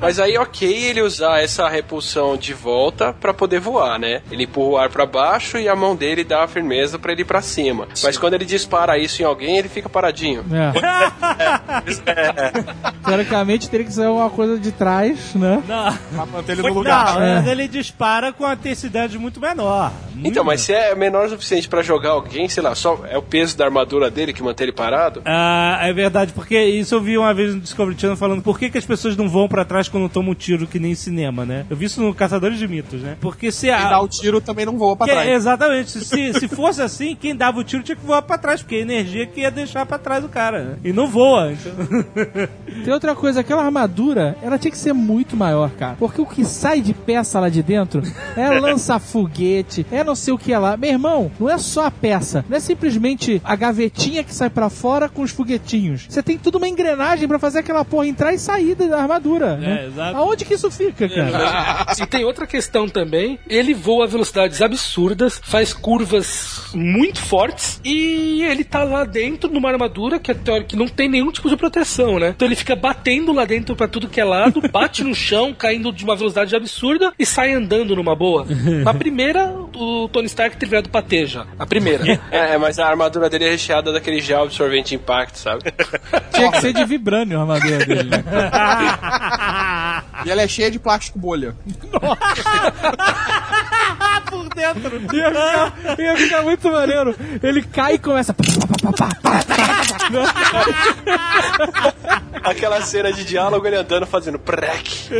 Speaker 4: mas aí ok ele usar essa repulsão de volta pra poder voar, né? Ele empurra o ar pra baixo e a mão dele dá a firmeza pra ele ir pra cima. Mas quando ele dispara isso em alguém, ele fica paradinho.
Speaker 6: É. Teoricamente teria que ser uma coisa de trás, né?
Speaker 1: Não,
Speaker 9: Pra manter ele
Speaker 1: não
Speaker 9: no lugar.
Speaker 1: mas ele dispara com uma intensidade muito menor. Muito
Speaker 4: Então, mas se é menor o suficiente pra jogar alguém, sei lá, só é o peso da armadura dele que mantém ele parado?
Speaker 1: Ah, é verdade, porque isso eu vi uma vez no Discovery Channel falando por que, que as pessoas não vão pra trás quando tomam um tiro que nem cinema, né? Eu vi isso no Caçadores de Mitos, né? Porque se
Speaker 9: Quem
Speaker 1: a.
Speaker 9: dá o tiro também não voa pra
Speaker 1: que-
Speaker 9: trás.
Speaker 1: exatamente, se, se fosse assim, quem dava o tiro tinha que voar pra trás, porque a energia que ia deixar pra trás o cara. É, e não voa. Então...
Speaker 6: Tem outra coisa, aquela armadura, ela tinha que ser muito maior, cara. Porque o que sai de peça lá de dentro é lança-foguete, é não sei o que lá. Meu irmão, não é só a peça, não é simplesmente a gavetinha que sai pra fora com os foguetinhos. Você tem tudo uma engrenagem pra fazer aquela porra entrar e sair da armadura. né?
Speaker 1: exato.
Speaker 6: Aonde que isso fica, cara?
Speaker 3: E tem outra questão também. Ele voa a velocidades absurdas, faz curvas muito fortes e ele tá lá dentro numa armadura que é teórica que não tem nenhum tipo de proteção, né? Então ele fica batendo lá dentro pra tudo que é lado, bate no chão, caindo de uma velocidade absurda e sai andando numa boa. Na primeira, o Tony Stark ter virado patê já. A primeira.
Speaker 4: É, mas a armadura dele é recheada daquele gel absorvente impacto, sabe?
Speaker 6: Tinha que ser de vibrânio a armadura dele.
Speaker 9: E ela é cheia de plástico bolha.
Speaker 1: Por dentro.
Speaker 6: Ia ficar, ia ficar muito maneiro. Ele cai e começa.
Speaker 4: Aquela cena de diálogo ele andando fazendo prec.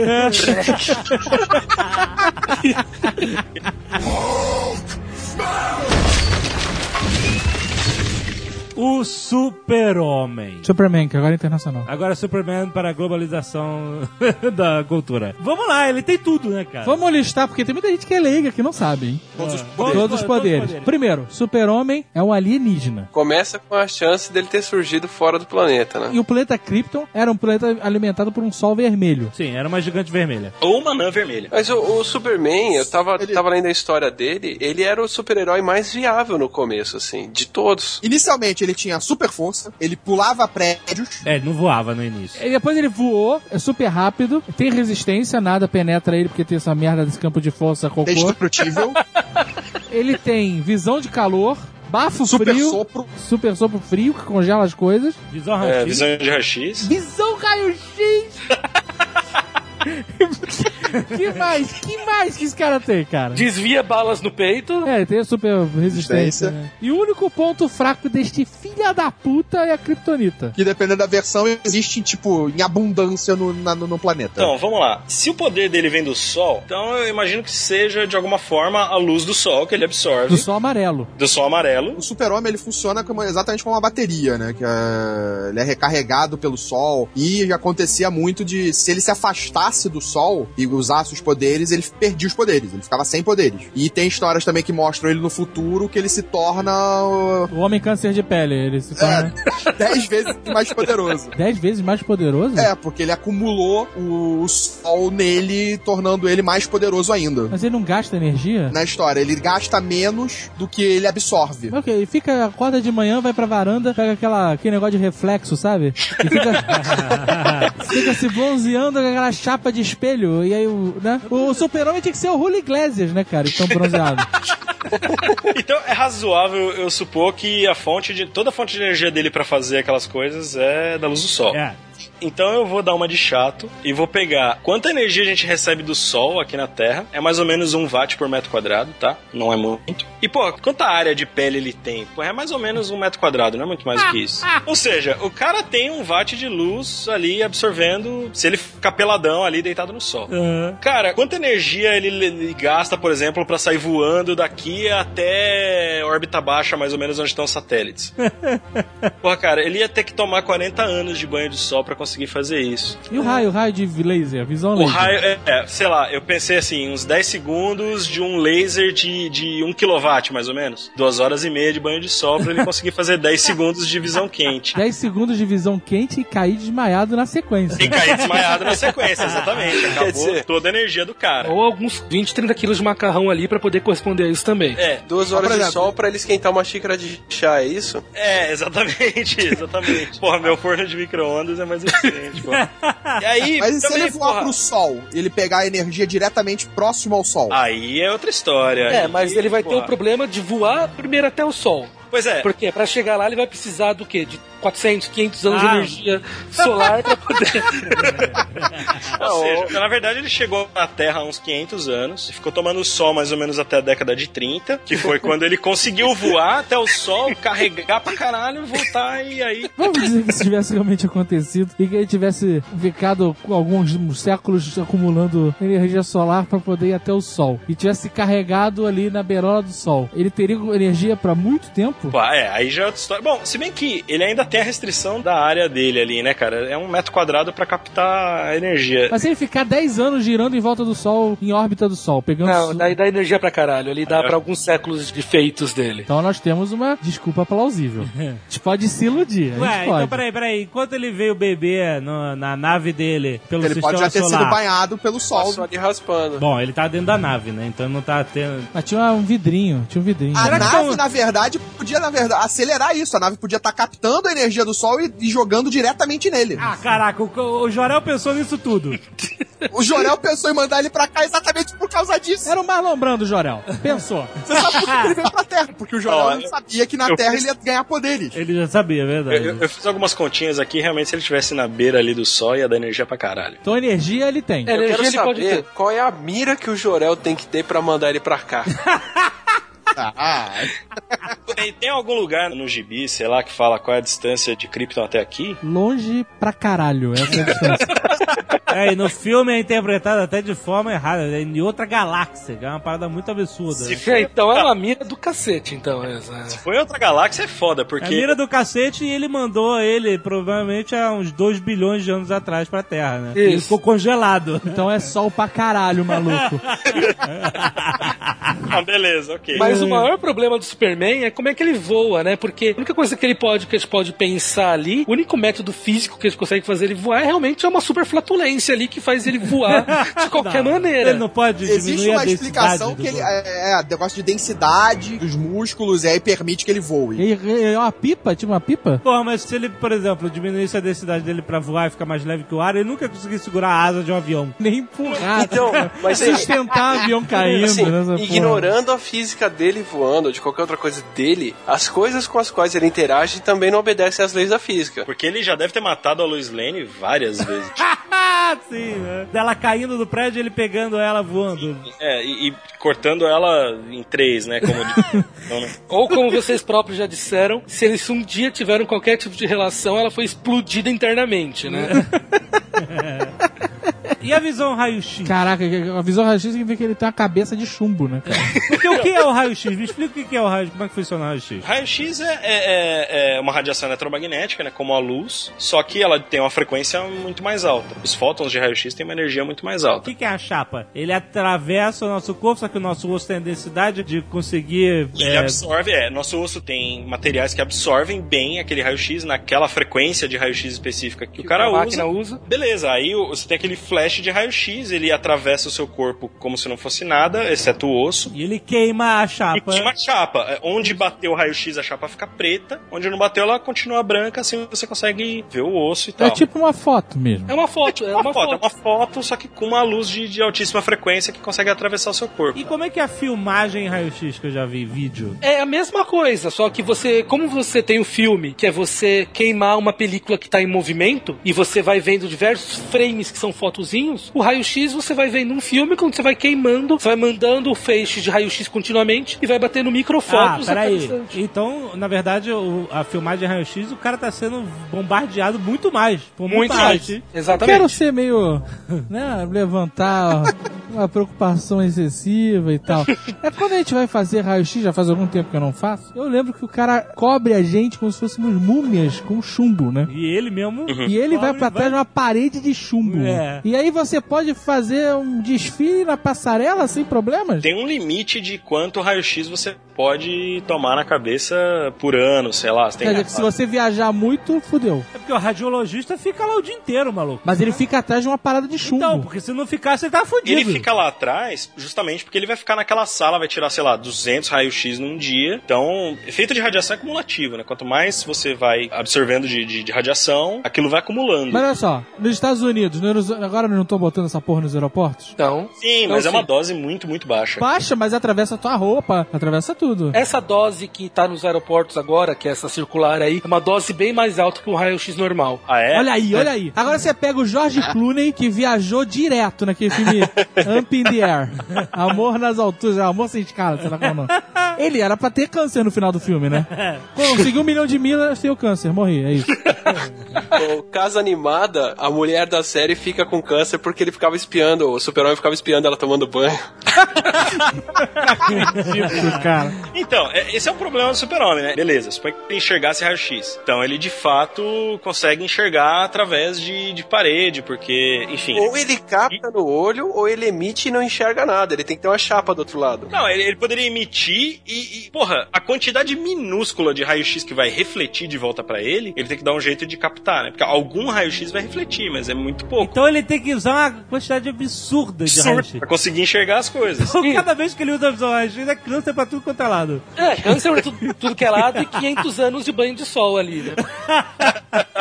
Speaker 1: O Super-Homem.
Speaker 6: Superman, que agora é internacional.
Speaker 1: Agora Superman para a globalização da cultura. Vamos lá, ele tem tudo, né, cara?
Speaker 6: Vamos listar, porque tem muita gente que é leiga que não sabe, hein?
Speaker 9: Todos os
Speaker 1: Todos
Speaker 9: poderes.
Speaker 6: Todos os poderes. Primeiro, Super-Homem é um alienígena.
Speaker 4: Começa com a chance dele ter surgido fora do planeta, né?
Speaker 6: E o planeta Krypton era um planeta alimentado por um sol vermelho.
Speaker 1: Sim, era uma gigante vermelha.
Speaker 2: Ou uma anã vermelha.
Speaker 4: Mas o, o Superman, eu tava,
Speaker 9: Ele-
Speaker 4: tava lendo a história dele, ele era o super-herói mais viável no começo, assim, de todos.
Speaker 9: Inicialmente ele tinha super força, ele pulava prédios,
Speaker 1: É, ele não voava no início.
Speaker 6: E depois ele voou, é super rápido, tem resistência, nada penetra ele porque tem essa merda desse campo de força cocô.
Speaker 9: destrutível,
Speaker 6: Ele tem visão de calor, bafo
Speaker 9: super
Speaker 6: frio,
Speaker 9: sopro.
Speaker 6: super sopro frio que congela as coisas.
Speaker 1: Visão
Speaker 2: É,
Speaker 1: raio-x.
Speaker 2: visão de raio-x.
Speaker 6: Visão raio-x! que mais? Que mais que esse cara tem, cara?
Speaker 3: Desvia balas no peito.
Speaker 6: É, tem a super resistência. Né? E o único ponto fraco deste filha da puta é a Kryptonita.
Speaker 9: Que dependendo da versão, existe, tipo, em abundância no, na- no, no planeta.
Speaker 2: Então, vamos lá. Se o poder dele vem do Sol, então eu imagino que seja, de alguma forma, a luz do Sol que ele absorve.
Speaker 6: Do sol amarelo.
Speaker 2: Do Sol amarelo.
Speaker 9: O super-homem ele funciona como, exatamente como uma bateria, né? Que é, ele é recarregado pelo sol. E já acontecia muito de se ele se afastasse do sol e usasse os poderes, ele perdia os poderes. Ele ficava sem poderes. E tem histórias também que mostram ele no futuro que ele se torna
Speaker 6: O homem câncer de pele, ele se torna
Speaker 9: dez vezes mais poderoso.
Speaker 6: dez vezes mais poderoso?
Speaker 9: É, porque ele acumulou o, o sol nele, tornando ele mais poderoso ainda.
Speaker 6: Mas ele não gasta energia?
Speaker 9: Na história, ele gasta menos do que ele absorve.
Speaker 6: Ok, ele fica, acorda de manhã, vai pra varanda, pega aquela, aquele negócio de reflexo, sabe? E fica, fica se bronzeando com aquela chapa de espelho. E aí, o, né? O super-homem tinha que ser o Julio Iglesias, né, cara? Então bronzeado.
Speaker 2: Então é razoável eu supor que a fonte de. toda a fonte de energia dele pra fazer aquelas coisas é da luz do Sol.
Speaker 1: É.
Speaker 2: Então eu vou dar uma de chato e vou pegar quanta energia a gente recebe do Sol aqui na Terra. É mais ou menos um watt por metro quadrado, tá? Não é muito. E, pô, quanta área de pele ele tem? Pô, é mais ou menos um metro quadrado, não é muito mais do que isso. Ou seja, o cara tem um watt de luz ali absorvendo se ele ficar peladão ali deitado no Sol.
Speaker 1: Aham.
Speaker 2: Cara, quanta energia ele, ele gasta, por exemplo, pra sair voando daqui até órbita baixa, mais ou menos onde estão os satélites? Porra, cara, ele ia ter que tomar 40 anos de banho de sol pra conseguir fazer isso.
Speaker 6: E o raio, o raio de laser, visão
Speaker 2: O
Speaker 6: laser.
Speaker 2: raio, é, é, sei lá, eu pensei assim, uns 10 segundos de um laser de, de 1 kW, mais ou menos. Duas horas e meia de banho de sol pra ele conseguir fazer 10 segundos de visão quente.
Speaker 6: 10 segundos de visão quente e cair desmaiado na sequência.
Speaker 2: E cair desmaiado na sequência, exatamente. Acabou
Speaker 4: dizer-
Speaker 2: toda a energia do cara.
Speaker 3: Ou alguns 20, 30 quilos de macarrão ali pra poder corresponder a isso também.
Speaker 2: É,
Speaker 4: Duas horas de sol pra ele esquentar uma xícara de chá, é isso?
Speaker 2: É, exatamente, exatamente. Porra, meu forno de micro-ondas é mais E aí,
Speaker 9: Mas e se
Speaker 2: também,
Speaker 9: ele voar
Speaker 2: porra,
Speaker 9: pro sol e ele pegar a energia diretamente próximo ao sol?
Speaker 2: Aí é outra história.
Speaker 3: É,
Speaker 2: Aí,
Speaker 3: mas ele vai ter o
Speaker 2: porra.
Speaker 3: problema de voar primeiro até o sol.
Speaker 2: Pois é,
Speaker 3: Porque pra chegar lá ele vai precisar do quê? De 400, 500 anos de
Speaker 1: Ah.
Speaker 3: energia solar pra poder.
Speaker 2: ou seja, na verdade ele chegou na Terra há uns 500 anos e ficou tomando sol mais ou menos até a década de 30, que foi quando ele conseguiu voar até o sol, carregar pra caralho, voltar e aí...
Speaker 6: Vamos dizer que isso tivesse realmente acontecido e que ele tivesse ficado alguns séculos acumulando energia solar para poder ir até o Sol e tivesse carregado ali na beirola do Sol. Ele teria energia para muito tempo?
Speaker 2: Pô, é, aí já é outra história. Bom, se bem que ele ainda tem a restrição da área dele ali, né, cara? É um metro quadrado pra captar a energia.
Speaker 6: Mas se ele ficar 10 anos girando em volta do Sol, em órbita do Sol, pegando.
Speaker 3: Não,
Speaker 6: su-
Speaker 3: daí dá energia pra caralho. Ele dá
Speaker 2: É.
Speaker 3: pra alguns séculos de feitos dele.
Speaker 6: Então nós temos uma desculpa plausível. A gente pode se iludir. A
Speaker 1: Ué, então peraí, peraí. Enquanto ele veio beber no- na nave dele pelo
Speaker 9: Ele
Speaker 1: sistema
Speaker 9: pode já ter
Speaker 1: solar.
Speaker 9: sido banhado pelo sol.
Speaker 4: Passou ali raspando.
Speaker 1: Bom, ele tá dentro da nave, né? Então não tá tendo.
Speaker 6: Mas tinha um vidrinho, tinha um vidrinho.
Speaker 9: A
Speaker 1: que
Speaker 9: nave, na verdade, podia, na verdade, acelerar isso. A nave podia estar captando a energia do sol e, e jogando diretamente nele.
Speaker 1: Ah, caraca, o, o Jorel pensou nisso tudo.
Speaker 9: O Jorel pensou em mandar ele pra cá exatamente por causa disso.
Speaker 6: Era o Marlon Brando, Jorel. Pensou.
Speaker 9: Você sabe por que ele veio pra Terra? Porque o Jorel não sabia que na Terra
Speaker 2: fiz-
Speaker 9: ele ia ganhar poderes.
Speaker 1: Ele já sabia, é verdade.
Speaker 2: eu- eu fiz algumas continhas aqui, realmente, se ele estivesse na beira ali do sol, ia dar energia pra caralho.
Speaker 6: Então energia ele tem.
Speaker 4: Eu
Speaker 3: energia
Speaker 4: quero
Speaker 3: ele pode
Speaker 4: saber
Speaker 3: ter.
Speaker 4: qual é a mira que o Jorel tem que ter pra mandar ele pra cá.
Speaker 2: Tem, tem algum lugar no gibi, sei lá, que fala qual é a distância de Krypton até aqui?
Speaker 6: Longe pra caralho. Essa é a distância.
Speaker 1: É, e no filme é interpretado até de forma errada, é em outra galáxia, que é uma parada muito absurda.
Speaker 2: Se
Speaker 1: né?
Speaker 2: for,
Speaker 3: É, então é uma mira do cacete, então. Essa.
Speaker 2: se for em outra galáxia é foda,
Speaker 1: É
Speaker 2: porque.
Speaker 1: a mira do cacete e ele mandou ele, provavelmente, há uns 2 bilhões de anos atrás pra Terra, né? Ele
Speaker 3: Isso.
Speaker 1: ficou congelado.
Speaker 6: Então é sol pra caralho, maluco.
Speaker 2: Ah, beleza, ok.
Speaker 3: Mas o maior problema do Superman é como é que ele voa, né? Porque a única coisa que ele pode, que a gente pode pensar ali, o único método físico que a gente consegue fazer ele voar é realmente é uma super flatulência ali que faz ele voar de qualquer
Speaker 1: Não,
Speaker 3: maneira.
Speaker 1: Ele não pode
Speaker 9: existe
Speaker 1: diminuir a
Speaker 9: uma explicação que ele é, é negócio de densidade dos músculos e aí permite que ele voe.
Speaker 6: E, é uma pipa? Tipo uma pipa?
Speaker 1: Porra, mas se ele, por exemplo, diminuísse a densidade dele pra voar e ficar mais leve que o ar, ele nunca ia conseguir segurar a asa de um avião.
Speaker 6: Nem empurrar.
Speaker 4: Então, mas
Speaker 6: Sustentar avião caindo.
Speaker 4: assim,
Speaker 6: porra.
Speaker 4: ignorando a física dele voando, ou de qualquer outra coisa dele, as coisas com as quais ele interage também não obedecem às leis da física.
Speaker 2: Porque ele já deve ter matado a Lois Lane várias vezes.
Speaker 1: Ah, sim, né? Dela caindo do prédio e ele pegando ela voando.
Speaker 2: é, e, e cortando ela em três, né? Como de... né?
Speaker 3: Ou como vocês próprios já disseram, se eles um dia tiveram qualquer tipo de relação, ela foi explodida internamente, né?
Speaker 1: E a visão raio-x?
Speaker 6: Caraca, a visão raio-x significa que ele tem uma cabeça de chumbo, né, cara?
Speaker 1: Porque o que é o raio-x? Me explica o que é o raio como é que funciona o raio-x.
Speaker 2: Raio-X é, é- é uma radiação eletromagnética, né? Como a luz, só que ela tem uma frequência muito mais alta. Os fótons de raio-x têm uma energia muito mais
Speaker 1: O
Speaker 2: alta.
Speaker 1: que que é a chapa? Ele atravessa o nosso corpo, só que o nosso osso tem a densidade de conseguir...
Speaker 2: Ele
Speaker 1: é,
Speaker 2: absorve, é. Nosso osso tem materiais que absorvem bem aquele raio-x naquela frequência de raio-x específica que, o cara
Speaker 3: a
Speaker 2: usa.
Speaker 3: máquina usa.
Speaker 2: Beleza, aí o- você tem aquele flash de raio-x, ele atravessa o seu corpo como se não fosse nada, exceto o osso.
Speaker 1: E ele queima a
Speaker 2: E
Speaker 1: chapa.
Speaker 2: queima a chapa. É, Onde bateu o raio-x, a chapa fica preta. Onde não bateu, ela continua branca, assim você consegue ver o osso e tal.
Speaker 6: É tipo uma foto mesmo.
Speaker 3: É uma foto, é uma
Speaker 2: foto, é
Speaker 3: foto.
Speaker 2: uma foto, só que com uma luz de, de altíssima frequência que consegue atravessar o seu corpo.
Speaker 1: E como é que é a filmagem em raio-x que eu já vi vídeo?
Speaker 3: É a mesma coisa, só que você, como você tem o filme, que é você queimar uma película que tá em movimento, e você vai vendo diversos frames que são fotozinhos, o raio-x você vai vendo um filme quando você vai queimando, você vai mandando o feixe de raio-x continuamente e vai batendo
Speaker 1: Ah,
Speaker 3: microfotos. a cada
Speaker 1: peraí. Então, na verdade, o- a filmagem em raio-x, o cara tá sendo bombardeado muito mais. Por muito,
Speaker 3: mais.
Speaker 1: mais.
Speaker 3: Exatamente.
Speaker 6: Quero ser meio, né, levantar uma preocupação excessiva e tal. É quando a gente vai fazer raio-x, já faz algum tempo que eu não faço, eu lembro que o cara cobre a gente como se fôssemos múmias com chumbo, né?
Speaker 1: E ele mesmo.
Speaker 6: E ele vai pra trás de uma parede de chumbo.
Speaker 1: É.
Speaker 6: E aí você pode fazer um desfile na passarela sem problemas?
Speaker 2: Tem um limite de quanto raio-x você pode tomar na cabeça por ano, sei lá. Você tem
Speaker 6: Quer dizer que se você viajar muito, fudeu.
Speaker 1: É porque o radiologista fica lá o dia inteiro, maluco.
Speaker 6: Mas ele fica atrás de uma parada de chumbo.
Speaker 1: Então, porque se não ficasse, ele tá fudido.
Speaker 2: Ele fica lá atrás justamente porque ele vai ficar naquela sala, vai tirar, sei lá, 200 raios-x num dia. Então, efeito de radiação é cumulativo, né? Quanto mais você vai absorvendo de, de- de radiação, aquilo vai acumulando.
Speaker 6: Mas olha só, nos Estados Unidos, no agora não estão botando essa porra nos aeroportos?
Speaker 3: Então,
Speaker 2: Sim,
Speaker 3: Então,
Speaker 2: mas é uma
Speaker 3: sim.
Speaker 2: dose muito, muito baixa.
Speaker 6: Baixa, mas atravessa a tua roupa, atravessa tudo.
Speaker 3: essa dose que tá nos aeroportos agora, que é essa circular aí, é uma dose bem mais alta que um raio-x normal.
Speaker 2: Ah, é?
Speaker 6: Olha aí, olha aí. Agora você pega o George Clooney, que viajou direto naquele filme Up in the Air. Amor nas alturas, amor sem escala, sei lá qual é o nome. Ele era pra ter câncer no final do filme, né? Conseguiu um milhão de milas, tem o câncer, morri, é isso.
Speaker 4: O Casa Animada, a mulher da série fica com câncer porque ele ficava espiando, o super-homem ficava espiando ela tomando banho.
Speaker 6: Isso, cara.
Speaker 2: Então, é- esse é o problema do super-homem, né? Beleza, suponho que ele enxergasse raio-x. Então ele de fato consegue enxergar através de, de parede, porque, enfim.
Speaker 4: Ou ele capta no olho, ou ele emite e não enxerga nada. Ele tem que ter uma chapa do outro lado.
Speaker 2: Não, ele, ele poderia emitir e, e, porra, a quantidade minúscula de raio-x que vai refletir de volta pra ele, ele tem que dar um jeito de captar, né? Porque algum raio-x vai refletir, mas é muito pouco.
Speaker 1: Então ele tem que usar uma quantidade absurda de raio-x.
Speaker 2: Pra conseguir enxergar as coisas.
Speaker 1: Então, cada vez que ele usa a visão raio-x é câncer pra tudo quanto é lado.
Speaker 3: É, câncer pra tudo, tudo que é lado e 500 anos de banho de sol ali, né?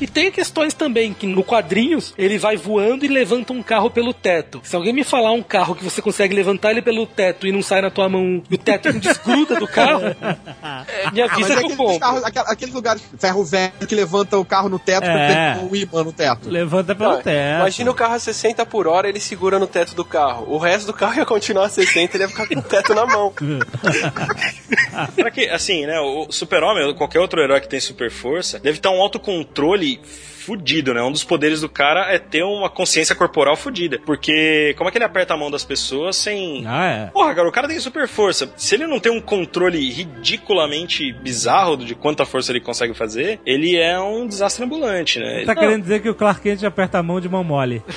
Speaker 3: E tem questões também que no quadrinhos ele vai voando e levanta um carro pelo teto. Se alguém me falar um carro que você consegue levantar ele pelo teto e não sai na tua mão e o teto não desgruda do carro, é, me
Speaker 9: Ah,
Speaker 3: avisa
Speaker 9: é
Speaker 3: que eu
Speaker 9: aqueles,
Speaker 3: compro.
Speaker 9: carros, aqueles lugares ferro velho que levanta o carro no teto
Speaker 1: É.
Speaker 9: pra ter um imã no teto.
Speaker 1: Levanta pelo
Speaker 4: Não,
Speaker 1: teto.
Speaker 4: Imagina o carro a 60 por hora, ele segura no teto do carro. O resto do carro ia continuar a 60, ele ia ficar com o teto na mão.
Speaker 2: Pra que, assim, né? O super-homem, ou qualquer outro herói que tem super força, deve ter um autocontrole fudido, né? Um dos poderes do cara é ter uma consciência corporal fudida. Porque como é que ele aperta a mão das pessoas sem.
Speaker 1: Ah, é.
Speaker 2: Porra, cara, o cara tem super força. Se ele não tem um controle ridiculamente bizarro de quanta força ele consegue fazer, ele é um desastre ambulante, né?
Speaker 1: Tá querendo dizer que o Clark Kent aperta a mão de mão mole.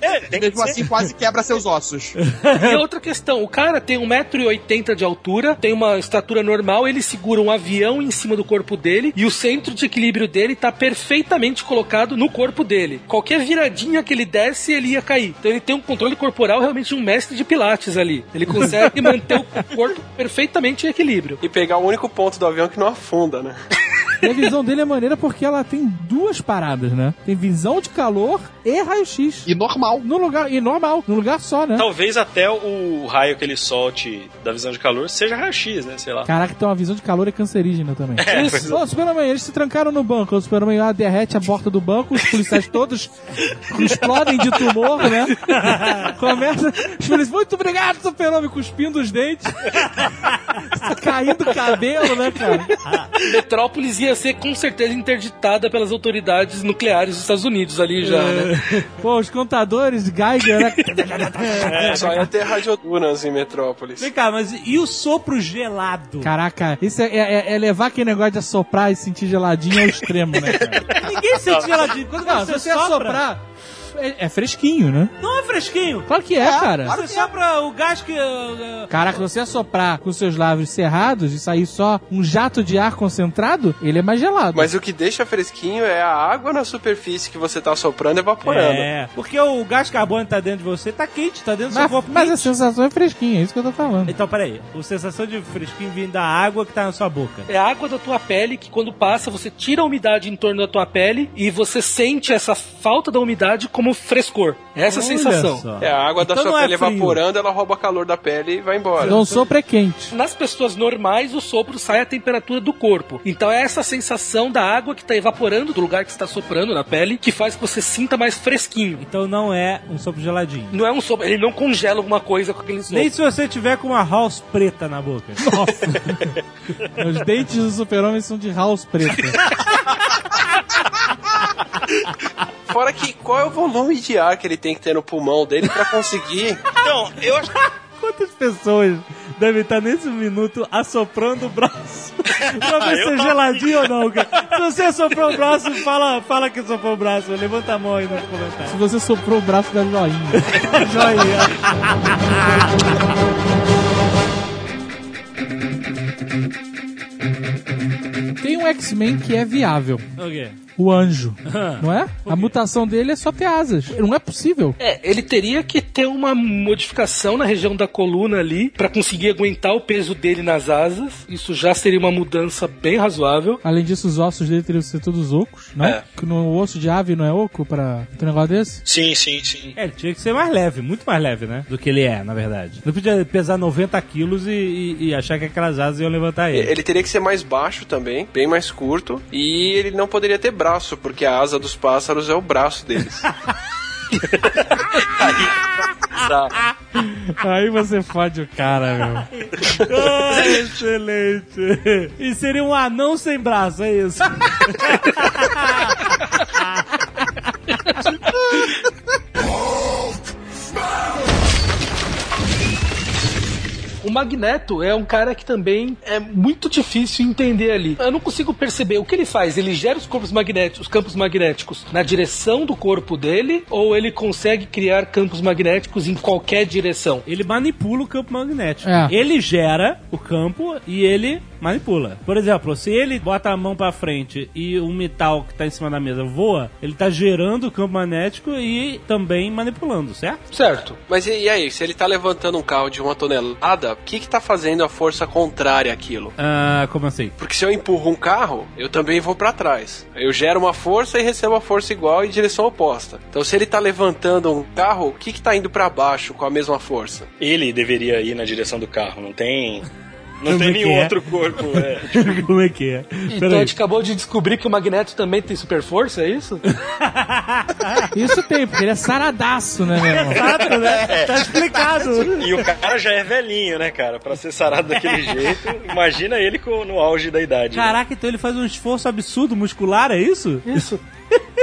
Speaker 2: É, tem que
Speaker 9: Mesmo
Speaker 2: ser.
Speaker 9: assim, quase quebra seus ossos.
Speaker 3: E outra questão, o cara tem 1,80m de altura, tem uma estatura normal, ele segura um avião em cima do corpo dele e o centro de equilíbrio dele tá perfeitamente colocado no corpo dele. Qualquer viradinha que ele desse, ele ia cair. Então ele tem um controle corporal realmente de um mestre de pilates ali. Ele consegue manter o corpo perfeitamente em equilíbrio.
Speaker 4: E pegar o único ponto do avião que não afunda, né?
Speaker 6: E a visão dele é maneira porque ela tem duas paradas, né? Tem visão de calor e raio-x.
Speaker 5: E normal.
Speaker 6: No lugar, e normal, no lugar só, né?
Speaker 2: Talvez até o raio que ele solte da visão de calor seja raio-x, né? Sei lá.
Speaker 6: Caraca, tem uma visão de calor é cancerígena também.
Speaker 2: É,
Speaker 6: Isso.
Speaker 2: é.
Speaker 6: Ô, Superman, eles se trancaram no banco. O Superman lá derrete a porta do banco, os policiais todos explodem de tumor, né? Começa. Os policiais, muito obrigado, Superman, cuspindo os dentes. Caindo o cabelo, né, cara?
Speaker 3: Metrópolis ia ser com certeza interditada pelas autoridades nucleares dos Estados Unidos ali já, né?
Speaker 6: Pô, os contadores Geiger, né?
Speaker 4: Só ia ter radiodunas em Metrópolis.
Speaker 1: Vem cá, mas e o sopro gelado?
Speaker 6: Caraca, isso é, é- é levar aquele negócio de assoprar e sentir geladinho ao extremo, né, cara?
Speaker 1: Ninguém sente geladinho. Quando
Speaker 6: Não,
Speaker 1: você,
Speaker 6: se você
Speaker 1: sopra,
Speaker 6: assoprar, é, é fresquinho, né?
Speaker 1: não é fresquinho.
Speaker 6: Claro que é, cara.
Speaker 1: Você sopra o gás que... uh,
Speaker 6: Caraca, se você assoprar com seus lábios cerrados e sair só um jato de ar concentrado, ele é mais gelado.
Speaker 4: Mas o que deixa fresquinho é a água na superfície que você tá soprando evaporando.
Speaker 1: É, porque o gás carbônico tá dentro de você, tá quente, tá dentro do seu
Speaker 6: mas,
Speaker 1: corpo
Speaker 6: mas a
Speaker 1: quente.
Speaker 6: sensação é fresquinha, é isso que eu tô falando.
Speaker 1: Então, peraí. A sensação de fresquinho vindo da água que tá na sua boca.
Speaker 3: É a água da tua pele que quando passa, você tira a umidade em torno da tua pele e você sente essa falta da umidade como frescor. Essa é
Speaker 1: Olha
Speaker 3: sensação.
Speaker 1: só.
Speaker 4: É, a água da
Speaker 1: Então
Speaker 4: sua
Speaker 1: não é
Speaker 4: pele
Speaker 1: frio.
Speaker 4: evaporando, ela rouba calor da pele e vai embora.
Speaker 6: Então o sopro é quente.
Speaker 3: Nas pessoas normais, o sopro sai à temperatura do corpo. Então é essa sensação da água que está evaporando do lugar que está soprando na pele que faz que você sinta mais fresquinho.
Speaker 1: Então não é um sopro geladinho.
Speaker 3: Não é um sopro, ele não congela alguma coisa com aquele sopro.
Speaker 1: Nem se você tiver com uma house preta na boca.
Speaker 6: Os dentes do super-homem são de house preta.
Speaker 4: Fora que qual é o volume de ar que ele tem que ter no pulmão dele pra conseguir.
Speaker 2: Então, eu acho
Speaker 1: Quantas pessoas devem estar nesse minuto assoprando o braço pra ver se é geladinho ou não, cara? Se você assoprou o braço, fala, fala que soprou o braço. Levanta a mão aí nos
Speaker 6: Se
Speaker 1: comentários.
Speaker 6: você soprou o braço da joinha.
Speaker 1: Joinha.
Speaker 6: Tem um X-Men que é viável.
Speaker 1: O quê?
Speaker 6: O anjo. Não é? A mutação dele é só ter asas. Não é possível.
Speaker 3: É, ele teria que ter uma modificação na região da coluna ali pra conseguir aguentar o peso dele nas asas. Isso já seria uma mudança bem razoável.
Speaker 6: Além disso, os ossos dele teriam que ser todos ocos, não?
Speaker 2: É.
Speaker 6: Que no osso de ave não é oco pra ter um negócio desse?
Speaker 2: Sim, sim, sim.
Speaker 1: É, ele tinha que ser mais leve, muito mais leve, né? Do que ele é, na verdade. Não podia pesar 90 quilos e, e- e achar que aquelas asas iam levantar ele.
Speaker 4: Ele teria que ser mais baixo também, bem mais curto. E ele não poderia ter braço, porque a asa dos pássaros é o braço deles. Tá.
Speaker 6: Aí você fode o cara, meu.
Speaker 1: Ah, excelente. E seria um anão sem braço, é isso?
Speaker 3: O Magneto é um cara que também é muito difícil entender ali. Eu não consigo perceber o que ele faz. Ele gera os corpos magnéticos, os campos magnéticos na direção do corpo dele ou ele consegue criar campos magnéticos em qualquer direção?
Speaker 1: Ele manipula o campo magnético.
Speaker 6: É.
Speaker 1: Ele gera o campo e ele manipula. Por exemplo, se ele bota a mão pra frente e o metal que tá em cima da mesa voa, ele tá gerando o campo magnético e também manipulando, certo?
Speaker 3: Certo.
Speaker 4: Mas e, e aí, se ele tá levantando um carro de uma tonelada, o que que tá fazendo a força contrária àquilo?
Speaker 1: Ah, como assim?
Speaker 4: Porque se eu empurro um carro, eu também vou pra trás. Eu gero uma força e recebo a força igual em direção oposta. Então, se ele tá levantando um carro, o que que tá indo pra baixo com a mesma força?
Speaker 2: Ele deveria ir na direção do carro, não tem. Não tem
Speaker 1: é
Speaker 2: nenhum
Speaker 1: é?
Speaker 2: outro corpo. É.
Speaker 1: como é que é?
Speaker 3: Então a gente acabou de descobrir que o Magneto também tem super força, é isso?
Speaker 6: Isso tem, porque ele é saradaço, né, meu irmão?
Speaker 1: Exato, né? Tá explicado.
Speaker 2: E o cara já é velhinho, né, cara? Pra ser sarado daquele jeito, imagina ele no auge da idade. né?
Speaker 1: Caraca, então ele faz um esforço absurdo muscular, é isso?
Speaker 3: Isso.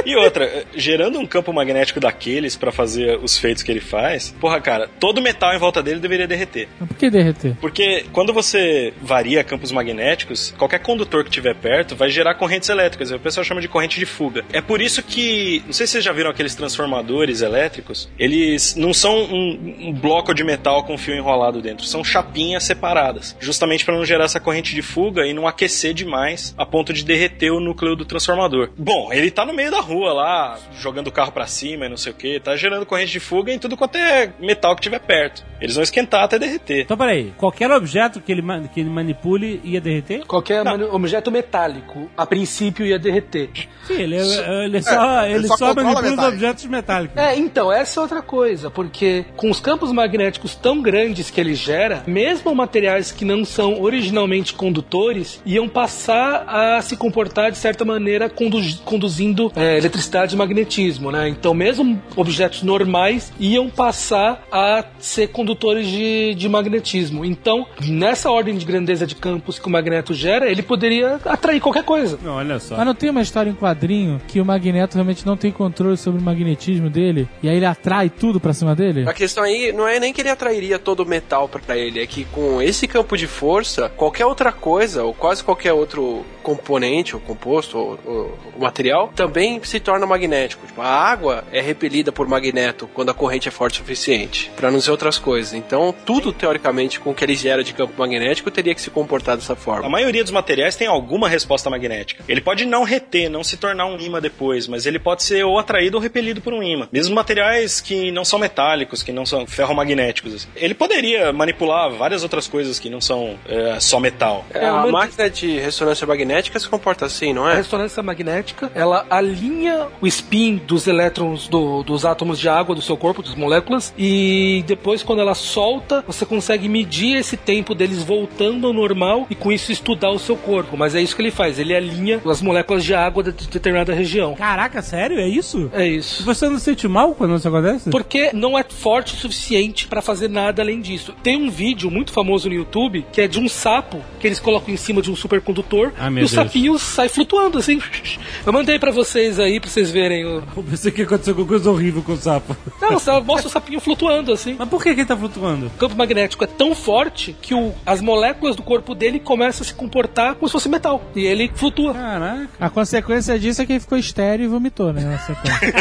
Speaker 2: E outra, gerando um campo magnético daqueles pra fazer os feitos que ele faz, porra, cara, todo metal em volta dele deveria derreter.
Speaker 6: Mas por que derreter?
Speaker 2: Porque quando você varia campos magnéticos, qualquer condutor que tiver perto vai gerar correntes elétricas. O pessoal chama de corrente de fuga. É por isso que, não sei se vocês já viram aqueles transformadores elétricos, eles não são um, um bloco de metal com fio enrolado dentro, são chapinhas separadas, justamente para não gerar essa corrente de fuga e não aquecer demais a ponto de derreter o núcleo do transformador. Bom, ele tá no meio da rua lá, jogando o carro para cima e não sei o que, tá gerando corrente de fuga em tudo quanto é metal que tiver perto. Eles vão esquentar até derreter.
Speaker 1: Então peraí, qualquer objeto que ele, que ele manipule ia derreter?
Speaker 3: Qualquer objeto metálico, a princípio, ia derreter.
Speaker 1: Sim, ele, ele só,
Speaker 9: É,
Speaker 1: ele
Speaker 9: ele só
Speaker 1: só, manipula os objetos metálicos.
Speaker 3: É, então, essa é outra coisa, porque com os campos magnéticos tão grandes que ele gera, mesmo materiais que não são originalmente condutores, iam passar a se comportar de certa maneira condu- conduzindo é, eletricidade e magnetismo, né? Então, mesmo objetos normais iam passar a ser condutores de, de magnetismo. Então, nessa ordem de grandeza de campos que o magneto gera, ele poderia atrair qualquer coisa.
Speaker 1: Olha só.
Speaker 6: Mas não tem uma história em quadrinho que o Magneto realmente não tem controle sobre o magnetismo dele e aí ele atrai tudo pra cima dele?
Speaker 4: A questão aí não é nem que ele atrairia todo o metal pra ele, é que com esse campo de força, qualquer outra coisa, ou quase qualquer outro componente, ou composto, ou, ou- ou material, também se torna magnético. Tipo, a água é repelida por magneto quando a corrente é forte o suficiente, pra não dizer outras coisas. Então, tudo, teoricamente, com o que ele gera de campo magnético, teria que se comportar dessa
Speaker 2: A
Speaker 4: forma.
Speaker 2: maioria dos materiais tem alguma resposta magnética. Ele pode não reter, não se tornar um ímã depois, mas ele pode ser ou atraído ou repelido por um ímã. Mesmo materiais que não são metálicos, que não são ferromagnéticos. assim. Ele poderia manipular várias outras coisas que não são é, só metal.
Speaker 4: É, a máquina de ressonância magnética se comporta assim, não
Speaker 3: A
Speaker 4: é?
Speaker 3: ressonância magnética, ela alinha o spin dos elétrons do- dos átomos de água do seu corpo, das moléculas, e depois quando ela solta, você consegue medir esse tempo deles voltando ao normal e com isso estudar o seu corpo. Mas é isso que ele faz, ele alinha as moléculas de água de determinada região.
Speaker 1: Caraca, sério? É isso?
Speaker 3: É
Speaker 1: E
Speaker 3: isso.
Speaker 1: Você não se sente mal quando isso acontece?
Speaker 3: Porque não é forte o suficiente pra fazer nada além disso. Tem um vídeo muito famoso no YouTube que é de um sapo que eles colocam em cima de um supercondutor
Speaker 1: Ah,
Speaker 3: e o
Speaker 1: Deus.
Speaker 3: sapinho sai flutuando assim. Eu mandei pra vocês aí pra vocês verem. o-
Speaker 1: Eu pensei que aconteceu alguma coisa horrível com o sapo.
Speaker 3: Não, só mostra o sapinho flutuando assim.
Speaker 1: Mas por que, que ele tá flutuando?
Speaker 3: O campo magnético é tão forte que o- as moléculas do corpo dele começam a se comportar como se fosse metal. E ele flutua.
Speaker 1: Caraca.
Speaker 6: A consequência disso é que ele ficou estéreo e vomitou, né? na sequência.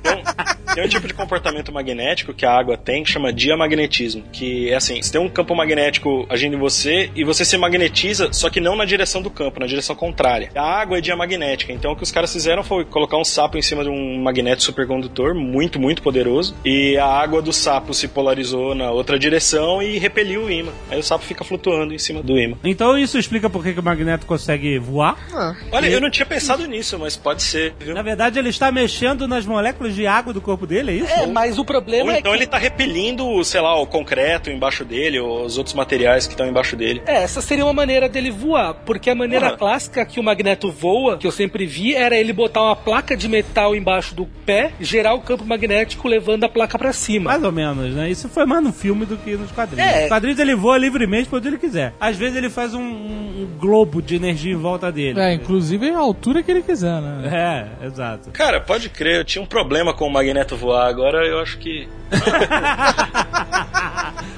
Speaker 2: Então, tem um tipo de comportamento magnético que a água tem que chama diamagnetismo. Que é assim: você tem um campo magnético agindo em você e você se magnetiza, só que não na direção do campo, na direção contrária. A água é diamagnética. Então o que os caras fizeram foi colocar um sapo em cima de um magneto supercondutor, muito, muito poderoso. E a água do sapo se polarizou na outra direção e repeliu o imã. Aí o sapo fica flutuando em cima do imã.
Speaker 1: Então isso explica por que, o Magneto consegue voar?
Speaker 2: Olha, eu não tinha pensado nisso, mas pode ser, viu?
Speaker 1: Na verdade, ele está mexendo nas moléculas de água do corpo dele, é isso?
Speaker 3: É, mas o problema
Speaker 2: Ou
Speaker 3: é
Speaker 2: então
Speaker 3: que...
Speaker 2: ele tá repelindo, sei lá, o concreto embaixo dele, ou os outros materiais que estão embaixo dele.
Speaker 3: É, essa seria uma maneira dele voar, porque a maneira
Speaker 2: Porra.
Speaker 3: clássica que o Magneto voa, que eu sempre vi, era ele botar uma placa de metal embaixo do pé, gerar o campo magnético levando a placa pra cima.
Speaker 1: Mais ou menos, né? Isso foi mais no filme do que nos quadrinhos.
Speaker 3: É.
Speaker 1: Nos quadrinhos ele voa livremente pra onde ele quiser. Às vezes ele faz um, um globo de energia em volta dele.
Speaker 6: É, inclusive a altura que ele quiser, né?
Speaker 1: É, exato.
Speaker 2: Cara, pode crer, eu tinha um problema com o Magneto voar, agora eu acho que.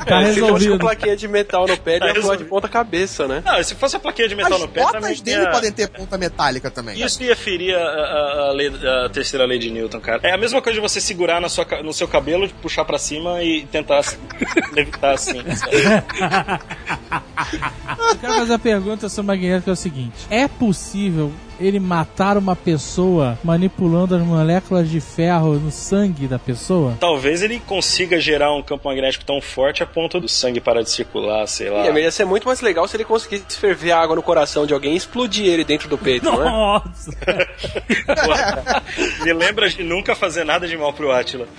Speaker 6: Tá
Speaker 4: É, se fosse com plaquinha de metal no pé, ele
Speaker 2: Tá
Speaker 4: ia voar de ponta cabeça, né?
Speaker 2: Não, se fosse a plaquinha de metal
Speaker 9: As
Speaker 2: no pé, também
Speaker 9: botas dele
Speaker 2: ia-
Speaker 9: podem ter ponta metálica também.
Speaker 2: Isso ia ferir a, a- a lei- a terceira lei de Newton, cara. É a mesma coisa de você segurar na sua no seu cabelo, puxar pra cima e tentar levitar assim.
Speaker 6: Eu quero fazer a pergunta sobre o Magneto que é o seguinte: é possível ele matar uma pessoa manipulando as moléculas de ferro no sangue da pessoa?
Speaker 2: Talvez ele consiga gerar um campo magnético tão forte a ponto do sangue parar de circular, sei lá.
Speaker 4: E ia ser muito mais legal se ele conseguisse ferver água no coração de alguém e explodir ele dentro do peito, não é?
Speaker 1: Nossa!
Speaker 2: Porra, Me lembra de nunca fazer nada de mal pro Atila.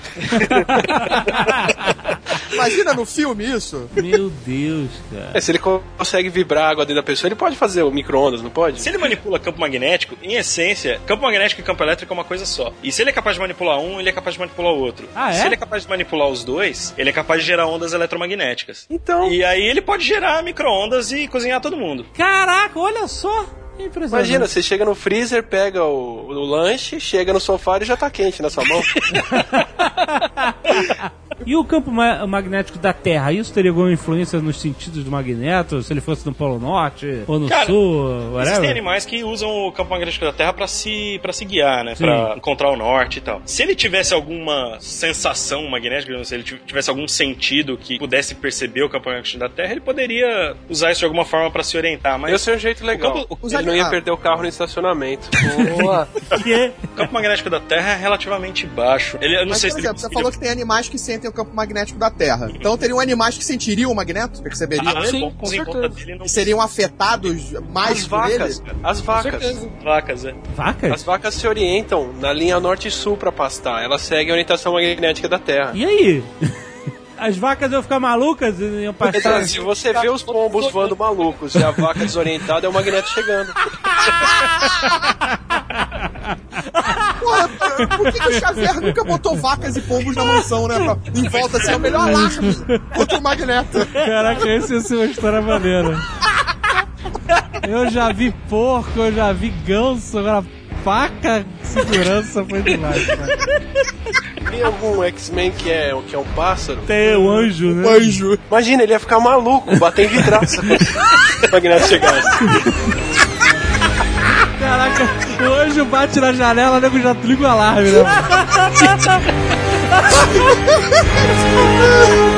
Speaker 9: Imagina no filme isso.
Speaker 1: Meu Deus, cara.
Speaker 4: É, se ele co- consegue vibrar a água dentro da pessoa, ele pode fazer o micro-ondas, não pode?
Speaker 2: Se ele manipula campo magnético, em essência, campo magnético e campo elétrico é uma coisa só. E se ele é capaz de manipular um, ele é capaz de manipular o outro.
Speaker 1: Ah, é?
Speaker 2: Se ele é capaz de manipular os dois, ele é capaz de gerar ondas eletromagnéticas.
Speaker 4: Então,
Speaker 2: E aí ele pode gerar micro-ondas e cozinhar todo mundo.
Speaker 1: Caraca, olha só! Impressionante.
Speaker 4: imagina, você chega no freezer, pega o, o lanche, chega no sofá e já tá quente na sua mão.
Speaker 1: E o campo ma- magnético da Terra, isso teria alguma influência nos sentidos do magneto? Se ele fosse no Polo Norte ou no
Speaker 2: Cara,
Speaker 1: Sul,
Speaker 2: Existem
Speaker 1: whatever?
Speaker 2: animais que usam o campo magnético da Terra pra se, pra se guiar, né?
Speaker 1: Sim.
Speaker 2: Pra encontrar o norte e tal. Se ele tivesse alguma sensação magnética, se ele tivesse algum sentido que pudesse perceber o campo magnético da Terra, ele poderia usar isso de alguma forma pra se orientar. Mas
Speaker 4: Ia ser um jeito legal.
Speaker 2: campo-
Speaker 9: os
Speaker 4: Ele não ia
Speaker 9: ali-
Speaker 4: perder o carro no estacionamento.
Speaker 6: Boa.
Speaker 2: O campo magnético da Terra é relativamente baixo. Ele, eu não
Speaker 9: Mas,
Speaker 2: sei
Speaker 9: por
Speaker 2: se
Speaker 9: exemplo,
Speaker 2: ele,
Speaker 9: você falou que tem animais que sentem o campo magnético da Terra. Então teriam animais que sentiriam o magneto, perceberiam?
Speaker 2: Ah,
Speaker 3: Sim,
Speaker 2: bom,
Speaker 3: com certeza.
Speaker 2: dele não
Speaker 9: E seriam afetados mais
Speaker 4: As
Speaker 9: por
Speaker 4: vacas,
Speaker 9: ele?
Speaker 4: cara, as vacas.
Speaker 2: vacas, é.
Speaker 1: Vacas?
Speaker 4: As vacas se orientam na linha norte e sul pra pastar. Elas seguem a orientação magnética da Terra.
Speaker 1: E aí? As vacas iam ficar malucas e iam passar.
Speaker 4: se você vê os pombos voando malucos e a vaca desorientada, é o magneto chegando.
Speaker 9: Porra, por que, que o Xavier nunca botou vacas e pombos na mansão, né? Pra- em volta, assim, é o melhor alarme contra o magneto.
Speaker 6: Caraca, esse ia ser uma história maneira. Eu já vi porco, eu já vi ganso, agora faca, segurança foi demais, cara.
Speaker 4: Tem algum X-Men que é, que é um pássaro?
Speaker 1: Tem o anjo, né?
Speaker 9: Anjo.
Speaker 4: Imagina, ele ia ficar maluco, bater em vidraça quando o magneto chegasse.
Speaker 6: Caraca, o anjo bate na janela, o nego já liga o alarme, né?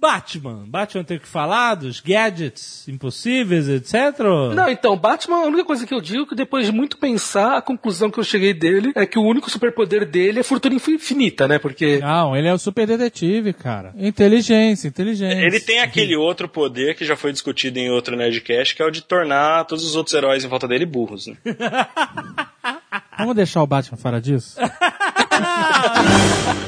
Speaker 1: Batman. Batman tem o que falar dos gadgets impossíveis, etc.
Speaker 3: Não, então, Batman, a única coisa que eu digo é que depois de muito pensar, a conclusão que eu cheguei dele é que o único superpoder dele é fortuna infinita, né? Porque.
Speaker 6: Não, ele é o super detetive, cara. Inteligência, inteligência.
Speaker 2: Ele tem aquele outro poder que já foi discutido em outro Nerdcast, que é o de tornar todos os outros heróis em volta dele burros, né?
Speaker 6: Vamos deixar o Batman fora disso?